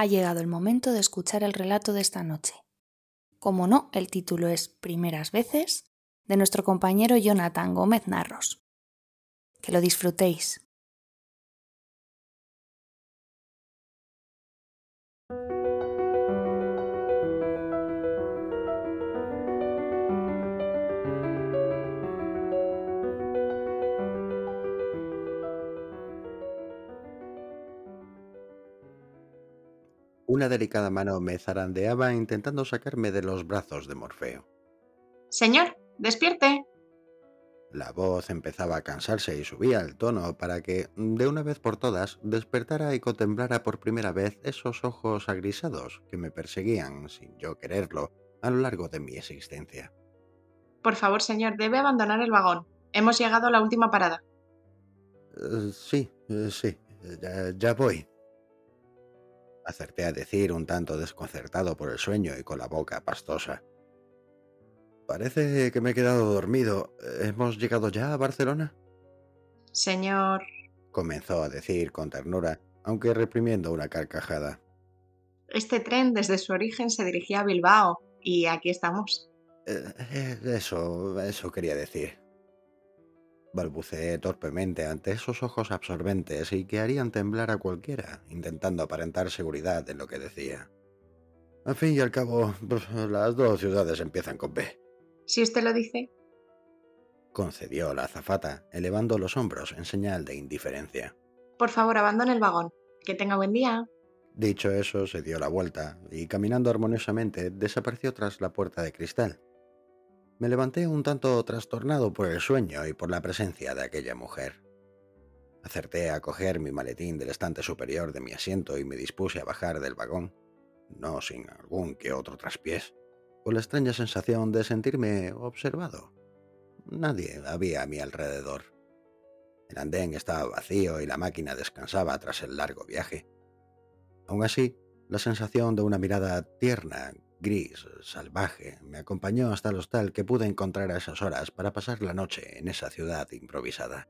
S12: Ha llegado el momento de escuchar el relato de esta noche. Como no, el título es Primeras veces, de nuestro compañero Jonathan Gómez Narros. Que lo disfrutéis.
S4: Una delicada mano me zarandeaba intentando sacarme de los brazos de Morfeo.
S13: Señor, despierte.
S4: La voz empezaba a cansarse y subía el tono para que, de una vez por todas, despertara y contemplara por primera vez esos ojos agrisados que me perseguían, sin yo quererlo, a lo largo de mi existencia.
S13: Por favor, señor, debe abandonar el vagón. Hemos llegado a la última parada.
S4: Eh, sí, eh, sí, ya, ya voy. Acerté a decir un tanto desconcertado por el sueño y con la boca pastosa. Parece que me he quedado dormido. ¿Hemos llegado ya a Barcelona?
S13: Señor.
S4: comenzó a decir con ternura, aunque reprimiendo una carcajada.
S13: Este tren desde su origen se dirigía a Bilbao y aquí estamos.
S4: Eh, eh, eso, eso quería decir. Balbuceé torpemente ante esos ojos absorbentes y que harían temblar a cualquiera, intentando aparentar seguridad en lo que decía. Al fin y al cabo, pues, las dos ciudades empiezan con B.
S13: Si usted lo dice.
S4: Concedió la azafata, elevando los hombros en señal de indiferencia.
S13: Por favor, abandone el vagón. Que tenga buen día.
S4: Dicho eso, se dio la vuelta y, caminando armoniosamente, desapareció tras la puerta de cristal. Me levanté un tanto trastornado por el sueño y por la presencia de aquella mujer. Acerté a coger mi maletín del estante superior de mi asiento y me dispuse a bajar del vagón, no sin algún que otro traspiés, con la extraña sensación de sentirme observado. Nadie había a mi alrededor. El andén estaba vacío y la máquina descansaba tras el largo viaje. Aún así, la sensación de una mirada tierna, gris, salvaje, me acompañó hasta el hostal que pude encontrar a esas horas para pasar la noche en esa ciudad improvisada.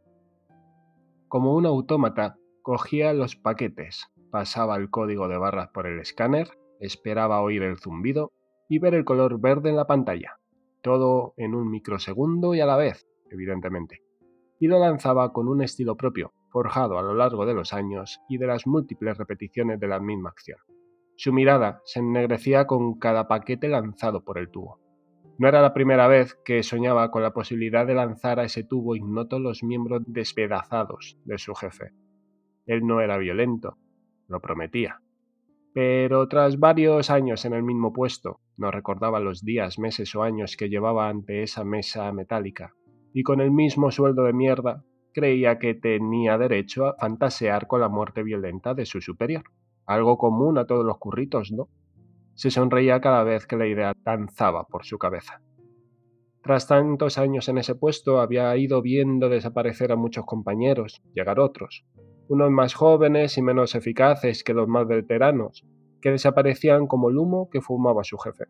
S6: Como un autómata, cogía los paquetes, pasaba el código de barras por el escáner, esperaba oír el zumbido y ver el color verde en la pantalla. Todo en un microsegundo y a la vez, evidentemente. Y lo lanzaba con un estilo propio, forjado a lo largo de los años y de las múltiples repeticiones de la misma acción. Su mirada se ennegrecía con cada paquete lanzado por el tubo. No era la primera vez que soñaba con la posibilidad de lanzar a ese tubo ignoto los miembros despedazados de su jefe. Él no era violento, lo prometía. Pero tras varios años en el mismo puesto, no recordaba los días, meses o años que llevaba ante esa mesa metálica, y con el mismo sueldo de mierda, creía que tenía derecho a fantasear con la muerte violenta de su superior algo común a todos los curritos, ¿no? Se sonreía cada vez que la idea danzaba por su cabeza. Tras tantos años en ese puesto había ido viendo desaparecer a muchos compañeros, llegar otros, unos más jóvenes y menos eficaces que los más veteranos, que desaparecían como el humo que fumaba su jefe.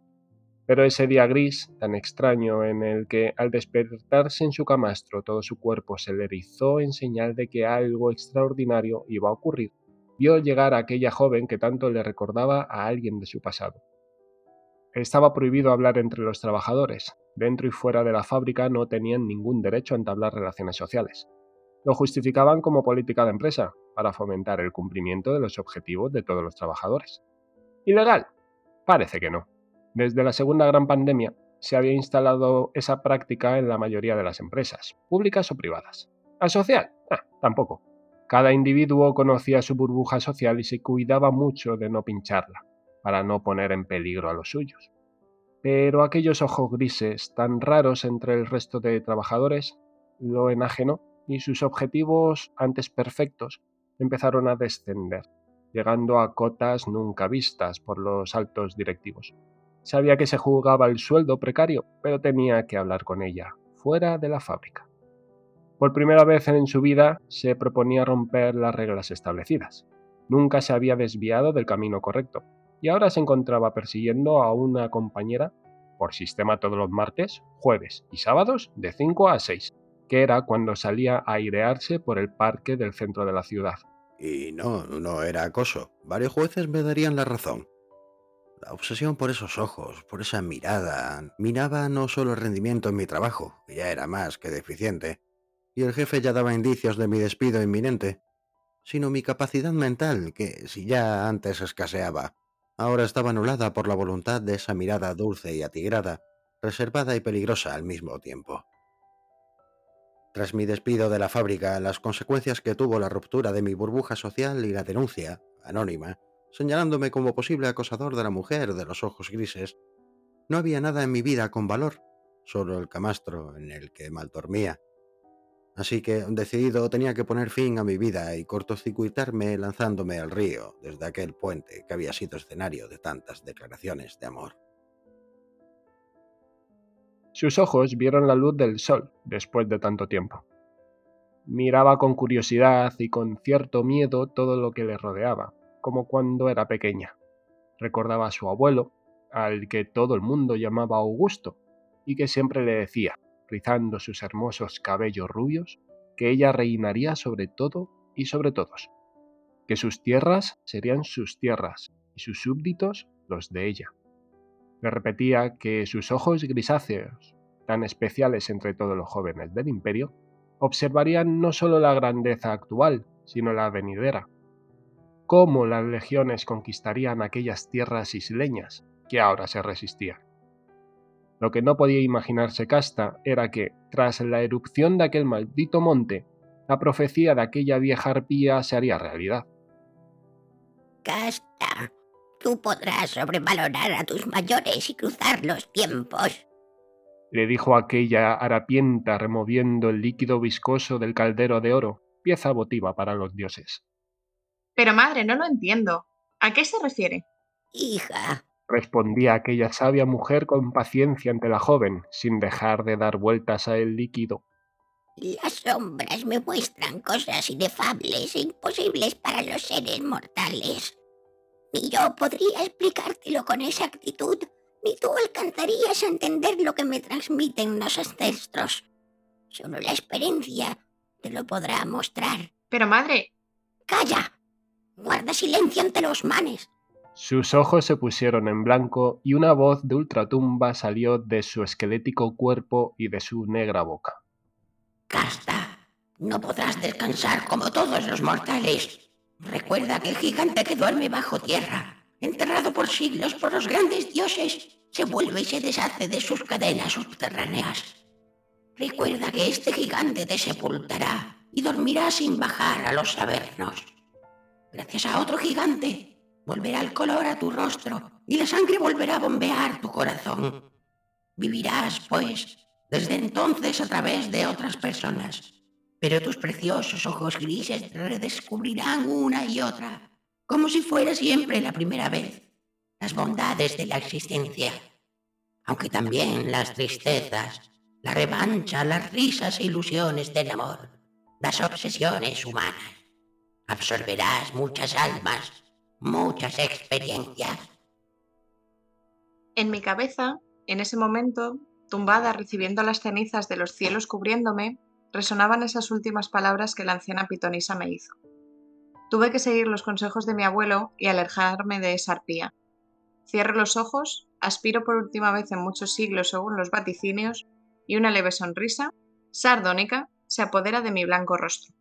S6: Pero ese día gris, tan extraño, en el que al despertarse en su camastro todo su cuerpo se le erizó en señal de que algo extraordinario iba a ocurrir, vio llegar a aquella joven que tanto le recordaba a alguien de su pasado. Estaba prohibido hablar entre los trabajadores. Dentro y fuera de la fábrica no tenían ningún derecho a entablar relaciones sociales. Lo justificaban como política de empresa, para fomentar el cumplimiento de los objetivos de todos los trabajadores. ¿Ilegal? Parece que no. Desde la segunda gran pandemia se había instalado esa práctica en la mayoría de las empresas, públicas o privadas. ¿Asocial? Ah, tampoco. Cada individuo conocía su burbuja social y se cuidaba mucho de no pincharla, para no poner en peligro a los suyos. Pero aquellos ojos grises, tan raros entre el resto de trabajadores, lo enajenó y sus objetivos, antes perfectos, empezaron a descender, llegando a cotas nunca vistas por los altos directivos. Sabía que se jugaba el sueldo precario, pero tenía que hablar con ella, fuera de la fábrica. Por primera vez en su vida se proponía romper las reglas establecidas. Nunca se había desviado del camino correcto y ahora se encontraba persiguiendo a una compañera por sistema todos los martes, jueves y sábados de 5 a 6, que era cuando salía a airearse por el parque del centro de la ciudad.
S4: Y no, no era acoso. Varios jueces me darían la razón. La obsesión por esos ojos, por esa mirada, minaba no solo el rendimiento en mi trabajo, que ya era más que deficiente, y el jefe ya daba indicios de mi despido inminente, sino mi capacidad mental, que si ya antes escaseaba, ahora estaba anulada por la voluntad de esa mirada dulce y atigrada, reservada y peligrosa al mismo tiempo. Tras mi despido de la fábrica, las consecuencias que tuvo la ruptura de mi burbuja social y la denuncia, anónima, señalándome como posible acosador de la mujer de los ojos grises, no había nada en mi vida con valor, solo el camastro en el que mal dormía. Así que, decidido, tenía que poner fin a mi vida y cortocircuitarme lanzándome al río desde aquel puente que había sido escenario de tantas declaraciones de amor.
S6: Sus ojos vieron la luz del sol después de tanto tiempo. Miraba con curiosidad y con cierto miedo todo lo que le rodeaba, como cuando era pequeña. Recordaba a su abuelo, al que todo el mundo llamaba Augusto, y que siempre le decía, rizando sus hermosos cabellos rubios, que ella reinaría sobre todo y sobre todos, que sus tierras serían sus tierras y sus súbditos los de ella. Le repetía que sus ojos grisáceos, tan especiales entre todos los jóvenes del imperio, observarían no solo la grandeza actual, sino la venidera, cómo las legiones conquistarían aquellas tierras isleñas que ahora se resistían. Lo que no podía imaginarse Casta era que, tras la erupción de aquel maldito monte, la profecía de aquella vieja arpía se haría realidad.
S14: Casta, tú podrás sobrevalorar a tus mayores y cruzar los tiempos.
S6: Le dijo aquella harapienta removiendo el líquido viscoso del caldero de oro, pieza votiva para los dioses.
S13: Pero madre, no lo entiendo. ¿A qué se refiere?
S14: Hija,
S6: respondía aquella sabia mujer con paciencia ante la joven, sin dejar de dar vueltas a el líquido.
S14: Las sombras me muestran cosas inefables e imposibles para los seres mortales. Ni yo podría explicártelo con exactitud, ni tú alcanzarías a entender lo que me transmiten los ancestros. Solo la experiencia te lo podrá mostrar.
S13: Pero madre.
S14: Calla. Guarda silencio ante los manes.
S6: Sus ojos se pusieron en blanco y una voz de ultratumba salió de su esquelético cuerpo y de su negra boca.
S14: Casta, no podrás descansar como todos los mortales. Recuerda que el gigante que duerme bajo tierra, enterrado por siglos por los grandes dioses, se vuelve y se deshace de sus cadenas subterráneas. Recuerda que este gigante te sepultará y dormirá sin bajar a los avernos gracias a otro gigante, volverá el color a tu rostro y la sangre volverá a bombear tu corazón. Vivirás, pues, desde entonces a través de otras personas, pero tus preciosos ojos grises redescubrirán una y otra, como si fuera siempre la primera vez, las bondades de la existencia, aunque también las tristezas, la revancha, las risas e ilusiones del amor, las obsesiones humanas absorberás muchas almas, muchas experiencias.
S13: En mi cabeza, en ese momento, tumbada recibiendo las cenizas de los cielos cubriéndome, resonaban esas últimas palabras que la anciana pitonisa me hizo. Tuve que seguir los consejos de mi abuelo y alejarme de esa arpía. Cierro los ojos, aspiro por última vez en muchos siglos según los vaticinios, y una leve sonrisa, sardónica, se apodera de mi blanco rostro.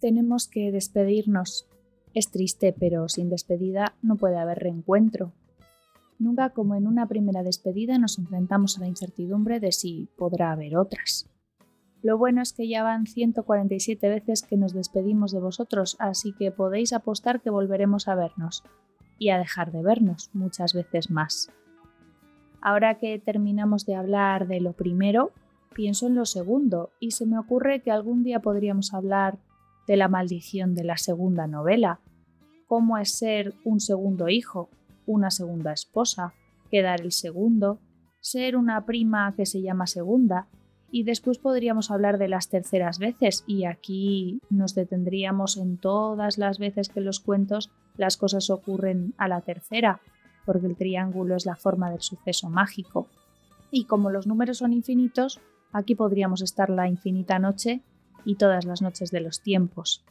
S1: Tenemos que despedirnos. Es triste, pero sin despedida no puede haber reencuentro. Nunca como en una primera despedida nos enfrentamos a la incertidumbre de si podrá haber otras. Lo bueno es que ya van 147 veces que nos despedimos de vosotros, así que podéis apostar que volveremos a vernos y a dejar de vernos muchas veces más. Ahora que terminamos de hablar de lo primero, pienso en lo segundo y se me ocurre que algún día podríamos hablar de la maldición de la segunda novela, cómo es ser un segundo hijo, una segunda esposa, quedar el segundo, ser una prima que se llama segunda, y después podríamos hablar de las terceras veces y aquí nos detendríamos en todas las veces que los cuentos las cosas ocurren a la tercera, porque el triángulo es la forma del suceso mágico. Y como los números son infinitos, aquí podríamos estar la infinita noche y todas las noches de los tiempos.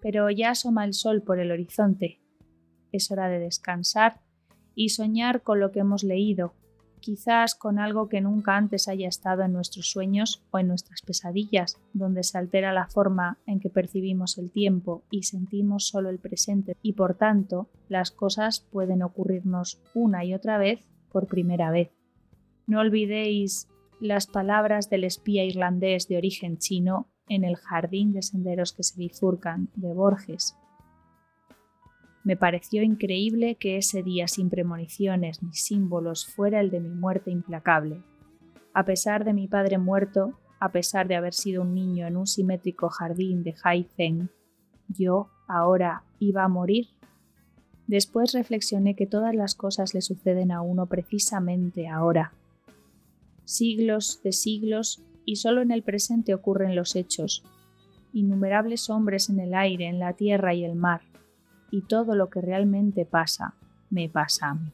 S1: Pero ya asoma el sol por el horizonte. Es hora de descansar y soñar con lo que hemos leído, quizás con algo que nunca antes haya estado en nuestros sueños o en nuestras pesadillas, donde se altera la forma en que percibimos el tiempo y sentimos solo el presente y por tanto las cosas pueden ocurrirnos una y otra vez por primera vez. No olvidéis las palabras del espía irlandés de origen chino en el jardín de senderos que se bifurcan de Borges, me pareció increíble que ese día sin premoniciones ni símbolos fuera el de mi muerte implacable. A pesar de mi padre muerto, a pesar de haber sido un niño en un simétrico jardín de Haifeng, yo ahora iba a morir. Después reflexioné que todas las cosas le suceden a uno precisamente ahora. Siglos de siglos y solo en el presente ocurren los hechos. Innumerables hombres en el aire, en la tierra y el mar y todo lo que realmente pasa me pasa a mí.